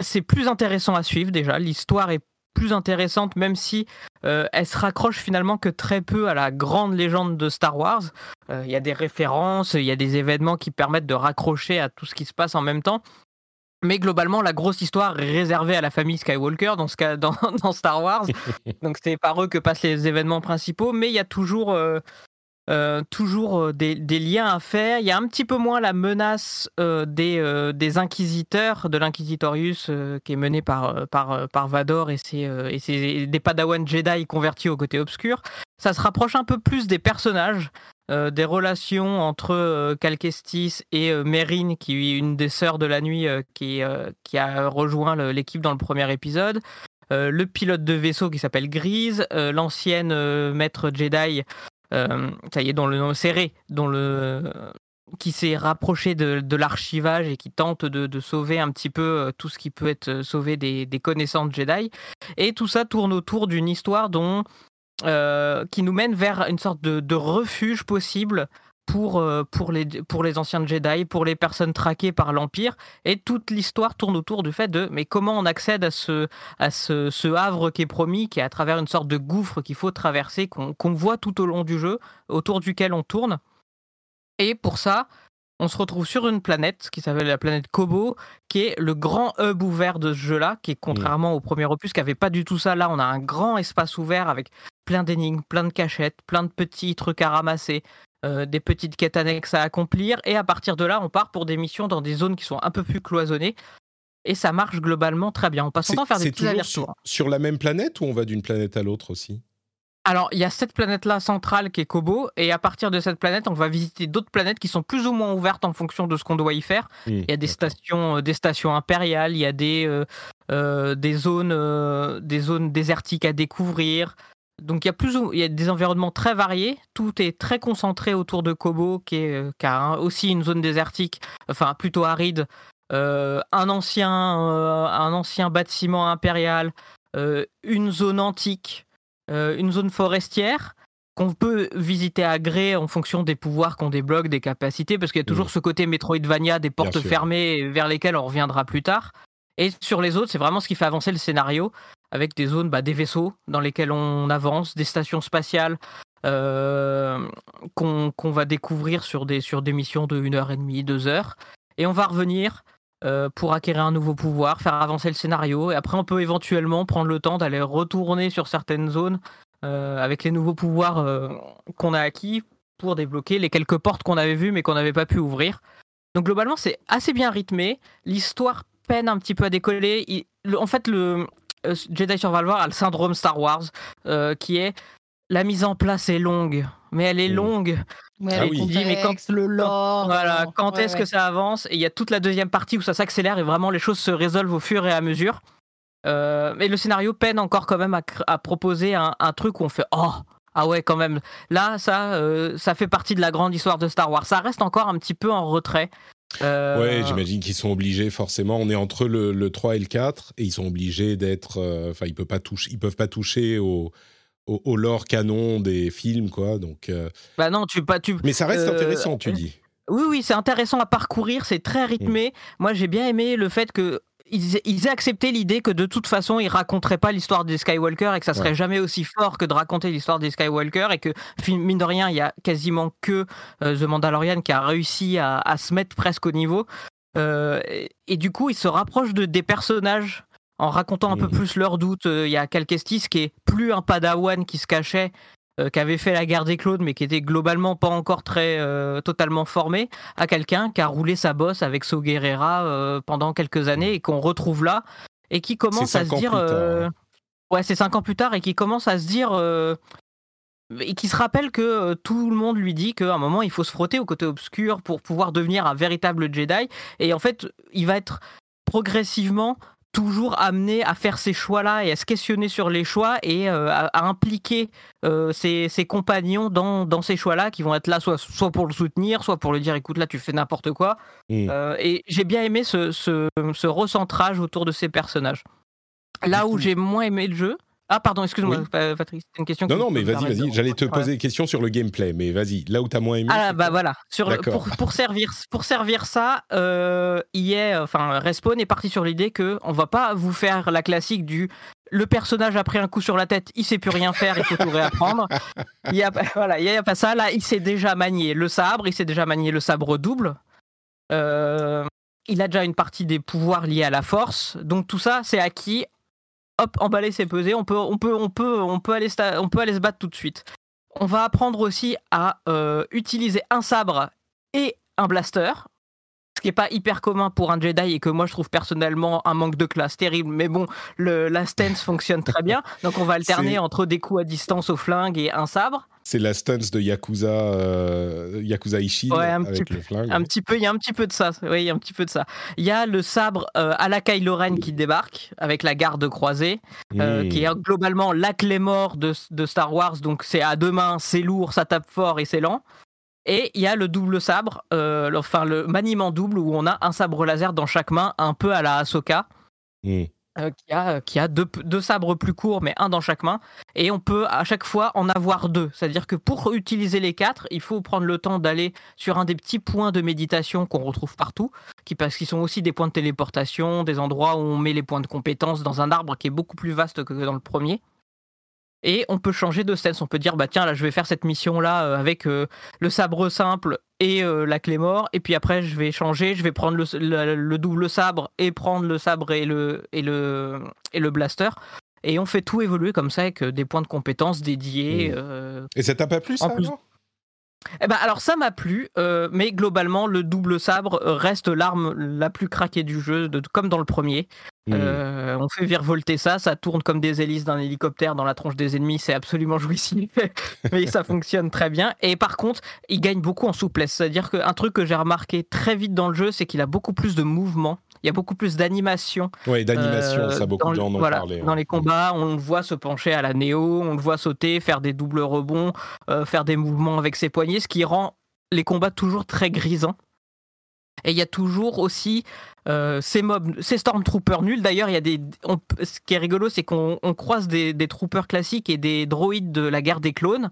c'est plus intéressant à suivre déjà. L'histoire est plus intéressante, même si elle se raccroche finalement que très peu à la grande légende de Star Wars. Il y a des références, il y a des événements qui permettent de raccrocher à tout ce qui se passe en même temps. Mais globalement, la grosse histoire est réservée à la famille Skywalker dans, ce cas, dans, dans Star Wars. Donc c'est par eux que passent les événements principaux. Mais il y a toujours, euh, euh, toujours euh, des, des liens à faire. Il y a un petit peu moins la menace euh, des, des inquisiteurs, de l'Inquisitorius qui est mené par, par, par Vador et, ses, et ses- des Padawan Jedi convertis au côté obscur. Ça se rapproche un peu plus des personnages euh, des relations entre euh, et euh, qui est une des sœurs de la nuit euh, qui, euh, qui a rejoint l'équipe dans le premier épisode. Le pilote de vaisseau qui s'appelle Grise, l'ancienne maître Jedi, ça y est, dont le nom serré, le qui s'est rapproché de, l'archivage et qui tente de, sauver un petit peu tout ce qui peut être sauvé des, des connaissances Jedi. Et tout ça tourne autour d'une histoire dont euh, qui nous mène vers une sorte de, refuge possible pour, euh, pour, les, pour les anciens Jedi, pour les personnes traquées par l'Empire. Et toute l'histoire tourne autour du fait de mais comment on accède à ce, à ce, havre qui est promis, qui est à travers une sorte de gouffre qu'il faut traverser, qu'on voit tout au long du jeu, autour duquel on tourne. Et pour ça, on se retrouve sur une planète qui s'appelle la planète Kobo, qui est le grand hub ouvert de ce jeu-là, qui est contrairement au premier opus, qui avait pas du tout ça. Là, on a un grand espace ouvert avec plein d'énigmes, plein de cachettes, plein de petits trucs à ramasser, euh, des petites quêtes annexes à accomplir. Et à partir de là, on part pour des missions dans des zones qui sont un peu plus cloisonnées. Et ça marche globalement très bien. On passe son temps à faire des c'est petits toujours sur, sur la même planète ou on va d'une planète à l'autre aussi? Alors, il y a cette planète-là centrale qui est Kobo, et à partir de cette planète, on va visiter d'autres planètes qui sont plus ou moins ouvertes en fonction de ce qu'on doit y faire. Il y a des stations, euh, des stations impériales, il y a des, euh, euh, des, zones, des zones désertiques à découvrir. Donc il y, a plus ou- il y a des environnements très variés. Tout est très concentré autour de Kobo, qui, est, qui a aussi une zone désertique, enfin plutôt aride. Un, ancien, un ancien bâtiment impérial, une zone antique, une zone forestière qu'on peut visiter à gré en fonction des pouvoirs qu'on débloque, des capacités, parce qu'il y a toujours Mhm. ce côté Metroidvania, des portes fermées vers lesquelles on reviendra plus tard. Et sur les autres, c'est vraiment ce qui fait avancer le scénario, avec des zones, bah, des vaisseaux dans lesquels on avance, des stations spatiales euh, qu'on va découvrir sur des, sur des missions de 1h30, 2 heures. Et on va revenir euh, pour acquérir un nouveau pouvoir, faire avancer le scénario. Et après, on peut éventuellement prendre le temps d'aller retourner sur certaines zones euh, avec les nouveaux pouvoirs euh, qu'on a acquis pour débloquer les quelques portes qu'on avait vues mais qu'on n'avait pas pu ouvrir. Donc globalement, c'est assez bien rythmé. L'histoire peine un petit peu à décoller. En fait, le Jedi Survivor a le syndrome Star Wars, qui est la mise en place est longue, mais elle est Mm. longue. Ouais, Ah oui. Mais quand- le lore. Voilà, euh, quand ouais, est-ce ouais. que ça avance? Et il y a toute la deuxième partie où ça s'accélère et vraiment les choses se résolvent au fur et à mesure. Euh, mais le scénario peine encore quand même à, proposer un, un truc où on fait oh ah ouais quand même là ça euh, ça fait partie de la grande histoire de Star Wars. Ça reste encore un petit peu en retrait. Euh, Ouais, j'imagine qu'ils sont obligés forcément. On est entre le, le 3 et le 4 et ils sont obligés d'être. euh, Enfin, ils peuvent pas toucher. Ils peuvent pas toucher au, au, au lore canon des films, quoi. Donc, euh, Bah non, tu pas tu. mais ça reste Euh, intéressant, tu dis. Oui, oui, c'est intéressant à parcourir, c'est très rythmé. Moi, j'ai bien aimé le fait que ils, ils aient accepté l'idée que de toute façon, ils raconteraient pas l'histoire des Skywalker et que ça serait Ouais. jamais aussi fort que de raconter l'histoire des Skywalker et que, mine de rien, il y a quasiment que euh, The Mandalorian qui a réussi à, à se mettre presque au niveau. Euh, et, et du coup, ils se rapprochent de, des personnages en racontant un peu Mhm. plus leurs doutes. Euh, Il y a Cal Kestis qui est plus un padawan qui se cachait, euh, qui avait fait la guerre des clones, mais qui était globalement pas encore très euh, totalement formé, à quelqu'un qui a roulé sa bosse avec So Guerrera euh, pendant quelques années et qu'on retrouve là et qui commence à se dire euh, ouais c'est cinq ans plus tard et qui commence à se dire et qui se rappelle que tout le monde lui dit qu'à un moment il faut se frotter au côté obscur pour pouvoir devenir un véritable Jedi et en fait il va être progressivement toujours amené à faire ces choix-là et à se questionner sur les choix et euh, à, à impliquer euh, ses, ses compagnons dans, dans ces choix-là qui vont être là soit, soit pour le soutenir, soit pour lui dire écoute là tu fais n'importe quoi. Mm. Euh, et j'ai bien aimé ce, ce, ce recentrage autour de ces personnages. Là où j'ai moins aimé le jeu... Ah pardon, excuse-moi Oui. Pa- Patrick, c'était une question Non, qui non, mais vas-y, vas-y. J'allais te poser des questions sur le gameplay, mais vas-y. Là où t'as moins aimé. Ah c'est bah voilà, sur, pour, pour, servir, pour servir ça, euh, EA, enfin Respawn est parti sur l'idée que on va pas vous faire la classique du le personnage a pris un coup sur la tête, il sait plus rien faire, il faut tout réapprendre. Il y a pas- voilà, il y a pas ça. Là, il sait déjà manier le sabre, il sait déjà manier le sabre double. Euh, il a déjà une partie des pouvoirs liés à la force, donc tout ça c'est acquis. Hop, emballer, c'est pesé. On peut, on peut, on peut, on peut aller, sta- on peut aller se battre tout de suite. On va apprendre aussi à euh, utiliser un sabre et un blaster, ce qui n'est pas hyper commun pour un Jedi et que moi je trouve personnellement un manque de classe terrible. Mais bon, le, la stance fonctionne très bien. Donc on va alterner entre des coups à distance au flingue et un sabre. C'est la stance de Yakuza, euh, Yakuza Ouais, un avec petit le flingue. Un petit peu, il y a un petit peu de ça. Oui, il y a un petit peu de ça. Il y a le sabre euh, à la Kylo Ren qui débarque avec la garde croisée. euh, Mm. qui est globalement la clé mort de, de Star Wars. Donc c'est à deux mains, c'est lourd, ça tape fort et c'est lent. Et il y a le double sabre, euh, le- enfin le maniement double où on a un sabre laser dans chaque main, un peu à la Ahsoka, Mm. Euh, qui a, deux, deux sabres plus courts, mais un dans chaque main. Et on peut à chaque fois en avoir deux. C'est-à-dire que pour utiliser les quatre, il faut prendre le temps d'aller sur un des petits points de méditation qu'on retrouve partout, qui, parce qu'ils sont aussi des points de téléportation, des endroits où on met les points de compétence dans un arbre qui est beaucoup plus vaste que dans le premier. Et on peut changer de stance. On peut dire, bah tiens, là, je vais faire cette mission-là euh, avec euh, le sabre simple et euh, la clé mort. Et puis après, je vais changer. Je vais prendre le, le- le double sabre et prendre le sabre et le, et le, et le blaster. Et on fait tout évoluer comme ça avec des points de compétences dédiés. Mm. euh, Et ça t'a pas plu, ça plus- alors eh ben alors ça m'a plu, euh, mais globalement le double sabre reste l'arme la plus craquée du jeu, de- comme dans le premier. Mm. Euh, on fait virevolter ça, ça tourne comme des hélices d'un hélicoptère dans la tronche des ennemis, c'est absolument jouissif, mais ça fonctionne très bien. Et par contre, il gagne beaucoup en souplesse, c'est-à-dire qu'un truc que j'ai remarqué très vite dans le jeu, c'est qu'il a beaucoup plus de mouvements, il y a beaucoup plus d'animation. Ouais, d'animation, Euh, ça, beaucoup dans de gens en ont voilà, parlé. Dans hein. les combats, on le voit se pencher à la néo, on le voit sauter, faire des doubles rebonds, euh, faire des mouvements avec ses poignets, ce qui rend les combats toujours très grisants. Et il y a toujours aussi euh, ces mobs, ces stormtroopers nuls. D'ailleurs, il y a des. on- ce qui est rigolo, c'est qu'on on croise des, des troopers classiques et des droïdes de la guerre des clones.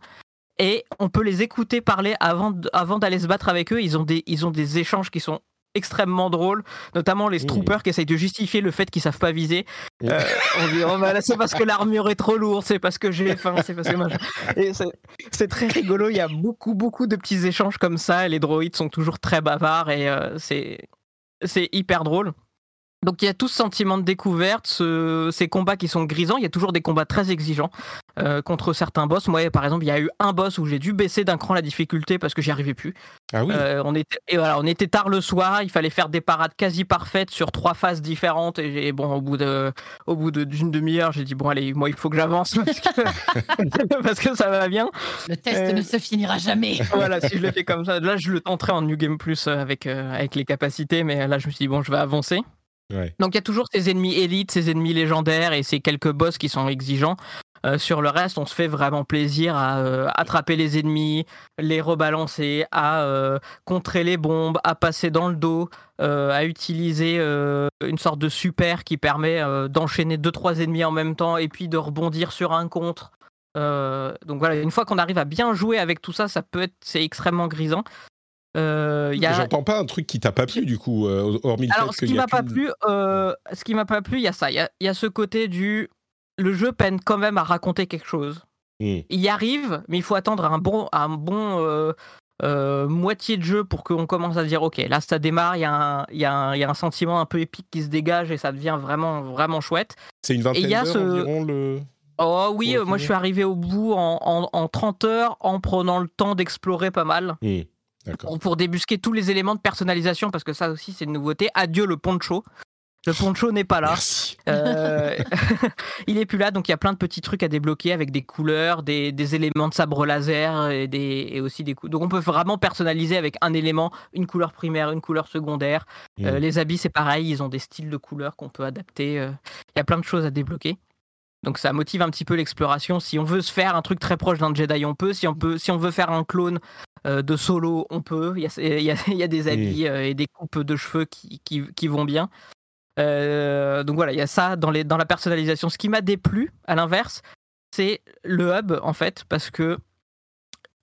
Et on peut les écouter parler avant, avant d'aller se battre avec eux. Ils ont, des, ils ont des échanges qui sont extrêmement drôles, notamment les Mmh. troopers qui essayent de justifier le fait qu'ils savent pas viser. Mmh. Euh, on dit oh, bah c'est parce que l'armure est trop lourde, c'est parce que j'ai faim, c'est parce que machin. Et c'est- c'est très rigolo. Il y a beaucoup beaucoup de petits échanges comme ça. Et les droïdes sont toujours très bavards et euh, c'est c'est hyper drôle. Donc il y a tout ce sentiment de découverte, ce- ces combats qui sont grisants. Il y a toujours des combats très exigeants euh, contre certains boss. Moi, par exemple, il y a eu un boss où j'ai dû baisser d'un cran la difficulté parce que j'y arrivais plus. Ah oui. Euh, on était et voilà, on était tard le soir. Il fallait faire des parades quasi parfaites sur trois phases différentes. Et bon, au bout de, au bout de- d'une demi-heure, j'ai dit bon allez, moi il faut que j'avance parce que, parce que ça va bien. Le test Euh, ne se finira jamais. Voilà, si je le fais comme ça, là je le tenterai en New Game Plus euh, avec euh, avec les capacités, mais là je me suis dit bon, je vais avancer. Donc il y a toujours ces ennemis élites, ces ennemis légendaires et ces quelques boss qui sont exigeants. Euh, sur le reste, on se fait vraiment plaisir à euh, attraper les ennemis, les rebalancer, à euh, contrer les bombes, à passer dans le dos, à utiliser une sorte de super qui permet d'enchaîner deux trois ennemis en même temps et puis de rebondir sur un contre. Donc voilà, une fois qu'on arrive à bien jouer avec tout ça, ça peut être c'est extrêmement grisant. Euh, il y a- J'entends pas un truc qui t'a pas plu du coup, euh, hormis le alors, fait ce qui m'a pas plu, euh, ce qui m'a pas plu, il y a ça. Il y a, y a ce côté du le jeu peine quand même à raconter quelque chose. Hmm. Il y arrive, mais il faut attendre un bon, un bon euh, euh, moitié de jeu pour qu'on commence à dire ok, là ça démarre, il y, a un- il y, y a un sentiment un peu épique qui se dégage et ça devient vraiment vraiment chouette. C'est une vingtaine d'heures ce- environ le. Oh oui, euh, moi je suis arrivé au bout en, en- en 30 heures en prenant le temps d'explorer pas mal. Hmm. Pour, débusquer tous les éléments de personnalisation, parce que ça aussi c'est une nouveauté. Adieu le poncho. Le poncho n'est pas là. Euh, il est plus là, donc il y a plein de petits trucs à débloquer avec des couleurs, des, des éléments de sabre laser et, des, et aussi des coups. Donc on peut vraiment personnaliser avec un élément, une couleur primaire, une couleur secondaire. Euh, Mm. les habits c'est pareil, ils ont des styles de couleurs qu'on peut adapter. euh, Il y a plein de choses à débloquer. Donc ça motive un petit peu l'exploration. Si on veut se faire un truc très proche d'un Jedi, on peut. Si on peut, si on veut faire un clone euh, de solo, on peut. Il y y a- il y a des habits euh, et des coupes de cheveux qui, qui, qui vont bien. Euh, donc voilà, il y a ça dans, les, dans la personnalisation. Ce qui m'a déplu, à l'inverse, c'est le hub en fait, parce que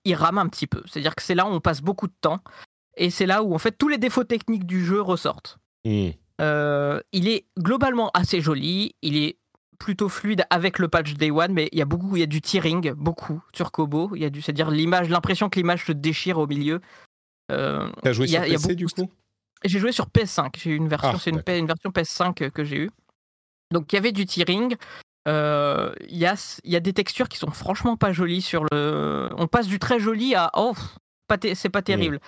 il rame un petit peu. C'est-à-dire que c'est là où on passe beaucoup de temps et c'est là où en fait tous les défauts techniques du jeu ressortent. Euh, il est globalement assez joli, il est plutôt fluide avec le patch Day One, mais il y a beaucoup, il y a du tearing, beaucoup sur Kobo. Il y a du, c'est-à-dire l'image, l'impression que l'image se déchire au milieu. Euh, T'as joué il y a- sur il y a PC du coup j'ai joué sur PS5. J'ai eu une version, Ah, c'est une, une version PS5 que- que j'ai eue. Donc il y avait du tearing. Euh, Il y, a, y a des textures qui sont franchement pas jolies sur le. On passe du très joli à oh, c'est pas terrible.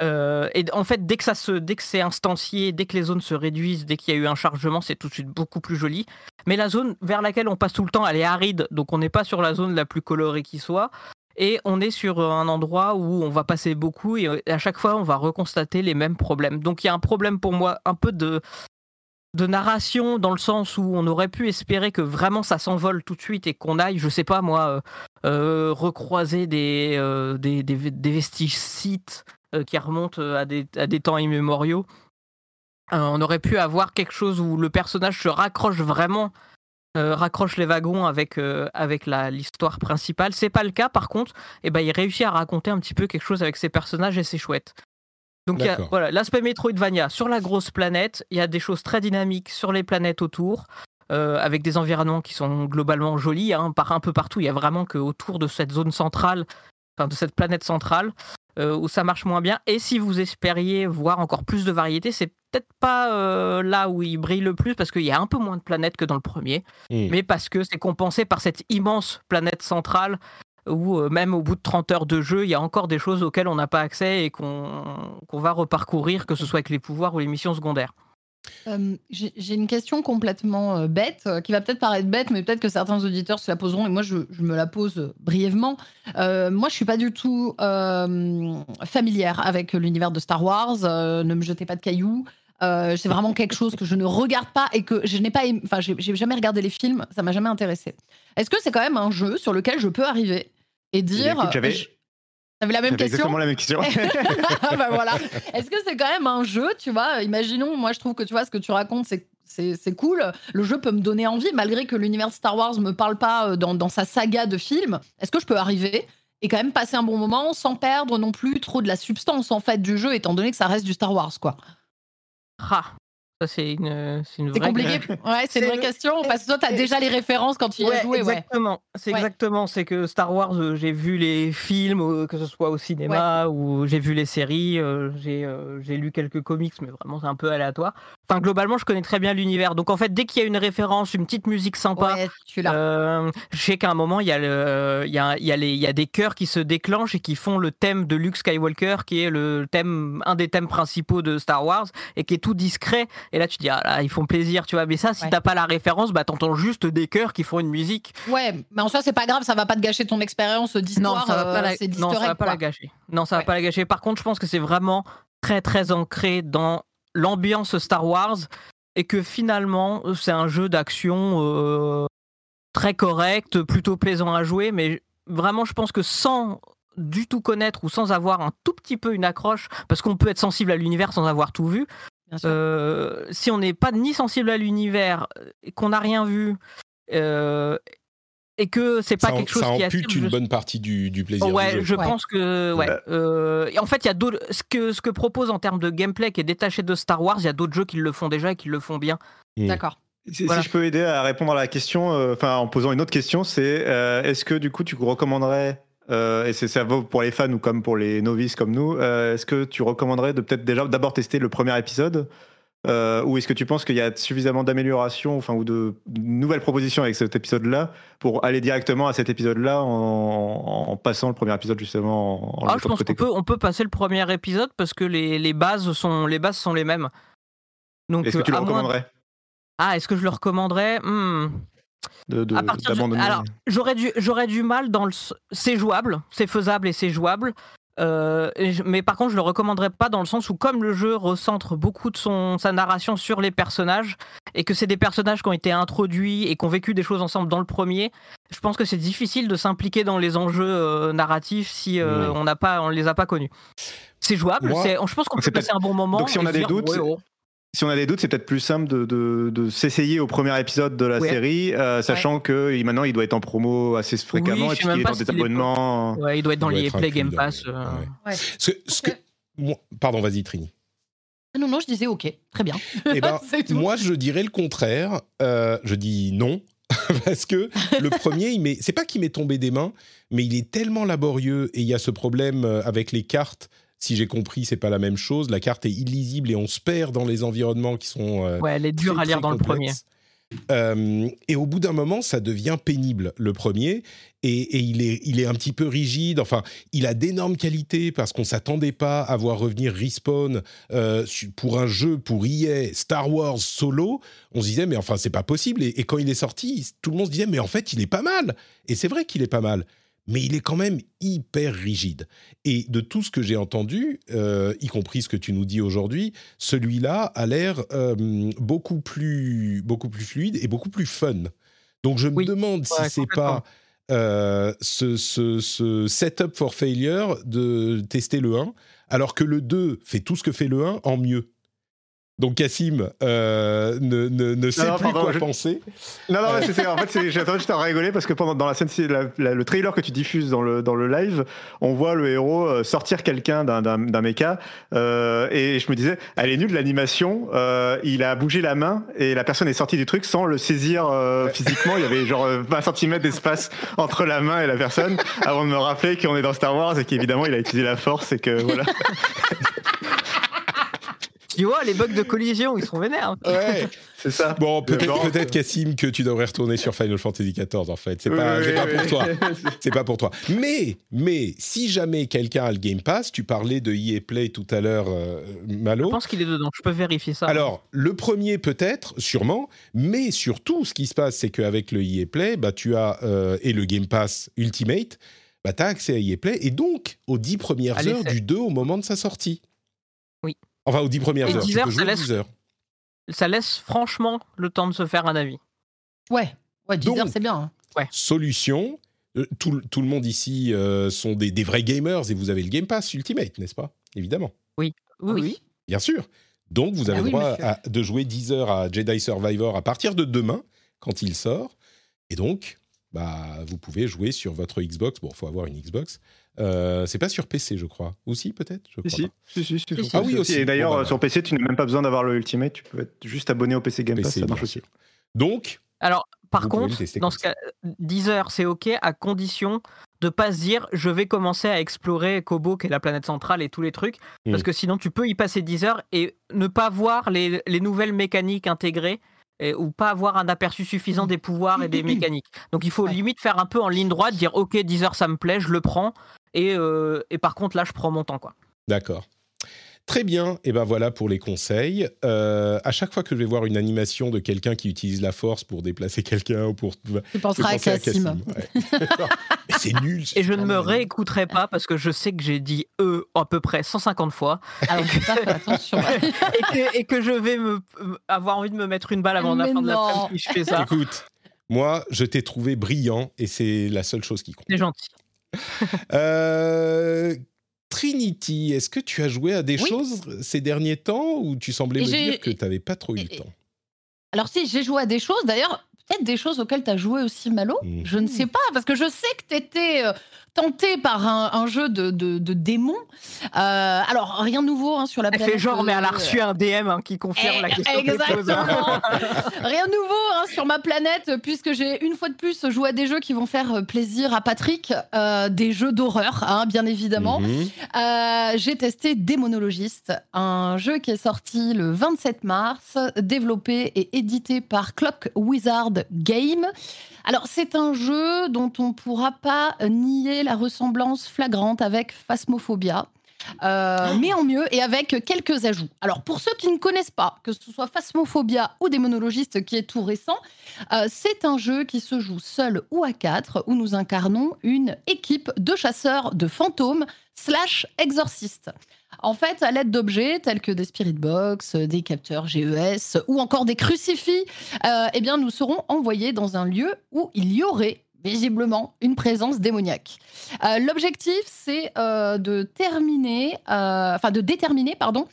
Euh, et en fait, dès que ça se, dès que c'est instancié, dès que les zones se réduisent, dès qu'il y a eu un chargement, c'est tout de suite beaucoup plus joli. Mais la zone vers laquelle on passe tout le temps, elle est aride, donc on n'est pas sur la zone la plus colorée qui soit. Et on est sur un endroit où on va passer beaucoup et euh, à chaque fois on va reconstater les mêmes problèmes. Donc il y a un problème pour moi un peu de, de narration dans le sens où on aurait pu espérer que vraiment ça s'envole tout de suite et qu'on aille, je sais pas moi, euh, recroiser des, euh, des, des, des vestiges sites euh, qui remontent à des, à des temps immémoriaux. On aurait pu avoir quelque chose où le personnage se raccroche vraiment, raccroche les wagons avec, avec la- l'histoire principale. C'est pas le cas, par contre, eh ben, il réussit à raconter un petit peu quelque chose avec ses personnages et c'est chouette. Donc y a- voilà, l'aspect Metroidvania sur la grosse planète, il y a des choses très dynamiques sur les planètes autour. Euh, avec des environnements qui sont globalement jolis, hein, par un peu partout. Il y a vraiment que autour de cette zone centrale, enfin de cette planète centrale, euh, où ça marche moins bien. Et si vous espériez voir encore plus de variété, c'est peut-être pas euh, là où il brille le plus, parce qu'il y a un peu moins de planètes que dans le premier, Hmm. mais parce que c'est compensé par cette immense planète centrale où euh, même au bout de 30 heures de jeu, il y a encore des choses auxquelles on n'a pas accès et qu'on qu'on va reparcourir, que ce soit avec les pouvoirs ou les missions secondaires. Euh, J'ai une question complètement euh, bête, euh, qui va peut-être paraître bête, mais peut-être que certains auditeurs se la poseront, et moi je, je me la pose brièvement. Moi je suis pas du tout familière avec l'univers de Star Wars, ne me jetez pas de cailloux. C'est vraiment quelque chose que je ne regarde pas et que je n'ai pas, enfin j'ai jamais regardé les films, ça m'a jamais intéressé. Est-ce que c'est quand même un jeu sur lequel je peux arriver et dire, j'avais- je- T'avais la même question exactement la même question. ah bah voilà. Est-ce que c'est quand même un jeu, tu vois Imaginons, moi je trouve que tu vois ce que tu racontes, c'est c'est c'est cool. Le jeu peut me donner envie, malgré que l'univers Star Wars me parle pas euh, dans, dans sa saga de films. Est-ce que je peux arriver et quand même passer un bon moment sans perdre non plus trop de la substance en fait du jeu, étant donné que ça reste du Star Wars, quoi? Ah, Ça, c'est une, c'est une C'est vraie compliqué. Ouais, c'est une vraie le- question parce que toi, t'as déjà les références quand tu y as joué. Ouais. exactement. C'est exactement. C'est que Star Wars, euh, j'ai vu les films, euh, que ce soit au cinéma ou j'ai vu les séries. euh, j'ai euh, j'ai lu quelques comics, mais vraiment c'est un peu aléatoire. Enfin, globalement, je connais très bien l'univers. Donc en fait, dès qu'il y a une référence, une petite musique sympa. Ouais, tu l'as. euh, je sais qu'à un moment, il y, a le- il y, a, il y, a les- il y a des chœurs qui se déclenchent et qui font le thème de Luke Skywalker, qui est le thème, un des thèmes principaux de Star Wars, et qui est tout discret. Et là, tu te dis, ah là, ils font plaisir, tu vois. Mais ça, si Ouais. t'as pas la référence, bah t'entends juste des chœurs qui font une musique. Ouais, mais en soi, c'est pas grave, ça va pas te gâcher ton expérience d'histoire. Non, ça va pas, euh, la... c'est non, ça va pas la quoi. gâcher. Non, ça va pas la gâcher. Par contre, je pense que c'est vraiment très très ancré dans l'ambiance Star Wars et que finalement, c'est un jeu d'action euh, très correct, plutôt plaisant à jouer, mais vraiment, je pense que sans du tout connaître ou sans avoir un tout petit peu une accroche, parce qu'on peut être sensible à l'univers sans avoir tout vu, euh, si on n'est pas ni sensible à l'univers, et qu'on n'a rien vu, euh, et que c'est pas ça, en- quelque chose ça qui ampute une je- bonne partie du, du plaisir Ouais, du jeu. je Ouais. pense que ouais. Euh, et en fait, il y a d'autres. Ce que ce que propose en termes de gameplay qui est détaché de Star Wars, il y a d'autres jeux qui le font déjà et qui le font bien. Mm. D'accord. Si, Voilà. si je peux aider à répondre à la question, euh, en posant une autre question, c'est euh, est-ce que du coup tu recommanderais, euh, et c'est ça vaut pour les fans ou comme pour les novices comme nous, euh, est-ce que tu recommanderais de peut-être déjà d'abord tester le premier épisode euh, ou est-ce que tu penses qu'il y a suffisamment d'améliorations enfin, ou de nouvelles propositions avec cet épisode-là pour aller directement à cet épisode-là en, en passant le premier épisode justement en, en Ah, je pense qu'on peut on peut passer le premier épisode parce que les, les bases sont les bases sont les mêmes. Donc Est-ce que tu euh, le moins- recommanderais? Ah, est-ce que je le recommanderais? Hmm. de, de- À partir de- d'abandonner alors, j'aurais du j'aurais du mal dans le c'est jouable, c'est faisable et c'est jouable. Euh, mais par contre, je le recommanderais pas dans le sens où, comme le jeu recentre beaucoup de son, sa narration sur les personnages, et que c'est des personnages qui ont été introduits et qui ont vécu des choses ensemble dans le premier, je pense que c'est difficile de s'impliquer dans les enjeux euh, narratifs si euh, on n'a pas, on les a pas connus. C'est jouable, Moi- je pense qu'on peut passer un bon moment. donc si on a des doutes, ouais, oh. Si on a des doutes, c'est peut-être plus simple de, de- de s'essayer au premier épisode de la Ouais. série, euh, sachant que il- maintenant il doit être en promo assez fréquemment je et puis qu'il est dans des est abonnements. Ouais, il doit être dans les Play Game Pass. euh. ouais. Ouais. Ce que- ce que- Ok. moi- pardon, vas-y, Trini. Ah Non, non, je disais ok, très bien. Eh ben, moi, je dirais le contraire. Euh, je dis non. Parce que le premier, il m'est- c'est pas qu'il m'est tombé des mains, mais il est tellement laborieux et il y a ce problème euh, avec les cartes. Si j'ai compris, c'est pas la même chose. La carte est illisible et on se perd dans les environnements qui sont euh, Ouais, elle est dure à lire dans le premier. Euh, et au bout d'un moment, ça devient pénible, le premier. Et, et il, est, il est un petit peu rigide. Enfin, il a d'énormes qualités parce qu'on s'attendait pas à voir revenir Respawn euh, pour un jeu pour EA Star Wars solo. On se disait, mais enfin, c'est pas possible. Et, et quand il est sorti, tout le monde se disait, mais en fait, il est pas mal. Et c'est vrai qu'il est pas mal. Mais il est quand même hyper rigide. Et de tout ce que j'ai entendu, euh, y compris ce que tu nous dis aujourd'hui, celui-là a l'air euh, beaucoup, plus, beaucoup plus fluide et beaucoup plus fun. Donc je me Oui. demande si Ouais, c'est pas euh, ce, ce, ce setup for failure de tester le 1, alors que le 2 fait tout ce que fait le 1 en mieux. Donc Cassim euh, ne, ne, ne sait non, plus pardon, quoi je- penser. Non, non, c'est- en fait, c'est- j'attends juste à rigoler parce que pendant dans la scène, c'est la- la- le trailer que tu diffuses dans le dans le live, on voit le héros euh, sortir quelqu'un d'un d'un d'un mecha euh, et je me disais, elle est nulle l'animation. euh, il a bougé la main et la personne est sortie du truc sans le saisir euh, physiquement. Il y avait genre euh, 20 cm d'espace entre la main et la personne avant de me rappeler qu'on est dans Star Wars et qu'évidemment il a utilisé la force et que voilà. Tu vois, les bugs de collision, ils sont vénères. Ouais. C'est ça. Bon, peut-être peut-être Cassim que tu devrais retourner sur Final Fantasy XIV en fait. C'est pas, Oui, c'est oui, pas pour toi. C'est pas pour toi. Mais, mais si jamais quelqu'un a le Game Pass, tu parlais de EA Play tout à l'heure, euh, Je Malo. pense qu'il est dedans. Je peux vérifier ça. Alors, le premier peut-être, sûrement, mais surtout, ce qui se passe, c'est qu'avec le EA Play, bah, tu as, euh, et le Game Pass Ultimate, bah, tu as accès à EA Play, et donc aux 10 premières Allez, heures c'est- du 2 au moment de sa sortie. Enfin, aux 10 premières Et heures. 10 tu heures, peux ça laisse- 10 heures. Ça laisse franchement le temps de se faire un avis. Ouais, ouais, 10 Donc- heures, c'est bien. hein. Solution. euh, Tout, le- tout le monde ici euh, sont des, des vrais gamers et vous avez le Game Pass Ultimate, n'est-ce pas? Évidemment, Oui, oui. bien sûr. Donc vous avez Ah le oui, droit monsieur. à- de jouer 10 heures à Jedi Survivor à partir de demain, quand il sort. Et donc, bah, vous pouvez jouer sur votre Xbox. Bon, il faut avoir une Xbox. Euh, c'est pas sur PC, je crois. Ou si, peut-être je crois Si, si, si. Ah oui, aussi. Et d'ailleurs, bah, sur PC, tu n'as même pas besoin d'avoir le Ultimate. Tu peux être juste abonné au PC Game Pass. PC, Ça marche aussi. Donc, Alors, par contre, dans ce cas, 10 heures, c'est OK à condition de pas se dire je vais commencer à explorer Kobo, qui est la planète centrale et tous les trucs. Parce Mm. que sinon, tu peux y passer 10 heures et ne pas voir les, les nouvelles mécaniques intégrées. et- ou pas avoir un aperçu suffisant des pouvoirs et des mécaniques. Donc il faut limite faire un peu en ligne droite, dire ok 10 heures ça me plaît, je le prends. Et, euh, et par contre là je prends mon temps quoi. D'accord. Très bien, et ben voilà pour les conseils. Euh, à chaque fois que je vais voir une animation de quelqu'un qui utilise la force pour déplacer quelqu'un ou pour... Tu je penseras à Cassim. Cassim, ouais. Mais c'est nul. ce Et je ne me réécouterai pas parce que je sais que j'ai dit eux à peu près 150 fois Alors, faut pas faire attention. et que, et que je vais me, avoir envie de me mettre une balle avant la Mais fin de non. l'après-midi si je fais ça. Écoute, moi, je t'ai trouvé brillant et c'est la seule chose qui compte. C'est gentil. Euh, Trinity, est-ce que tu as joué à des Oui. choses ces derniers temps ou tu semblais Et me dire que tu n'avais pas trop eu le temps? Alors si, j'ai joué à des choses, d'ailleurs, peut-être des choses auxquelles tu as joué aussi, Malo. Mhm. Je ne sais pas, parce que je sais que tu étais tenté par un, un jeu de, de, de démons. Euh, alors, rien de nouveau hein, sur la Elle planète. fait genre, mais elle a euh, reçu un DM hein, qui confirme la Eh, question. Exactement. Rien de nouveau hein, sur ma planète, puisque j'ai une fois de plus joué à des jeux qui vont faire euh, plaisir à Patrick, euh, des jeux d'horreur, hein, bien évidemment. Mhm. Euh, j'ai testé Démonologiste, un jeu qui est sorti le 27 mars, développé et édité par Clock Wizard Game. Alors, c'est un jeu dont on ne pourra pas nier la ressemblance flagrante avec Phasmophobia. Euh, mais en mieux et avec quelques ajouts. Alors pour ceux qui ne connaissent pas, que ce soit Phasmophobia ou Démonologiste qui est tout récent, euh, c'est un jeu qui se joue seul ou à quatre où nous incarnons une équipe de chasseurs de fantômes slash exorcistes. En fait, à l'aide d'objets tels que des spirit box, des capteurs GES ou encore des crucifix, euh, eh bien, nous serons envoyés dans un lieu où il y aurait visiblement une présence démoniaque. Euh, L'objectif, c'est euh, de terminer, euh, de déterminer, pardon,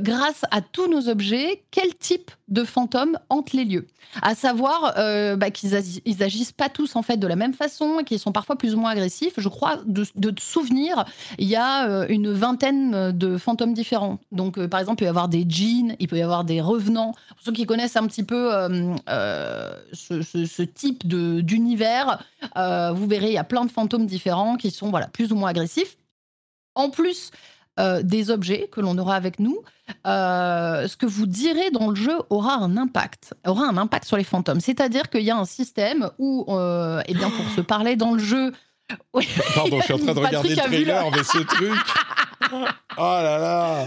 grâce à tous nos objets, quel type de fantôme hante les lieux. À savoir bah, qu'ils agi- ils agissent pas tous en fait de la même façon et qu'ils sont parfois plus ou moins agressifs. Je crois de, de souvenir, il y a une vingtaine de fantômes différents. Donc, par exemple, il peut y avoir des djinns, il peut y avoir des revenants. Pour ceux qui connaissent un petit peu ce, ce- type d'univers, euh, vous verrez, il y a plein de fantômes différents qui sont voilà, plus ou moins agressifs. En plus euh, des objets que l'on aura avec nous, euh, ce que vous direz dans le jeu aura un impact, aura un impact sur les fantômes. C'est-à-dire qu'il y a un système où, eh bien, pour se parler dans le jeu, Oui. Pardon, je suis en train de regarder Patrick le trailer, mais ce truc. Oh là là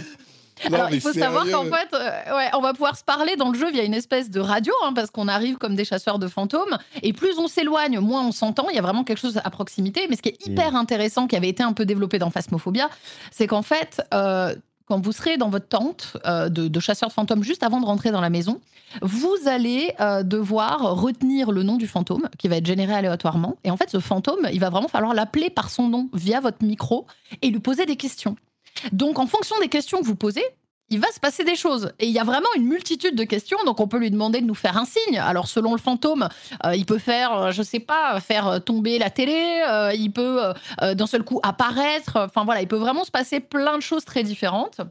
Non, Alors, il faut sérieux. savoir qu'en fait, euh, ouais, on va pouvoir se parler dans le jeu via une espèce de radio, hein, parce qu'on arrive comme des chasseurs de fantômes. Et plus on s'éloigne, moins on s'entend. Il y a vraiment quelque chose à proximité. Mais ce qui est Mm. hyper intéressant, qui avait été un peu développé dans Phasmophobia, c'est qu'en fait, euh, quand vous serez dans votre tente euh, de, de chasseurs de fantômes juste avant de rentrer dans la maison, vous allez euh, devoir retenir le nom du fantôme qui va être généré aléatoirement. Et en fait, ce fantôme, il va vraiment falloir l'appeler par son nom via votre micro et lui poser des questions. Donc, en fonction des questions que vous posez, il va se passer des choses. Et il y a vraiment une multitude de questions, donc on peut lui demander de nous faire un signe. Alors selon le fantôme, euh, il peut faire, euh, je sais pas, faire euh, tomber la télé, il peut d'un seul coup apparaître, enfin voilà, il peut vraiment se passer plein de choses très différentes.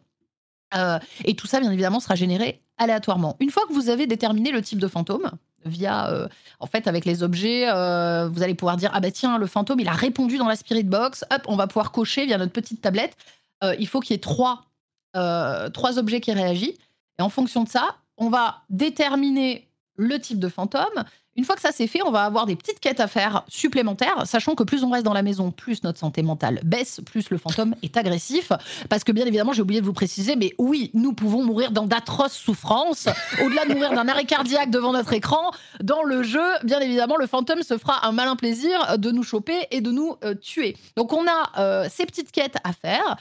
Et tout ça, bien évidemment, sera généré aléatoirement. Une fois que vous avez déterminé le type de fantôme, via, en fait, avec les objets, vous allez pouvoir dire, ah bah tiens, le fantôme, il a répondu dans la spirit box, hop, on va pouvoir cocher via notre petite tablette. Euh, il faut qu'il y ait trois euh, trois objets qui réagissent. Et en fonction de ça, on va déterminer le type de fantôme. Une fois que ça c'est fait, on va avoir des petites quêtes à faire supplémentaires, sachant que plus on reste dans la maison, plus notre santé mentale baisse, plus le fantôme est agressif. Parce que bien évidemment, j'ai oublié de vous préciser, mais oui, nous pouvons mourir dans d'atroces souffrances. Au-delà de mourir d'un arrêt cardiaque devant notre écran, dans le jeu, bien évidemment, le fantôme se fera un malin plaisir de nous choper et de nous euh, tuer. Donc on a ces petites quêtes à faire.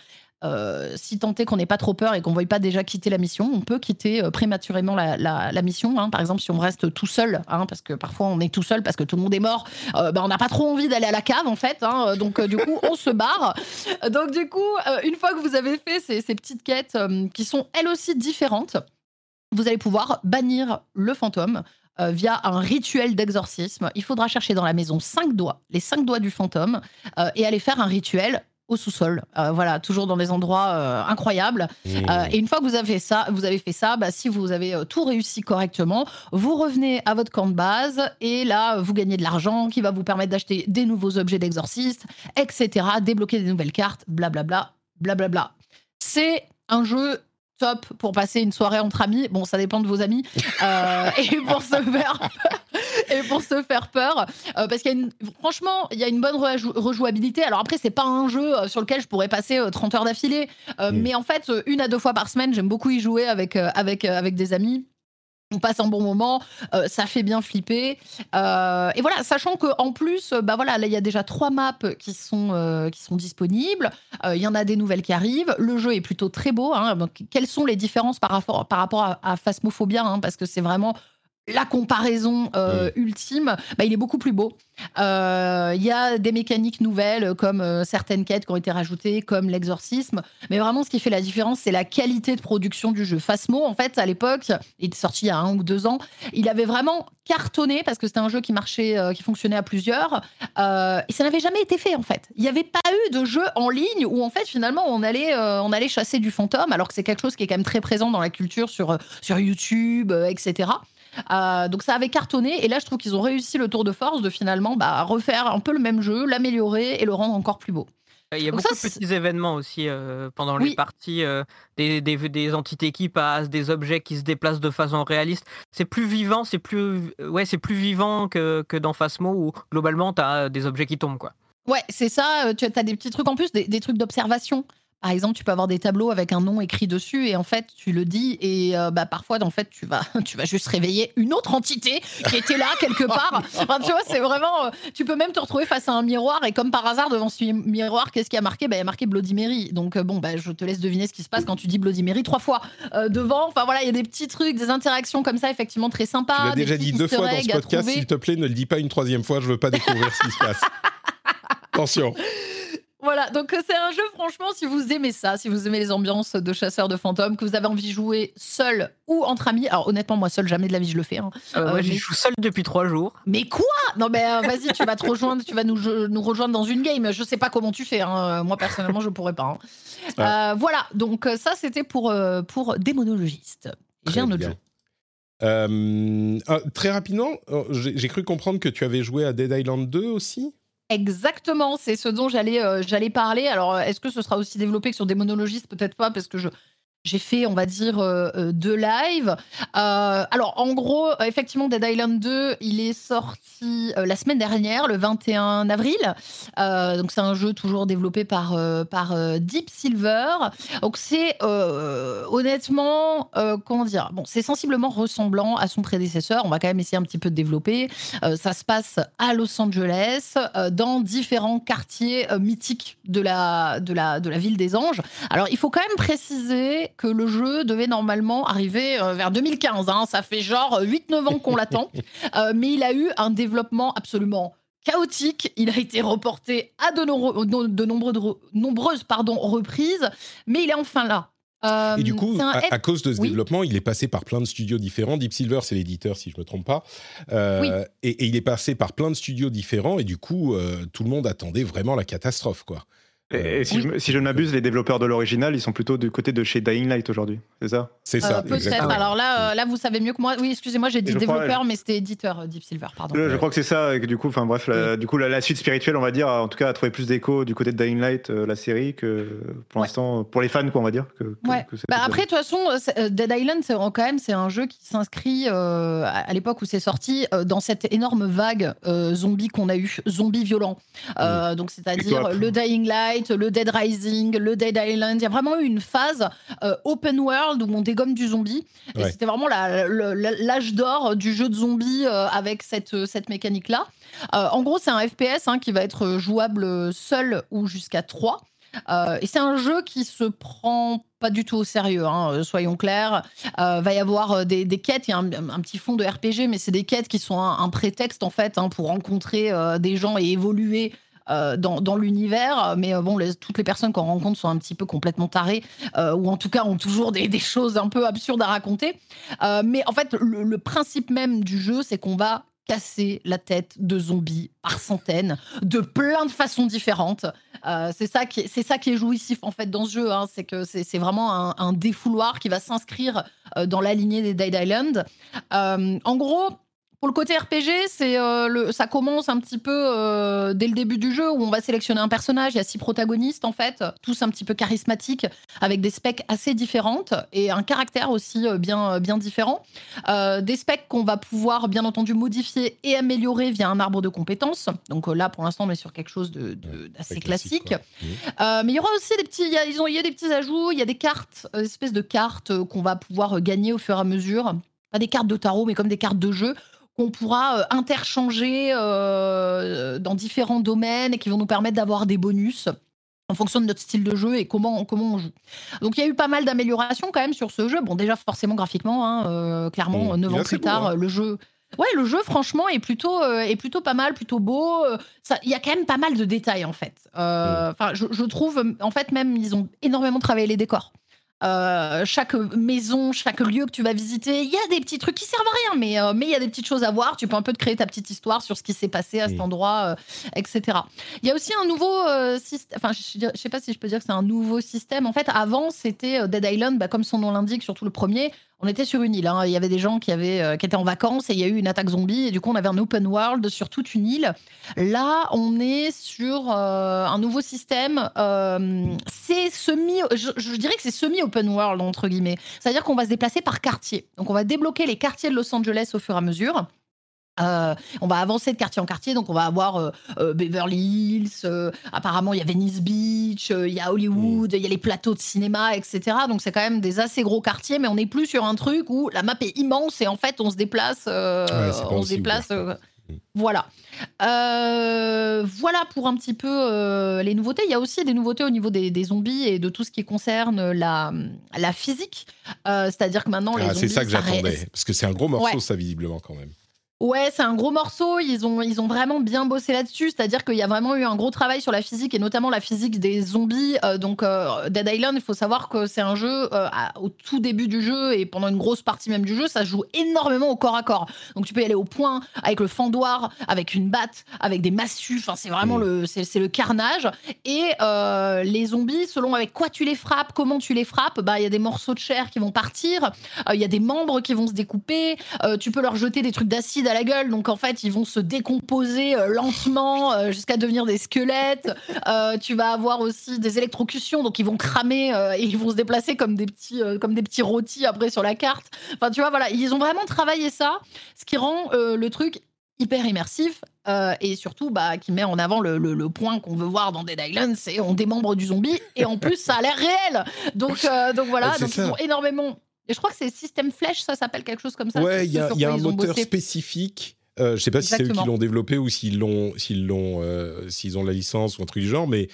Euh, si tant est qu'on n'ait pas trop peur et qu'on ne veuille pas déjà quitter la mission, on peut quitter euh, prématurément la, mission. hein. Par exemple, si on reste tout seul, hein, parce que parfois on est tout seul parce que tout le monde est mort, euh, ben, on n'a pas trop envie d'aller à la cave en fait. hein. donc du coup, on se barre. Donc du coup, une fois que vous avez fait ces, petites quêtes qui sont elles aussi différentes, vous allez pouvoir bannir le fantôme. via un rituel d'exorcisme. Il faudra chercher dans la maison cinq doigts, les cinq doigts du fantôme, et aller faire un rituel au sous-sol. Euh, voilà, toujours dans des endroits euh, incroyables. Mmh. Euh, et une fois que vous avez fait ça, vous avez fait ça, bah, si vous avez tout réussi correctement, vous revenez à votre camp de base et là, vous gagnez de l'argent qui va vous permettre d'acheter des nouveaux objets d'exorciste, etc., débloquer des nouvelles cartes, blablabla, blablabla. C'est un jeu top pour passer une soirée entre amis. Bon, ça dépend de vos amis. Et pour se faire et pour se faire peur, euh, parce qu'il y a une, franchement, il y a une bonne rejou- rejouabilité. Alors après, c'est pas un jeu euh, sur lequel je pourrais passer euh, 30 heures d'affilée, euh, Mm. mais en fait, euh, une à deux fois par semaine, j'aime beaucoup y jouer avec euh, avec euh, avec des amis. On passe un bon moment, euh, ça fait bien flipper. Euh, et voilà, sachant que en plus, euh, bah voilà, là il y a déjà trois maps qui sont euh, qui sont disponibles. Euh, Il y en a des nouvelles qui arrivent. Le jeu est plutôt très beau. hein. Donc, quelles sont les différences par rapport par rapport à, à Phasmophobia hein, Parce que c'est vraiment la comparaison euh, ultime. Bah, il est beaucoup plus beau. Euh, Il y a des mécaniques nouvelles comme euh, certaines quêtes qui ont été rajoutées, comme l'exorcisme. Mais vraiment, ce qui fait la différence, c'est la qualité de production du jeu. Phasmo, en fait, à l'époque, il est sorti il y a un ou deux ans, il avait vraiment cartonné parce que c'était un jeu qui marchait, qui fonctionnait à plusieurs. Et ça n'avait jamais été fait, en fait. Il n'y avait pas eu de jeu en ligne où, en fait, finalement, on allait, on allait chasser du fantôme, alors que c'est quelque chose qui est quand même très présent dans la culture sur, sur YouTube, etc. Euh, donc ça avait cartonné et là je trouve qu'ils ont réussi le tour de force de finalement bah, refaire un peu le même jeu, l'améliorer et le rendre encore plus beau. Il y a Donc beaucoup ça, de petits événements aussi euh, pendant Oui. les parties, euh, des, des, des entités qui passent, des objets qui se déplacent de façon réaliste. C'est plus vivant, c'est plus, ouais, c'est plus vivant que, que dans Phasmo où globalement tu as des objets qui tombent. Quoi. Ouais, c'est ça, euh, tu as des petits trucs en plus, des, des trucs d'observation. Par exemple, tu peux avoir des tableaux avec un nom écrit dessus et en fait, tu le dis et euh, bah, parfois, en fait, tu vas, tu vas juste réveiller une autre entité qui était là quelque part. Enfin, tu vois, c'est vraiment. euh, tu peux même te retrouver face à un miroir et comme par hasard, devant ce mi- miroir, qu'est-ce qui a marqué? Bah, Il y a marqué Bloody Mary. Donc, euh, bon, bah, je te laisse deviner ce qui se passe quand tu dis Bloody Mary trois fois devant. Enfin, voilà, il y a des petits trucs, des interactions comme ça, effectivement, très sympas. Tu l'as déjà dit deux fois dans ce podcast, s'il te plaît, ne le dis pas une troisième fois, je veux pas découvrir ce qui se passe. Attention. Voilà, donc euh, c'est un jeu, franchement, si vous aimez ça, si vous aimez les ambiances de chasseurs de fantômes, que vous avez envie de jouer seul ou entre amis. Alors honnêtement, moi seul, jamais de la vie je le fais. hein. Euh, Euh, moi, j'y mais- joue seul depuis trois jours. Mais quoi? Non mais euh, vas-y, tu vas te rejoindre, tu vas nous, je- nous rejoindre dans une game. Je sais pas comment tu fais. hein. Moi personnellement, je pourrais pas. hein. Euh, voilà, donc euh, ça c'était pour euh, pour démonologiste. J'ai Très un autre bien. jeu. Euh, ah, très rapidement, euh, j'ai j'ai cru comprendre que tu avais joué à Dead Island 2 aussi? Exactement, c'est ce dont j'allais euh, j'allais parler. Alors, est-ce que ce sera aussi développé que sur Démonologiste? Peut-être pas, parce que je j'ai fait, on va dire, euh, euh, deux lives. Euh, alors, en gros, effectivement, Dead Island 2, il est sorti la semaine dernière, le 21 avril. Donc, c'est un jeu toujours développé par, par Deep Silver. Donc, c'est honnêtement, comment dire Bon, c'est sensiblement ressemblant à son prédécesseur. On va quand même essayer un petit peu de développer. Ça se passe à Los Angeles, dans différents quartiers mythiques de la, de, la, de la ville des anges. Alors, il faut quand même préciser que le jeu devait normalement arriver euh, vers 2015. hein. Ça fait genre 8-9 ans qu'on l'attend. Euh, mais il a eu un développement absolument chaotique. Il a été reporté à de, nombreux- nombreuses pardon, reprises, mais il est enfin là. Euh, Et du coup, à, cause de ce oui. développement, il est passé par plein de studios différents. Deep Silver, c'est l'éditeur, si je ne me trompe pas. Euh, Oui. et, et il est passé par plein de studios différents. Et du coup, euh, tout le monde attendait vraiment la catastrophe, quoi. Et, et si, Oui. je, me- si je ne m'abuse, les développeurs de l'original, ils sont plutôt du côté de chez Dying Light aujourd'hui, c'est ça? C'est Euh, ça, Peut-être. exactement. Alors là, euh, là, vous savez mieux que moi. Oui, excusez-moi, j'ai dit crois- développeur, mais c'était éditeur euh, Deep Silver, pardon. Je, je crois que c'est ça, et que du coup, enfin bref, la, du coup, la, la suite spirituelle, on va dire, a- en tout cas, a trouvé plus d'écho du côté de Dying Light, euh, la série, que pour Ouais. l'instant, pour les fans, quoi, on va dire. Que, que- Ouais. Bah après, de toute façon, euh, euh, Dead Island, c'est quand même c'est un jeu qui s'inscrit euh, à l'époque où c'est sorti euh, dans cette énorme vague euh, zombie qu'on a eu, zombie violent. Euh, Donc c'est-à-dire le Dying Light, le Dead Rising, le Dead Island. Il y a vraiment eu une phase euh, open world où on dégomme du zombie. Et Ouais. c'était vraiment la- le- la- l'âge d'or du jeu de zombie euh, avec cette, cette mécanique-là. Euh, en gros, c'est un FPS hein, qui va être jouable seul ou jusqu'à 3. Euh, et c'est un jeu qui se prend pas du tout au sérieux, hein, euh, soyons clairs. Euh, va y avoir euh, des, des quêtes, il y a un, un petit fond de RPG, mais c'est des quêtes qui sont un, un prétexte en fait hein, pour rencontrer euh, des gens et évoluer dans, dans l'univers. Mais bon, toutes les personnes qu'on rencontre sont un petit peu complètement tarées, ou en tout cas ont toujours des, choses un peu absurdes à raconter. mais en fait, le, principe même du jeu, c'est qu'on va casser la tête de zombies par centaines, de plein de façons différentes. Euh, c'est ça qui est jouissif en fait dans ce jeu. Hein. c'est que c'est vraiment un, défouloir qui va s'inscrire euh, dans la lignée des Dead Island. Euh, en gros, pour le côté RPG, c'est euh, le, ça commence un petit peu euh, dès le début du jeu où on va sélectionner un personnage. Il y a six protagonistes en fait, tous un petit peu charismatiques, avec des specs assez différentes et un caractère aussi euh, bien bien différent. des specs qu'on va pouvoir bien entendu modifier et améliorer via un arbre de compétences. Donc là, pour l'instant, on est sur quelque chose de, d'assez classique. mais il y aura aussi des petits, il y a, ils ont, il y a des petits ajouts. Il y a des cartes, espèces de cartes qu'on va pouvoir gagner au fur et à mesure. Pas des cartes de tarot, mais comme des cartes de jeu qu'on pourra euh, interchanger euh, dans différents domaines et qui vont nous permettre d'avoir des bonus en fonction de notre style de jeu et comment, comment on joue. Donc il y a eu pas mal d'améliorations quand même sur ce jeu. Bon déjà forcément graphiquement, hein, euh, clairement, mmh. neuf ans plus tard, hein. le jeu... Ouais, le jeu, franchement, est plutôt, est plutôt pas mal, plutôt beau. Il y a quand même pas mal de détails, en fait. Mmh. Enfin, je, je, trouve, en fait, même, ils ont énormément travaillé les décors. Euh, chaque maison, chaque lieu que tu vas visiter, il y a des petits trucs qui servent à rien, mais euh, mais il y a des petites choses à voir. Tu peux un peu te créer ta petite histoire sur ce qui s'est passé à cet endroit, euh, etc. Il y a aussi un nouveau système. Enfin, je, ne sais pas si je peux dire que c'est un nouveau système. En fait, avant c'était Dead Island, bah, comme son nom l'indique, surtout le premier on était sur une île. Hein. Il y avait des gens qui, avaient, euh, qui étaient en vacances et il y a eu une attaque zombie. Et du coup, on avait un open world sur toute une île. Là, on est sur euh, un nouveau système. Euh, c'est semi. Je, dirais que c'est semi-open world, entre guillemets. C'est-à-dire qu'on va se déplacer par quartier. Donc, on va débloquer les quartiers de Los Angeles au fur et à mesure. Euh, on va avancer de quartier en quartier, donc on va avoir euh, euh, Beverly Hills, apparemment il y a Venice Beach, il y a Hollywood, il y a les plateaux de cinéma, etc. Donc c'est quand même des assez gros quartiers, mais on n'est plus sur un truc où la map est immense et en fait on se déplace, on se déplace. Voilà. voilà pour un petit peu les nouveautés. Il y a aussi des nouveautés au niveau des, zombies et de tout ce qui concerne la, la physique. C'est-à-dire que maintenant, les ah, C'est ça que j'attendais. Parce que c'est un gros morceau, ça, visiblement, quand même. Ouais, c'est un gros morceau. Ils ont, ils ont vraiment bien bossé là-dessus. C'est-à-dire qu'il y a vraiment eu un gros travail sur la physique et notamment la physique des zombies. Euh, donc, euh, Dead Island, il faut savoir que c'est un jeu euh, au tout début du jeu et pendant une grosse partie même du jeu, ça joue énormément au corps à corps. Donc, tu peux y aller au point avec le fendoir, avec une batte, avec des massues. Enfin, c'est vraiment le, c'est, le carnage. Et les zombies, selon avec quoi tu les frappes, comment tu les frappes, bah, il y a des morceaux de chair qui vont partir. Il y a des membres qui vont se découper. tu peux leur jeter des trucs d'acide à la gueule. Donc en fait, ils vont se décomposer euh, lentement euh, jusqu'à devenir des squelettes. Euh, tu vas avoir aussi des électrocutions, donc ils vont cramer et ils vont se déplacer comme des petits, comme des petits rôtis après sur la carte. Enfin, tu vois, voilà, ils ont vraiment travaillé ça, ce qui rend le truc hyper immersif et surtout bah, qui met en avant le, le, point qu'on veut voir dans Dead Island, c'est on démembre du zombie et en plus ça a l'air réel. Donc, donc voilà, donc ils ont énormément et je crois que c'est système flèche, ça s'appelle quelque chose comme ça. Ouais, il y a, un moteur spécifique. Euh, je ne sais pas si c'est eux qui l'ont développé ou s'ils l'ont, s'ils l'ont, euh, s'ils ont la licence ou un truc du genre, mais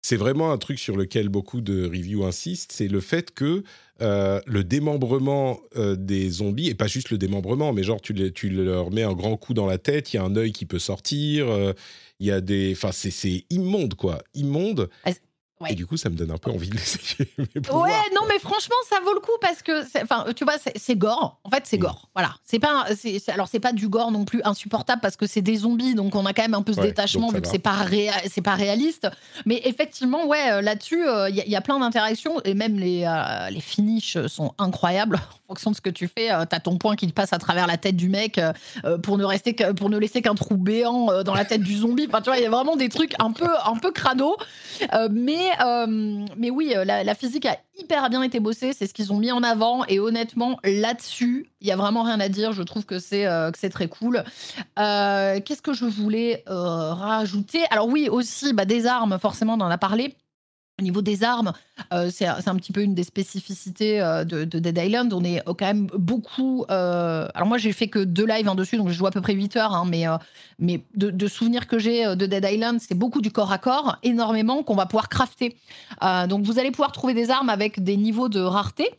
c'est vraiment un truc sur lequel beaucoup de reviews insistent, c'est le fait que euh, le démembrement des zombies, et pas juste le démembrement, mais genre tu, tu, leur mets un grand coup dans la tête, il y a un œil qui peut sortir, il y a des... Enfin, c'est immonde, quoi. Immonde. Et du coup, ça me donne un peu envie de l'essayer. Ouais, non, mais franchement, ça vaut le coup parce que, enfin, tu vois, c'est gore. En fait, c'est mm. gore. Voilà. C'est pas, alors c'est pas du gore non plus insupportable parce que c'est des zombies, donc on a quand même un peu ce détachement vu que c'est pas c'est pas réaliste. Mais effectivement, ouais, euh, là-dessus, il euh, y, a plein d'interactions et même les euh, les finishes sont incroyables fonction de ce que tu fais. T'as ton point qui passe à travers la tête du mec pour ne rester pour ne laisser qu'un trou béant dans la tête du zombie. Enfin, tu vois, il y a vraiment des trucs un peu un peu crado, mais mais, euh, oui, euh, la, physique a hyper bien été bossée, c'est ce qu'ils ont mis en avant. Et honnêtement, là-dessus, il y a vraiment rien à dire. Je trouve que c'est euh, c'est très cool. Qu'est-ce que je voulais rajouter? Alors oui, aussi bah, des armes, forcément, on en a parlé. Au niveau des armes, euh, c'est un petit peu une des spécificités euh, de, Dead Island. On est quand même beaucoup. Euh, alors, moi, j'ai fait que deux lives en dessus, donc je joue à peu près 8 heures. Hein, mais de, souvenirs que j'ai de Dead Island, c'est beaucoup du corps à corps, énormément, qu'on va pouvoir crafter. donc, vous allez pouvoir trouver des armes avec des niveaux de rareté.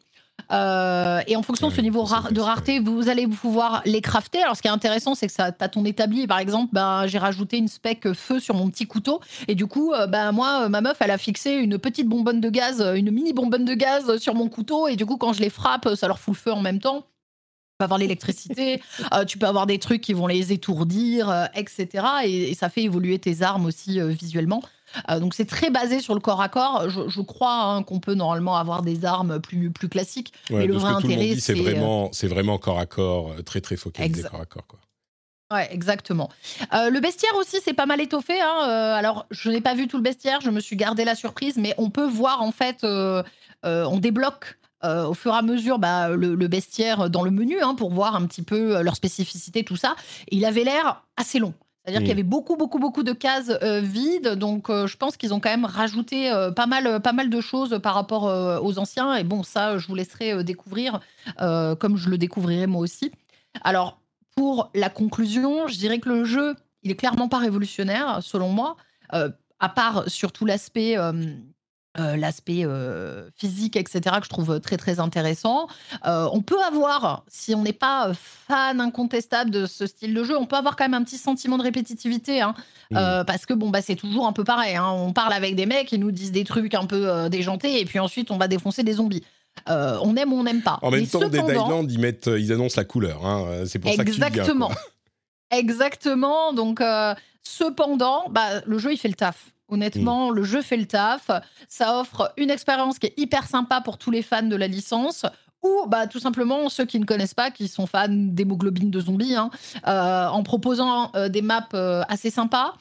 Euh, et en fonction de ce niveau rare- de rareté, vous allez pouvoir les crafter. Alors, ce qui est intéressant, c'est que ça, as ton établi. Par exemple, ben, j'ai rajouté une spec feu sur mon petit couteau. Et du coup, euh, ben, moi, euh, ma meuf, elle a fixé une petite bonbonne de gaz, une mini bonbonne de gaz sur mon couteau. Et du coup, quand je les frappe, ça leur fout le feu en même temps. Tu peux avoir l'électricité, euh, tu peux avoir des trucs qui vont les étourdir, euh, etc. Et, et ça fait évoluer tes armes aussi visuellement. Euh, donc c'est très basé sur le corps à corps. Je, je crois hein, qu'on peut normalement avoir des armes plus, plus classiques. Ouais, Mais le ce vrai que intérêt, c'est euh, vraiment, c'est vraiment corps à corps, euh, très très focalisé corps à corps. Quoi. Ouais, exactement. Euh, le bestiaire aussi, c'est pas mal étoffé. hein. Euh, alors, je n'ai pas vu tout le bestiaire, je me suis gardé la surprise, mais on peut voir en fait, on débloque euh, au fur et à mesure bah, le, le bestiaire dans le menu hein, pour voir un petit peu leur spécificité, tout ça. Et il avait l'air assez long. C'est-à-dire qu'il y avait beaucoup, beaucoup, beaucoup de cases euh, vides. Donc, euh, je pense qu'ils ont quand même rajouté euh, pas, mal, pas mal de choses par rapport aux anciens. Et bon, ça, je vous laisserai découvrir comme je le découvrirai moi aussi. Alors, pour la conclusion, je dirais que le jeu, il est clairement pas révolutionnaire, selon moi, à part sur tout l'aspect. Euh, l'aspect euh, physique, etc., que je trouve très très intéressant. Euh, on peut avoir, si on n'est pas fan incontestable de ce style de jeu, on peut avoir quand même un petit sentiment de répétitivité, hein, parce que bon bah c'est toujours un peu pareil. hein. On parle avec des mecs, ils nous disent des trucs un peu déjantés, et puis ensuite on va défoncer des zombies. On aime ou on n'aime pas. En même Mais temps, cependant- Island, ils, mettent, ils annoncent la couleur. hein, C'est pour ça que tu Exactement. Exactement. Donc, cependant, bah, le jeu, il fait le taf. Mm. Honnêtement, le jeu fait le taf. Ça offre une expérience qui est hyper sympa pour tous les fans de la licence. Ou bah, tout simplement ceux qui ne connaissent pas, qui sont fans d'hémoglobine de zombies, hein, euh, en proposant euh, des maps euh, assez sympas.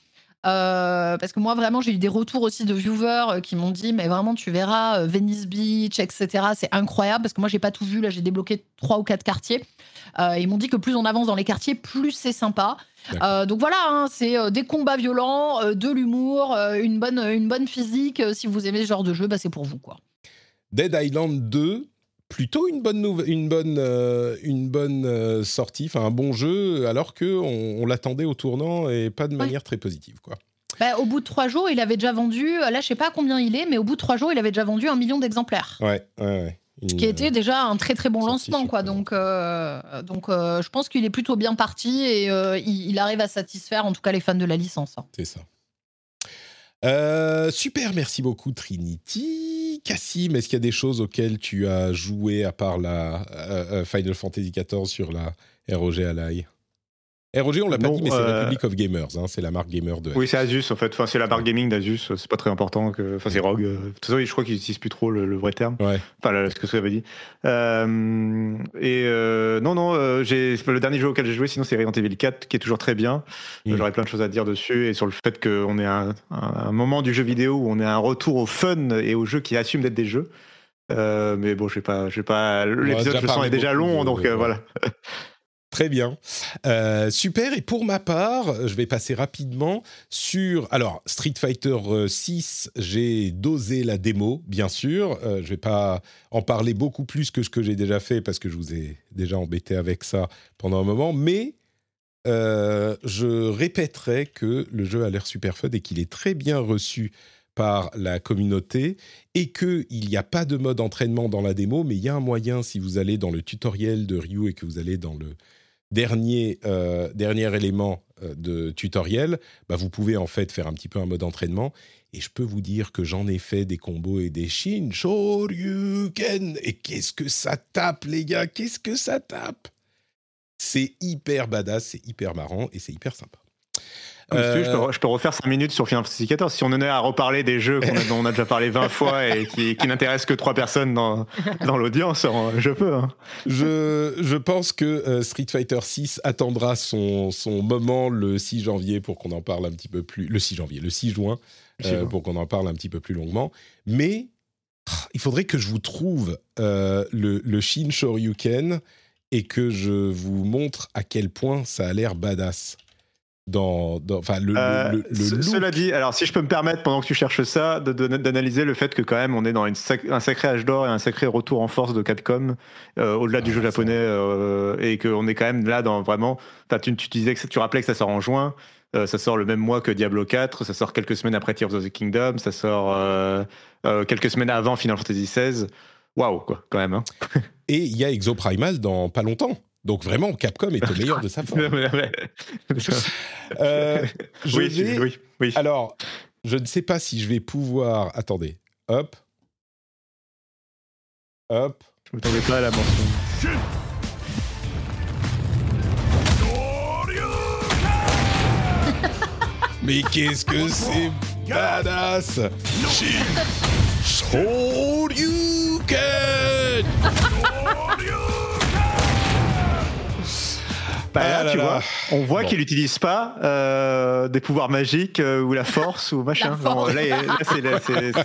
Euh, parce que moi, vraiment, j'ai eu des retours aussi de viewers euh, qui m'ont dit Mais vraiment, tu verras euh, Venice Beach, etc. C'est incroyable. Parce que moi, j'ai pas tout vu. Là, j'ai débloqué trois ou quatre quartiers. Euh, ils m'ont dit que plus on avance dans les quartiers, plus c'est sympa. Euh, donc voilà, hein, c'est euh, des combats violents, de l'humour, une, bonne, une bonne physique. Si vous aimez ce genre de jeu, bah, c'est pour vous. quoi. Dead Island 2, plutôt une bonne, une bonne, euh, une bonne euh, sortie, enfin un bon jeu, alors qu'on on, l'attendait au tournant et pas de Ouais. manière très positive. Quoi. Bah, au bout de trois jours, il avait déjà vendu, euh, là je sais pas combien il est, mais au bout de trois jours, il avait déjà vendu un million d'exemplaires. Ouais, ouais, ouais. Une, Ce qui était déjà un très très bon lancement, quoi. Donc, euh, donc je pense qu'il est plutôt bien parti et il, il arrive à satisfaire en tout cas les fans de la licence. hein. C'est ça. Super, merci beaucoup Trinity. Cassim, est-ce qu'il y a des choses auxquelles tu as joué à part la euh, euh, Final Fantasy XIV sur la ROG Ally? ROG, on l'a pas dit, mais c'est euh, Republic of Gamers, hein, c'est la marque gamer de. Oui, c'est Asus en fait. Enfin, c'est la barre gaming d'Asus. C'est pas très important. Que... Enfin, c'est Rogue. De toute façon, je crois qu'ils n'utilisent plus trop le, le vrai terme. Ouais. Enfin, là, ce que ça avait dit. Euh, et euh, non, non, euh, le dernier jeu auquel j'ai joué, sinon c'est Resident Evil 4, qui est toujours très bien. Mm. J'aurais plein de choses à dire dessus et sur le fait qu'on est un, un, un moment du jeu vidéo où on est un retour au fun et aux jeux qui assument d'être des jeux. Euh, mais bon, je sais pas, je sais pas. L'épisode, je sens, est déjà long, donc euh, voilà. Très bien. Euh, super. Et pour ma part, je vais passer rapidement sur. Alors, Street Fighter euh, 6, j'ai dosé la démo, bien sûr. Euh, je vais pas en parler beaucoup plus que ce que j'ai déjà fait parce que je vous ai déjà embêté avec ça pendant un moment. Mais euh, je répéterai que le jeu a l'air super fun et qu'il est très bien reçu par la communauté et qu'il n'y a pas de mode entraînement dans la démo, mais il y a un moyen, si vous allez dans le tutoriel de Ryu et que vous allez dans le dernier, euh, dernier élément euh, de tutoriel, bah, vous pouvez en fait faire un petit peu un mode entraînement. Et je peux vous dire que j'en ai fait des combos et des Shoryuken. Et qu'est-ce que ça tape, les gars? Qu'est-ce que ça tape? C'est hyper badass, c'est hyper marrant et c'est hyper sympa. Je, Euh, peux, je peux refaire 5 minutes sur Final Fantasy XIV. Si on en est à reparler des jeux qu'on a- dont on a déjà parlé 20 fois et qui, qui n'intéressent que 3 personnes dans, dans l'audience, hein, je peux. hein. je, je pense que euh, Street Fighter 6 attendra son, son moment le 6 janvier pour qu'on en parle un petit peu plus. Le 6 janvier, le 6 juin, Je sais euh, pas. pour qu'on en parle un petit peu plus longuement. Mais ah, il faudrait que je vous trouve le, le Shin Shoryuken et que je vous montre à quel point ça a l'air badass. Dans, dans- enfin, le, le- Euh, le- le ce- look. cela dit, alors si je peux me permettre, pendant que tu cherches ça, d'analyser le fait que quand même on est dans une sac- un sacré âge d'or et un sacré retour en force de Capcom, euh, au-delà du Ah, jeu japonais, euh, et qu'on est quand même là dans vraiment. tu, tu disais que tu rappelais que ça sort en juin. euh, ça sort le même mois que Diablo 4, ça sort quelques semaines après Tears of the Kingdom, ça sort euh, quelques semaines avant Final Fantasy XVI. Waouh, quoi, quand même. hein. Et il y a Exoprimal dans pas longtemps. Donc vraiment, Capcom est au meilleur de sa forme. Euh, je oui, vais- oui, oui. Alors, je ne sais pas si je vais pouvoir. Attendez. Hop. Hop. Je m'attendais pas à la mention. Mais qu'est-ce que c'est badass? Shoryuken Ah là tu là. vois, on voit Bon. qu'il n'utilise pas euh, des pouvoirs magiques euh, ou la force ou machin. La force. Non, là, c'est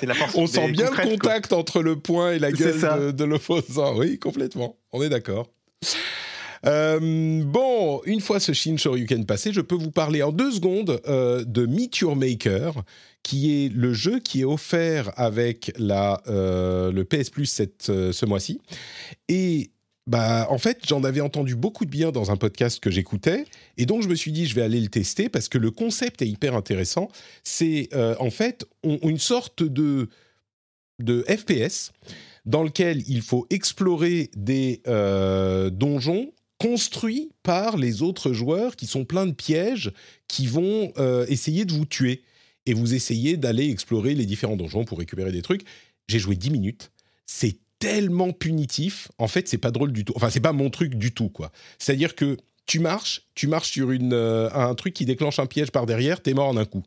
la, force. On des sent bien le quoi. contact entre le poing et la gueule de, de l'opposant. Oui, complètement. On est d'accord. Euh, bon, une fois ce Shin Shoryuken passé, je peux vous parler en deux secondes euh, de Meet Your Maker, qui est le jeu qui est offert avec la, euh, le PS Plus cette, euh, ce mois-ci. Et bah, en fait, j'en avais entendu beaucoup de bien dans un podcast que j'écoutais, et donc je me suis dit, je vais aller le tester parce que le concept est hyper intéressant. C'est euh, en fait une sorte de, de FPS dans lequel il faut explorer des euh, donjons construits par les autres joueurs qui sont pleins de pièges qui vont euh, essayer de vous tuer. Et vous essayez d'aller explorer les différents donjons pour récupérer des trucs. J'ai joué 10 minutes. C'est tellement punitif. En fait, c'est pas drôle du tout. Enfin, c'est pas mon truc du tout, quoi. C'est-à-dire que tu marches, tu marches sur une, euh, un truc qui déclenche un piège par derrière, t'es mort en un coup.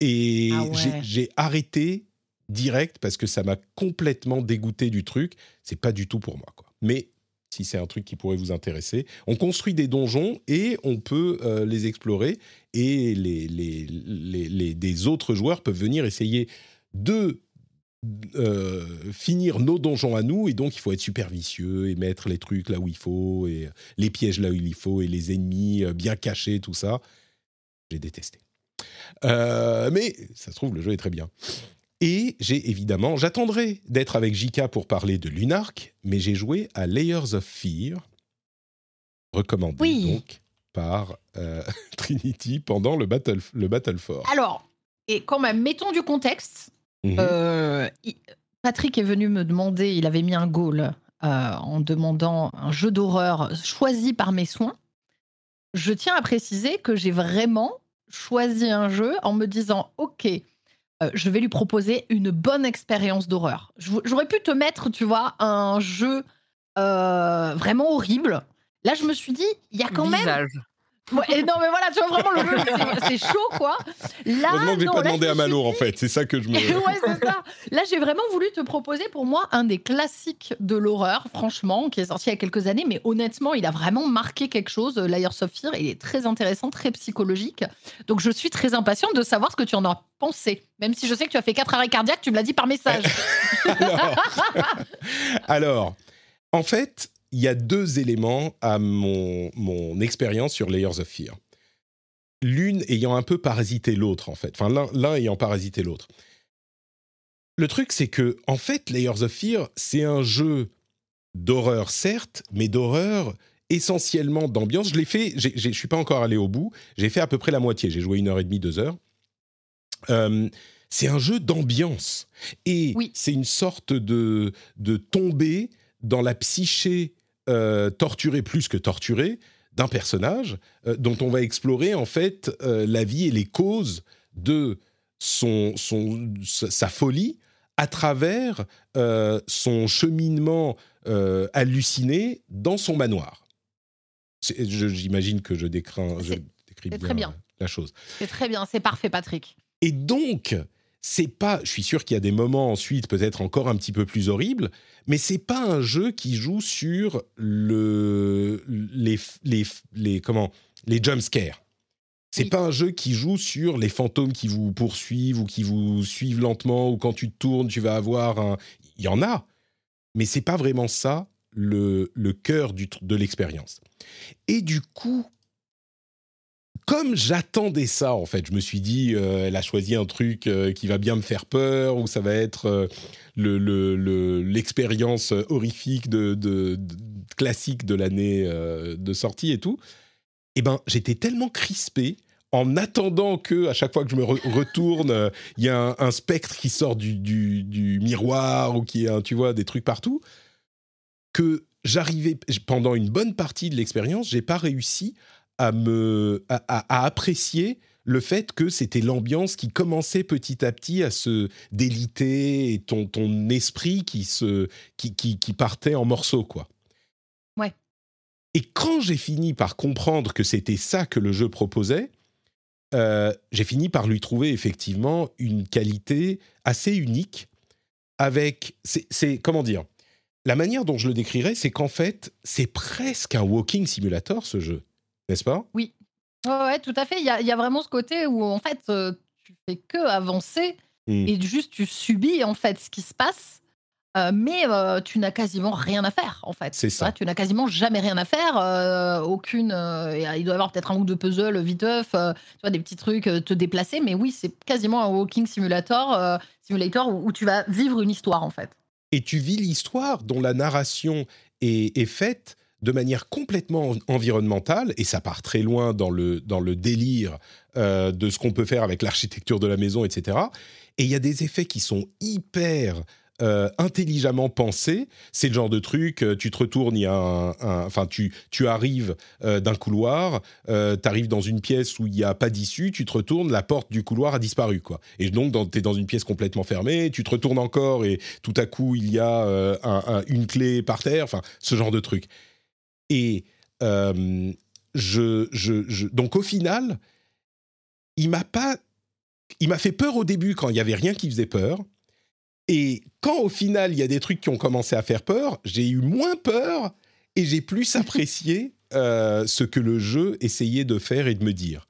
Et Ah ouais. j'ai- j'ai arrêté direct parce que ça m'a complètement dégoûté du truc. C'est pas du tout pour moi, quoi. Mais si c'est un truc qui pourrait vous intéresser, on construit des donjons et on peut euh, les explorer et les, les, les, les- des autres joueurs peuvent venir essayer de euh, finir nos donjons à nous et donc il faut être super vicieux et mettre les trucs là où il faut et les pièges là où il faut et les ennemis euh, bien cachés tout ça j'ai détesté Euh, mais ça se trouve le jeu est très bien et j'ai évidemment j'attendrai d'être avec JK pour parler de Lunark mais j'ai joué à Layers of Fear recommandé Oui. donc par euh, Trinity pendant le battle le battle for Alors, et quand même, mettons du contexte. Euh, il- Patrick est venu me demander, il avait mis un goal euh, en demandant un jeu d'horreur choisi par mes soins. Je tiens à préciser que j'ai vraiment choisi un jeu en me disant, OK, euh, je vais lui proposer une bonne expérience d'horreur. Je vou- J'aurais pu te mettre, tu vois, un jeu euh, vraiment horrible. Là, je me suis dit, il y a quand même Visage. Ouais, non, mais voilà, tu vois, vraiment, le jeu, c'est- chaud, quoi. Là, Heureusement que j'ai pas demandé à Malo en fait c'est ça que je me ouais, c'est ça. Là, j'ai vraiment voulu te proposer pour moi un des classiques de l'horreur, franchement, qui est sorti il y a quelques années, mais honnêtement, il a vraiment marqué quelque chose. Layers of Fear, il est très intéressant, très psychologique. Donc, je suis très impatiente de savoir ce que tu en as pensé. Même si je sais que tu as fait quatre arrêts cardiaques, tu me l'as dit par message. alors, alors, en fait, il y a deux éléments à mon, mon expérience sur Layers of Fear. L'une ayant un peu parasité l'autre, en fait. Enfin, l'un- l'un ayant parasité l'autre. Le truc, c'est que, en fait, Layers of Fear, c'est un jeu d'horreur, certes, mais d'horreur essentiellement d'ambiance. Je l'ai fait, je suis pas encore allé au bout. J'ai fait à peu près la moitié. J'ai joué une heure et demie, deux heures. Euh, c'est un jeu d'ambiance. Et Oui. c'est une sorte de, de tomber dans la psyché euh, torturée plus que torturée d'un personnage euh, dont on va explorer en fait euh, la vie et les causes de son, son, sa folie à travers son cheminement halluciné dans son manoir. J'imagine que je, décris, je décris bien, la chose. c'est très bien, c'est parfait, Patrick. Et donc, c'est pas. Je suis sûr qu'il y a des moments ensuite, peut-être encore un petit peu plus horribles, mais c'est pas un jeu qui joue sur le les les les comment les jump scares. C'est Oui. pas un jeu qui joue sur les fantômes qui vous poursuivent ou qui vous suivent lentement ou quand tu te tournes, tu vas avoir un. Il y en a, mais c'est pas vraiment ça le le cœur du de l'expérience. Et du coup, comme j'attendais ça, en fait, je me suis dit, euh, elle a choisi un truc euh, qui va bien me faire peur, ou ça va être euh, le- le- le- l'expérience horrifique de, de- classique de l'année de sortie et tout. Eh ben, j'étais tellement crispé en attendant que à chaque fois que je me re- retourne, il y a un, spectre qui sort du, du- miroir ou qui un- tu vois, des trucs partout, que j'arrivais pendant une bonne partie de l'expérience, j'ai pas réussi à me à, à- à apprécier le fait que c'était l'ambiance qui commençait petit à petit à se déliter et ton ton esprit qui se qui qui, qui partait en morceaux quoi. Ouais. Et quand j'ai fini par comprendre que c'était ça que le jeu proposait, euh, j'ai fini par lui trouver effectivement une qualité assez unique avec c'est c'est- comment dire? La manière dont je le décrirais c'est qu'en fait c'est presque un walking simulator ce jeu n'est-ce pas? Ouais, ouais, tout à fait. Il y a, il y a vraiment ce côté où, en fait, euh, tu fais que avancer Mm. et juste tu subis, en fait, ce qui se passe. euh, mais euh, tu n'as quasiment rien à faire, en fait. C'est ça. Tu n'as quasiment jamais rien à faire. euh, aucune. il doit y avoir peut-être un ou deux puzzles viteuf, tu vois, des petits trucs, te déplacer. Mais oui, c'est quasiment un walking simulator, simulator où, où tu vas vivre une histoire, en fait. et tu vis l'histoire dont la narration est, est faite de manière complètement en- environnementale, et ça part très loin dans le, dans le délire euh, de ce qu'on peut faire avec l'architecture de la maison, etc. Et il y a des effets qui sont hyper euh, intelligemment pensés. C'est le genre de truc, euh, tu te retournes, il y a un... Enfin, tu, tu arrives d'un couloir, tu arrives dans une pièce où il n'y a pas d'issue, tu te retournes, la porte du couloir a disparu, quoi. Et donc, tu es dans une pièce complètement fermée, tu te retournes encore et tout à coup, il y a un- une clé par terre, enfin, ce genre de truc. Et euh, je, donc au final, il m'a pas, il m'a fait peur au début quand il y avait rien qui faisait peur. Et quand au final il y a des trucs qui ont commencé à faire peur, j'ai eu moins peur et j'ai plus apprécié euh, ce que le jeu essayait de faire et de me dire.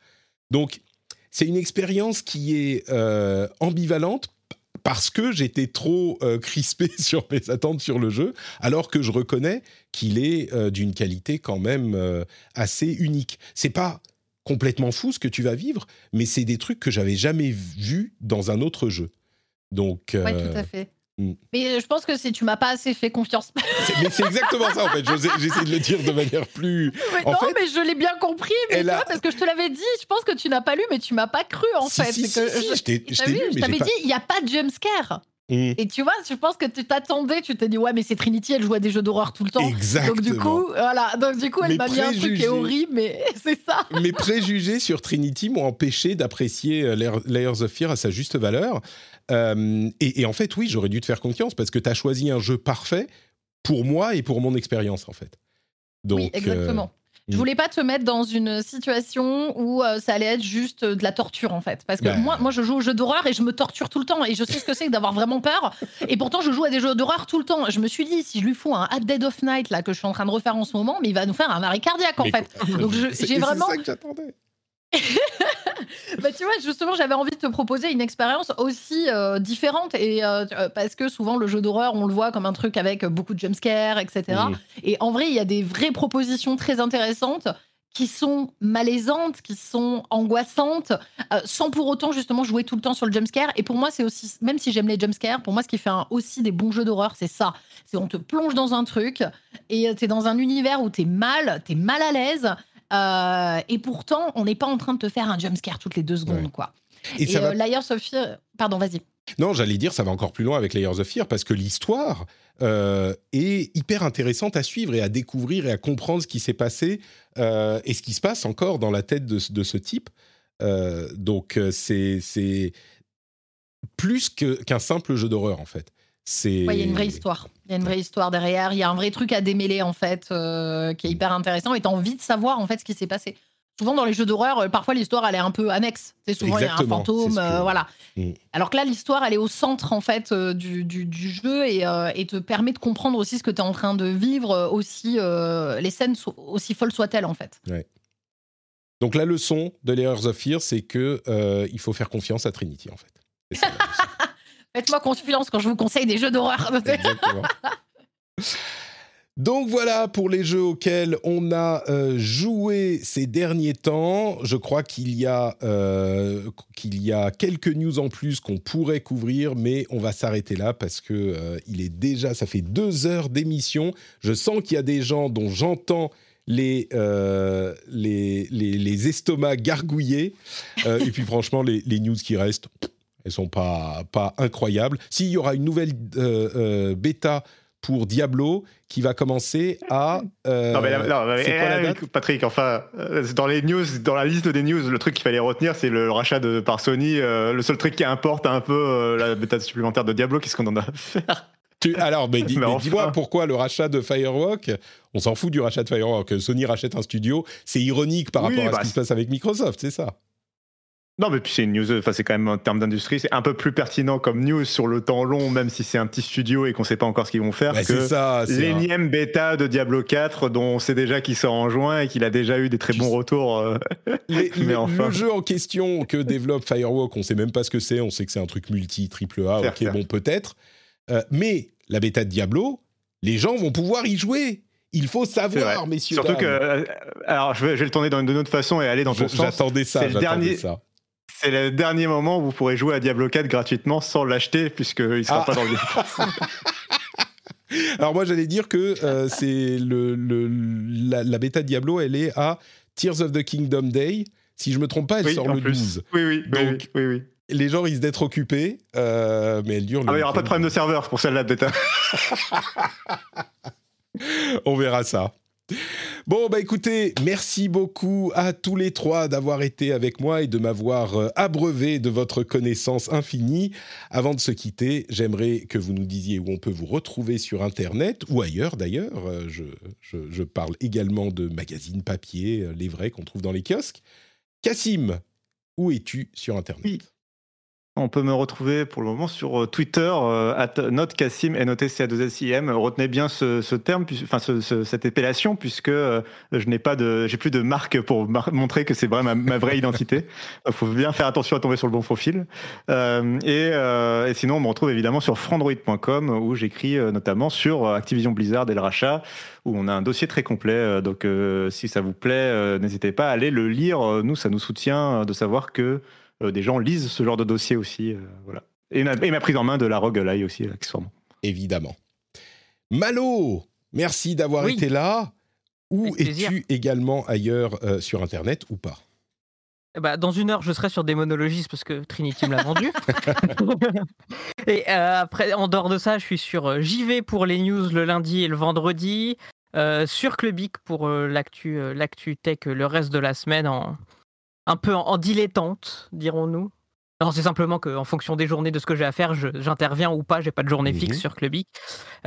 Donc c'est une expérience qui est euh, ambivalente parce que j'étais trop euh, crispé sur mes attentes sur le jeu, alors que je reconnais qu'il est euh, d'une qualité quand même euh, assez unique. C'est pas complètement fou ce que tu vas vivre, mais c'est des trucs que j'avais jamais vus dans un autre jeu. Donc, Ouais, tout à fait. Mm. Mais je pense que si tu m'as pas assez fait confiance. c'est- mais c'est exactement ça en fait. J'essaie de le dire de manière plus. Mais En non, fait, mais je l'ai bien compris. Mais elle tu a- vois, parce que je te l'avais dit, je pense que tu n'as pas lu, mais tu m'as pas cru en Si, fait. si, que si, si, je- t'ai- t'avais dit, il n'y a pas de jumpscare. Mm. Et tu vois, je pense que tu t'attendais, tu t'es dit, ouais, mais c'est Trinity, elle joue à des jeux d'horreur tout le temps. Exactement. Donc du coup, voilà. Donc du coup, elle m'a mis un truc qui est horrible, mais c'est ça. mes préjugés sur Trinity m'ont empêché d'apprécier euh, Layer- Layers of Fear à sa juste valeur. Euh, et, et en fait, oui, j'aurais dû te faire confiance parce que tu as choisi un jeu parfait pour moi et pour mon expérience, en fait. Donc, oui, exactement. Je mm. voulais pas te mettre dans une situation où euh, ça allait être juste euh, de la torture en fait. Parce que moi, moi, je joue aux jeux d'horreur et je me torture tout le temps. Et je sais ce que c'est que d'avoir vraiment peur. Et pourtant, je joue à des jeux d'horreur tout le temps. Je me suis dit, si je lui fous un At Dead of Night là, que je suis en train de refaire en ce moment, mais il va nous faire un arrêt cardiaque en Mais fait. Donc, j'ai vraiment- C'est ça que j'attendais. Bah, tu vois, justement, j'avais envie de te proposer une expérience aussi euh, différente. Et, euh, euh, parce que souvent, le jeu d'horreur, on le voit comme un truc avec beaucoup de jumpscares, etc. Et en vrai, il y a des vraies propositions très intéressantes qui sont malaisantes, qui sont angoissantes, euh, sans pour autant justement jouer tout le temps sur le jumpscare. Et pour moi, c'est aussi, même si j'aime les jumpscares, pour moi, ce qui fait un- aussi des bons jeux d'horreur, c'est ça. C'est on te plonge dans un truc et tu es dans un univers où tu es mal, tu es mal à l'aise. Euh, et pourtant, on n'est pas en train de te faire un jumpscare toutes les deux secondes, Ouais. quoi. Et, Et, va euh, Liars of Fear- Pardon, vas-y. Non, j'allais dire, ça va encore plus loin avec Layers of Fear parce que l'histoire euh, est hyper intéressante à suivre et à découvrir et à comprendre ce qui s'est passé et ce qui se passe encore dans la tête de, ce- de ce type. Donc, c'est plus qu'un simple jeu d'horreur, en fait. C'est Ouais, il y a une vraie histoire. Il y a une vraie histoire derrière. Il y a un vrai truc à démêler, en fait, euh, qui est hyper intéressant. Et tu as envie de savoir, en fait, ce qui s'est passé. Souvent, dans les jeux d'horreur, euh, parfois, l'histoire, elle est un peu annexe. C'est souvent, il y a un fantôme, que- euh, voilà. Mm. Alors que là, l'histoire, elle est au centre, en fait, du, du- du jeu et, euh, et te permet de comprendre aussi ce que tu es en train de vivre, aussi, les scènes, so- aussi folles soient-elles, en fait. Donc, la leçon de Layers of Fear, c'est que il faut faire confiance à Trinity, en fait. C'est ça, la leçon. Faites-moi confiance quand je vous conseille des jeux d'horreur. Donc voilà pour les jeux auxquels on a euh, joué ces derniers temps. Je crois qu'il y a euh, y a quelques news en plus qu'on pourrait couvrir, mais on va s'arrêter là parce que euh, il est déjà, ça fait deux heures d'émission. Je sens qu'il y a des gens dont j'entends les, les, les, les estomacs gargouillés. Et puis franchement, les, les news qui restent, elles sont pas, pas incroyables. S'il y aura une nouvelle euh, euh, bêta pour Diablo qui va commencer à. euh, Non, mais, non, quoi la eh, date? Patrick, enfin, dans les news, dans la liste des news, le truc qu'il fallait retenir, c'est le, le rachat de, par Sony. euh, le seul truc qui importe un peu euh, la bêta supplémentaire de Diablo, qu'est-ce qu'on en a à faire? Tu- alors, mais, dis, Mais mais enfin. dis-moi pourquoi le rachat de Firewalk On s'en fout du rachat de Firewalk. Sony rachète un studio, c'est ironique par Oui, rapport à bah, ce qui se passe avec Microsoft, c'est ça Non, mais puis c'est une news, enfin, c'est quand même en termes d'industrie, c'est un peu plus pertinent comme news sur le temps long, même si c'est un petit studio et qu'on sait pas encore ce qu'ils vont faire. Bah, C'est que ça. un- L'énième bêta de Diablo 4, dont on sait déjà qu'il sort en juin et qu'il a déjà eu des très bons retours. euh, Les- Mais les- enfin. Le jeu en question que développe Firewalk, on sait même pas ce que c'est. On sait que c'est un truc multi, triple A. Ok, bon, peut-être. Euh, mais la bêta de Diablo, les gens vont pouvoir y jouer. Il faut savoir, messieurs. Surtout que, dames. euh, alors je vais, je vais le tourner dans une autre façon et aller dans ton sens. J'attendais ça. J'attendais dernier- ça. C'est le dernier moment où vous pourrez jouer à Diablo 4 gratuitement sans l'acheter puisqu'il sera Ah. pas dans le. Alors moi, j'allais dire que euh, c'est le, le- la, la bêta de Diablo, elle est à Tears of the Kingdom Day. Si je me trompe pas, elle Oui, sort le plus. 12. Oui, oui, oui, Donc, oui, oui, oui. Les gens risquent d'être occupés, euh, mais elle dure. Ah, il n'y aura pas de problème de serveur pour celle-là, bêta. On verra ça. Bon, bah écoutez, merci beaucoup à tous les trois d'avoir été avec moi et de m'avoir euh, abreuvé de votre connaissance infinie. Avant de se quitter, j'aimerais que vous nous disiez où on peut vous retrouver sur Internet ou ailleurs d'ailleurs. Euh, Je, parle également de magazines papier, euh, les vrais qu'on trouve dans les kiosques. Cassim, où es-tu sur Internet? On peut me retrouver pour le moment sur euh, Twitter, euh, at notcassim, n o t c a 2 s i m Retenez bien ce, ce terme, enfin ce- ce- cette épellation, puisque euh, je n'ai pas de, j'ai plus de marque pour montrer que c'est vraiment ma, ma vraie identité. Il faut bien faire attention à tomber sur le bon profil. Euh, et, euh, et sinon, on me retrouve évidemment sur frandroid.com où j'écris euh, notamment sur euh, Activision Blizzard et le rachat, où on a un dossier très complet. euh, donc, euh, si ça vous plaît, euh, n'hésitez pas à aller le lire. Euh, Nous, ça nous soutient euh, de savoir que euh, des gens lisent ce genre de dossier aussi. euh, voilà. Et ma, et ma prise en main de la roguelike aussi, accessoirement. Évidemment. Malo, merci d'avoir Oui. été là. Où es-tu également ailleurs euh, sur Internet ou pas? Eh bah, dans une heure, je serai sur Démonologist parce que Trinity me l'a vendu. et euh, après, en dehors de ça, je suis sur euh, JV pour les news le lundi et le vendredi. euh, sur Clubic pour euh, l'actu euh, tech euh, le reste de la semaine en un peu en, en dilettante, dirons-nous. Non, c'est simplement qu'en fonction des journées de ce que j'ai à faire, je- j'interviens ou pas. J'ai pas de journée Mhm. fixe sur Clubic.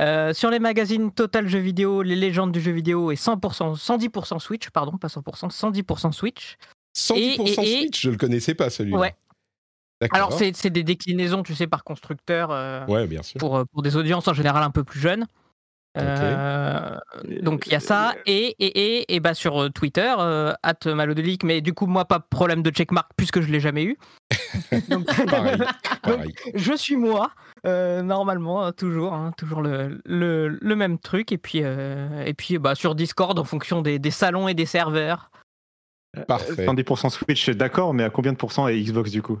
Euh, sur les magazines Total Jeux Vidéo, les légendes du jeu vidéo et 100%, 110% Switch, pardon, pas 100%, 110% Switch. 110% Et- et- Switch, je le connaissais pas celui-là. Ouais. D'accord. Alors, c'est c'est des déclinaisons, tu sais, par constructeur euh, Ouais, bien sûr. pour, euh, pour des audiences en général un peu plus jeunes. Euh, donc, il y a ça. Et, et, et, et bah, sur euh, Twitter, euh, at malodelic, mais du coup, moi, pas de problème de checkmark puisque je l'ai jamais eu. donc, Pareil, pareil. je suis moi, euh, normalement, euh, toujours, hein, toujours le, le, le même truc. Et puis, euh, et puis bah, sur Discord, en fonction des, des salons et des serveurs. Parfait. 110% Switch, d'accord, mais à combien de pourcents et Xbox du coup?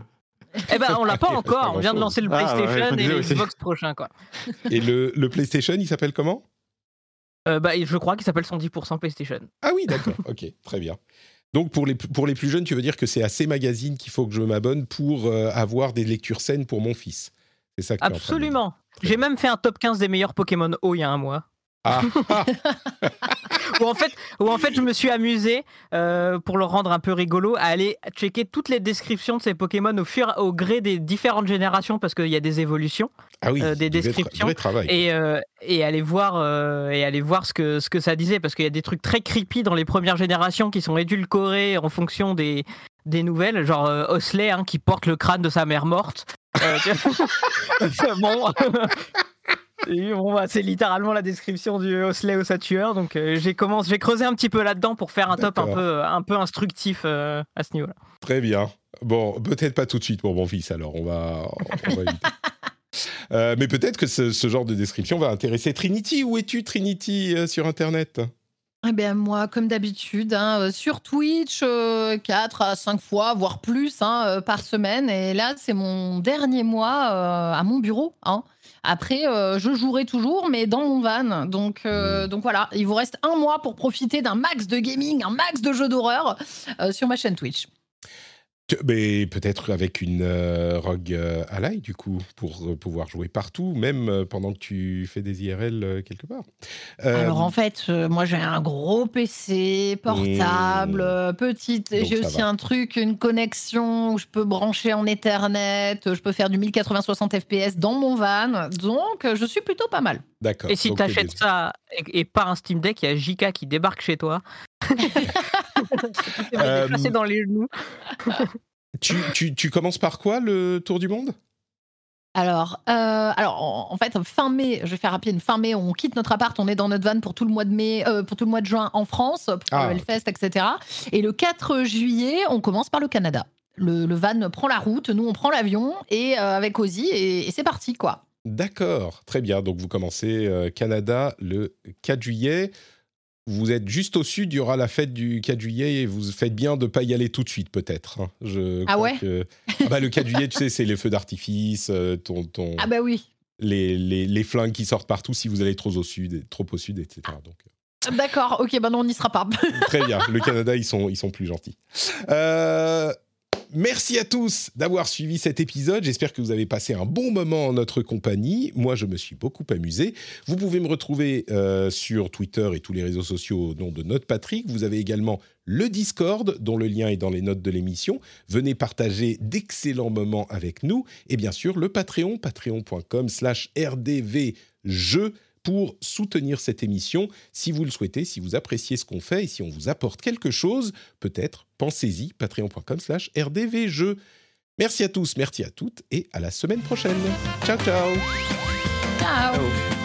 Eh ben, on l'a pas encore. On vient de lancer le Ah, PlayStation et le. Xbox prochain, quoi. Et le, le PlayStation, il s'appelle comment? Euh, bah, je crois qu'il s'appelle 110% PlayStation. Ah oui, d'accord. ok, très bien. Donc pour les, pour les plus jeunes, tu veux dire que c'est à ces magazines qu'il faut que je m'abonne pour euh, avoir des lectures saines pour mon fils. C'est ça que. Absolument. J'ai même fait un top 15 des meilleurs Pokémon O il y a un mois. Ah, Où en fait, où en fait je me suis amusé, euh, pour le rendre un peu rigolo, à aller checker toutes les descriptions de ces Pokémon au, fur, au gré des différentes générations parce qu'il y a des évolutions. ah oui, Euh, des du vrai tra- descriptions. vrai travail. Et, euh, et aller voir, et aller voir ce, que, ce que ça disait parce qu'il y a des trucs très creepy dans les premières générations qui sont édulcorés en fonction des, des nouvelles, genre Osley hein, qui porte le crâne de sa mère morte. Bon. Bon, bah, c'est littéralement la description du Osley au Satueur. Donc euh, j'ai commencé, j'ai creusé un petit peu là-dedans pour faire un top un peu, un peu instructif euh, à ce niveau-là. Très bien. Bon, peut-être pas tout de suite pour mon fils, alors on va, on va éviter. Euh, mais peut-être que ce, ce genre de description va intéresser Trinity. Où es-tu, Trinity, euh, sur Internet? Eh bien, moi, comme d'habitude, hein, euh, sur Twitch, 4 à 5 fois, voire plus hein, euh, par semaine. Et là, c'est mon dernier mois euh, à mon bureau. hein. Après, euh, je jouerai toujours, mais dans mon van. Donc, euh, Mm. donc voilà, il vous reste un mois pour profiter d'un max de gaming, un max de jeux d'horreur euh, sur ma chaîne Twitch. Mais peut-être avec une euh, Rogue euh, Ally, du coup, pour euh, pouvoir jouer partout, même euh, pendant que tu fais des IRL euh, quelque part. Euh, Alors en fait, euh, moi j'ai un gros PC portable, Mmh. petite. J'ai aussi va. un truc, une connexion où je peux brancher en Ethernet. Je peux faire du 1080-60 FPS dans mon van. Donc je suis plutôt pas mal. D'accord. Et si t'achètes les- ça et, et pas un Steam Deck, il y a JK qui débarque chez toi. Euh, dans les genoux. tu, tu, tu commences par quoi, le tour du monde? Alors, euh, alors en, en fait, fin mai, je vais faire rapide. Fin mai, on quitte notre appart, on est dans notre van pour tout le mois de mai, euh, pour tout le mois de juin en France, pour Ah, le Hellfest, etc. Et le 4 juillet, on commence par le Canada. Le, le van prend la route, nous on prend l'avion et euh, avec Ozzy et, et c'est parti quoi. D'accord, très bien. Donc vous commencez euh, Canada le 4 juillet. Vous êtes juste au sud, il y aura la fête du 4 juillet et vous faites bien de ne pas y aller tout de suite peut-être. hein. Je Ah ouais que- Ah bah, Le 4 juillet, tu sais, c'est les feux d'artifice, euh, ton, ton- Ah bah oui. les, les, les flingues qui sortent partout si vous allez trop au sud, trop au sud, etc. Donc, D'accord, ok, bah non, on n'y sera pas. Très bien. Le Canada, ils sont, ils sont plus gentils. Euh, merci à tous d'avoir suivi cet épisode. J'espère que vous avez passé un bon moment en notre compagnie. Moi, je me suis beaucoup amusé. Vous pouvez me retrouver euh, sur Twitter et tous les réseaux sociaux au nom de Note Patrick. Vous avez également le Discord, dont le lien est dans les notes de l'émission. Venez partager d'excellents moments avec nous. Et bien sûr, le Patreon, patreon.com slash rdvjeux pour soutenir cette émission. Si vous le souhaitez, si vous appréciez ce qu'on fait et si on vous apporte quelque chose, peut-être pensez-y, patreon.com slash rdvjeux. Merci à tous, merci à toutes et à la semaine prochaine. Ciao, ciao Ciao.